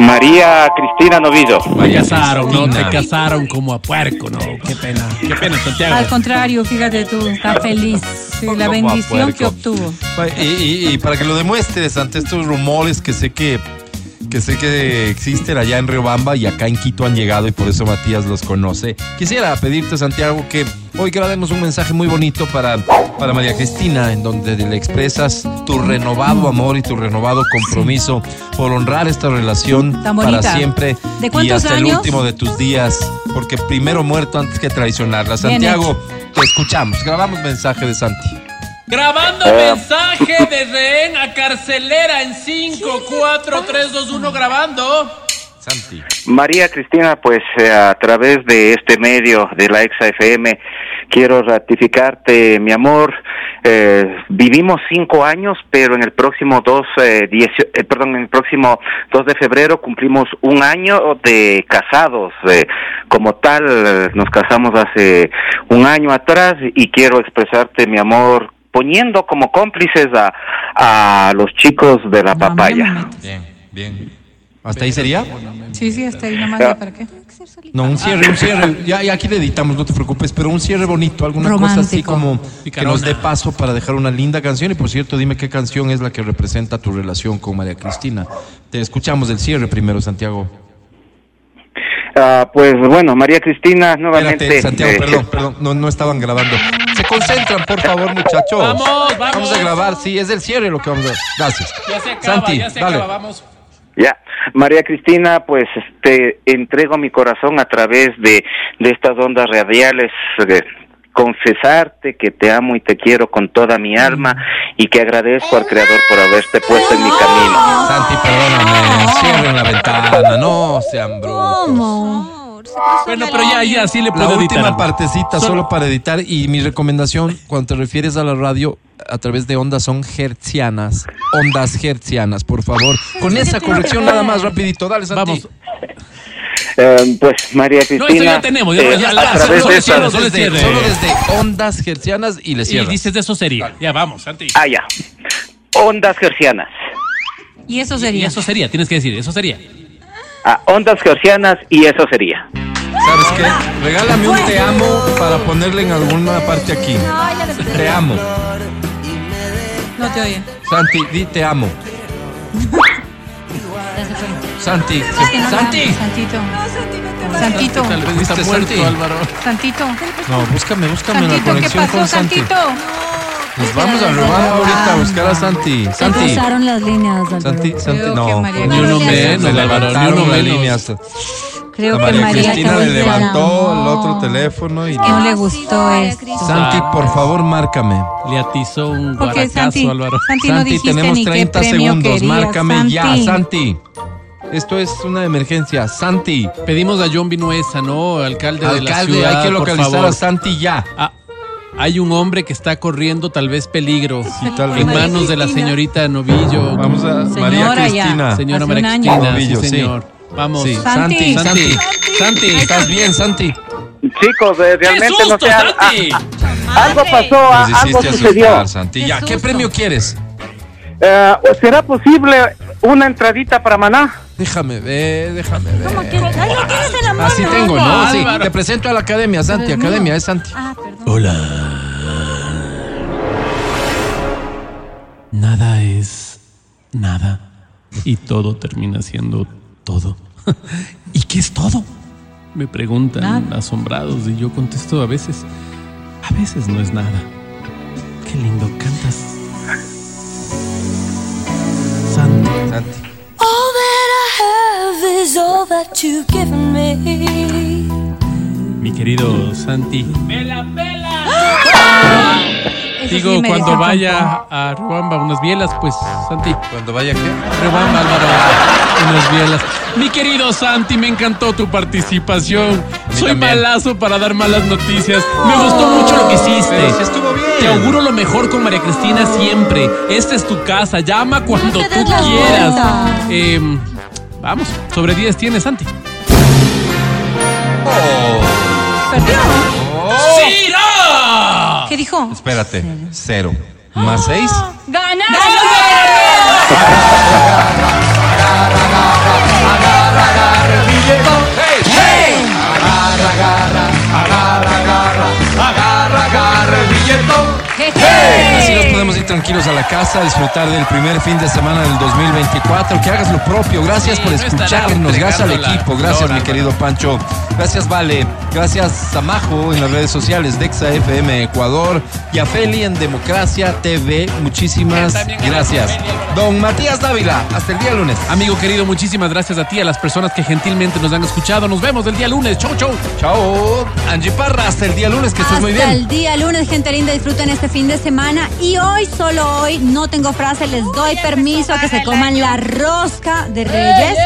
N: María Cristina Novillo.
C: Te casaron, ¿no? Te casaron como a puerco, ¿no? Qué pena. Qué pena, Santiago.
K: Al contrario, fíjate tú.
B: Está feliz.
K: Sí, la bendición que obtuvo.
A: Y, y- y para que lo demuestres ante estos rumores que sé que, que sé que existen allá en Riobamba y acá en Quito han llegado y por eso Matías los conoce. Quisiera pedirte, Santiago, que hoy grabemos un mensaje muy bonito para, para María Cristina, en donde le expresas tu renovado amor y tu renovado compromiso por honrar esta relación
K: Tan
A: para siempre
K: ¿De
A: y hasta el último de tus días, porque primero muerto antes que traicionarla. Santiago, te escuchamos. Grabamos mensaje de Santi.
C: Grabando
A: Eh.
C: mensaje de rehén a carcelera en 5, 4, 3, 2, 1, grabando.
A: Santi.
N: María Cristina, pues eh, a través de este medio de la Exa FM, quiero ratificarte mi amor. Eh, vivimos cinco años, pero en el próximo 2, eh, diecio- eh, perdón, en el próximo 2 de febrero cumplimos un año de casados. Eh, como tal, eh, nos casamos hace un año atrás y quiero expresarte mi amor poniendo como cómplices a, a los chicos de la papaya.
A: Bien, bien. ¿Hasta ahí sería?
K: Sí, sí, hasta ahí nomás.
N: Ya.
K: ¿ya ¿Para qué?
A: No, un cierre, un cierre. Ya, ya aquí le editamos, no te preocupes, pero un cierre bonito, alguna cosa así como que nos dé paso para dejar una linda canción. Y por cierto, dime qué canción es la que representa tu relación con María Cristina. Te escuchamos del cierre primero, Santiago.
N: Ah, pues bueno, María Cristina, nuevamente.
A: Espérate, Santiago,
N: eh,
A: perdón, perdón, no, no estaban grabando. Se concentran, por favor, muchachos.
C: Vamos, vamos.
A: a grabar, sí, es del cierre lo que vamos a Gracias.
C: Ya se acaba,
A: Santi,
C: ya se
A: dale.
C: acaba, vamos.
N: Ya, María Cristina, pues te entrego mi corazón a través de, de estas ondas radiales. eh, confesarte que te amo y te quiero con toda mi alma y que agradezco al Creador por haberte puesto en mi camino.
A: Santi, perdóname, cierren la ventana, no sean brutos.
C: Bueno, pero ya, ya, sí le
A: La
C: puedo editar.
A: última
C: algo.
A: partecita solo para editar y mi recomendación cuando te refieres a la radio a través de ondas son hertzianas, ondas hertzianas, por favor. Con esa corrección nada más rapidito, dale Santi.
C: Vamos.
N: Eh, pues María
C: No,
N: Cristina,
C: eso ya tenemos. Ya,
N: eh,
C: ya,
N: a través
C: solo
N: de
C: solo
A: desde,
C: cierre.
A: solo desde ondas hertzianas y le
C: Y
A: cierras.
C: dices de eso sería. Ya, vamos, Santi.
N: Ah, ya. Ondas gercianas.
K: Y eso
C: Y
K: sería.
C: eso sería, tienes que decir, eso sería.
N: Ah, ondas gercianas y eso sería.
A: ¿Sabes qué? Regálame un te amo para ponerle en alguna parte aquí. Te amo.
K: No te oyen.
A: Santi, di te amo.
B: Ya se fue.
A: Santi,
K: no
A: Santi.
K: Santito. Santito.
C: Tal vez está
A: ¿Viste,
C: muerto,
A: Santi?
C: Álvaro.
K: Santito.
A: No, búscame, búscame la
K: Santito, ¿qué
A: conexión
K: pasó,
A: con Santi.
K: Santito?
A: Nos vamos a robar ahorita a buscar a Santi.
B: Se
A: Santi.
B: cruzaron las líneas, Álvaro.
A: Santi, Santi,
K: Creo
A: no.
K: que María
C: Ni uno
B: Cristina-
C: menos,
A: Se
C: Álvaro, ni uno
A: las
C: menos.
A: líneas.
B: Creo que
A: María
B: María
A: Cristina le levantó el otro teléfono y...
K: No le gustó esto.
A: Santi, por favor, márcame.
C: Le atizó un
K: Porque
C: guaracazo,
K: Santi,
C: Álvaro.
K: Santi no
A: Santi,
K: dijiste
A: tenemos
K: ni qué
A: 30
K: premio
A: segundos.
K: querías,
A: Márcame ya,
K: Santi.
A: Santi. Esto es una emergencia. Santi,
C: Pedimos a John Vinuesa, ¿no? Alcalde, de la
A: alcalde,
C: ciudad.
A: hay que
C: por
A: localizar
C: favor.
A: a Santi ya.
C: Ah, hay un hombre que está corriendo tal vez peligro
A: tal
C: en manos de la señorita Novillo.
A: Vamos a
K: Señora
A: María
K: ya.
A: Cristina.
C: Señora
K: Hace
C: María. Cristina,
A: Novillo,
C: sí,
A: sí.
C: señor. Vamos.
A: Sí,
K: Santi.
A: Santi, Santi.
C: Santi.
A: ¿Estás bien, Santi?
N: Chicos, eh,
C: ¡Qué
N: realmente
C: susto,
N: no sé. ah,
C: Santi!
N: ah, algo pasó, ah, algo sucedió.
A: asustar, Santi.
B: Qué
A: Ya, ¿qué premio quieres?
O: Eh, ¿Será posible una entradita para Maná?
A: Déjame ver, déjame ver.
B: ¿Cómo quieres? Ay, lo tienes en la mano.
A: Así tengo, ¿no? Sí, te presento a la academia, Santi. Academia, es Santi.
B: Ah, perdón.
C: Hola. Nada es nada. Y todo termina siendo todo. ¿Y qué es todo? Me preguntan
K: Nada.
C: asombrados y yo contesto a veces. A veces no es nada. Qué lindo cantas. Santi.
A: Santi.
C: Mi querido Santi. ¡Me la pela!
K: Eso
C: Digo,
K: sí
C: cuando vaya a Ruamba unas bielas, pues Santi.
A: Cuando vaya, ¿qué?
C: Ruamba, Álvaro, unas bielas. Mi querido Santi, me encantó tu participación. Soy
A: también.
C: malazo para dar malas noticias. Me gustó mucho lo que hiciste.
A: Pero estuvo bien.
C: Te auguro lo mejor con María Cristina siempre. Esta es tu casa. Llama cuando
B: No
C: tú quieras.
B: vuelta.
C: Vamos, sobre 10 tienes, Santi.
K: ¿Perdió?
C: ¡Sí, no!
K: ¿Qué dijo?
A: Espérate, cero. ¿Más seis? Así nos ir tranquilos a la casa, disfrutar del primer fin de semana del 2024. Que hagas lo propio. Gracias
C: Sí,
A: por escucharnos. Gracias al equipo. Gracias, mi querido Pancho. Gracias, Vale. Gracias, Samajo en las redes sociales de Exa FM Ecuador. Y a Feli en Democracia TV. Muchísimas gracias. Don Matías Dávila. Hasta el día lunes.
C: Amigo querido, muchísimas gracias a ti, a las personas que gentilmente nos han escuchado. Nos vemos el día lunes. Chau, chau.
A: Chao. Angie Parra. Hasta el día lunes. Que estés
B: Hasta
A: muy bien.
B: el día lunes, gente linda, disfruten este fin de semana. Y hoy solo hoy, no tengo frase, les doy permiso a que se coman la rosca de Reyes.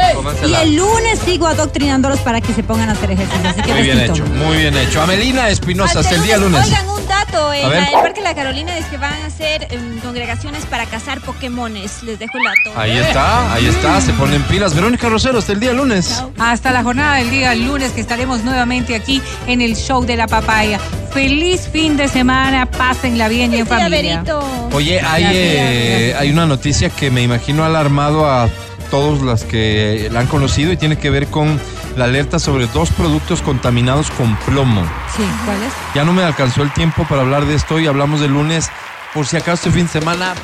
B: Y el lunes sigo adoctrinándolos para que se pongan a hacer ejercicio. Así que
A: Muy bien
B: besito.
A: hecho, muy bien hecho. Amelina Espinosa, hasta el día lunes.
P: Oigan, un dato. En el Parque La Carolina es que van a hacer em, congregaciones para cazar Pokémones. Les dejo el dato.
A: Ahí está, ahí está, se ponen pilas. Verónica Rosero, hasta el día lunes.
K: Hasta la jornada del día lunes que estaremos nuevamente aquí en el show de la papaya. Feliz fin de semana, pásenla bien y en familia.
P: Berito.
A: Oye, hay, eh, hay una noticia que me imagino ha alarmado a todos las que la han conocido y tiene que ver con la alerta sobre dos productos contaminados con plomo.
B: Sí, ¿cuál es?
A: Ya no me alcanzó el tiempo para hablar de esto y hablamos de lunes. Por si acaso este fin de semana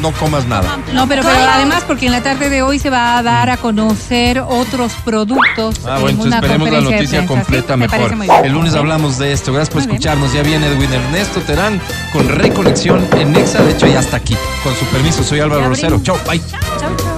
A: no comas nada.
K: No, pero, pero además porque en la tarde de hoy se va a dar a conocer otros productos.
A: Ah,
K: en
A: bueno, entonces esperemos la noticia
K: prensa,
A: completa mejor. El lunes hablamos de esto. Gracias por
K: Muy bien.
A: escucharnos. Ya viene Edwin Ernesto Terán con Reconexión en Nexa. De hecho, ya está aquí. Con su permiso, soy Álvaro Rosero. Chao, bye.
P: Chau, chau.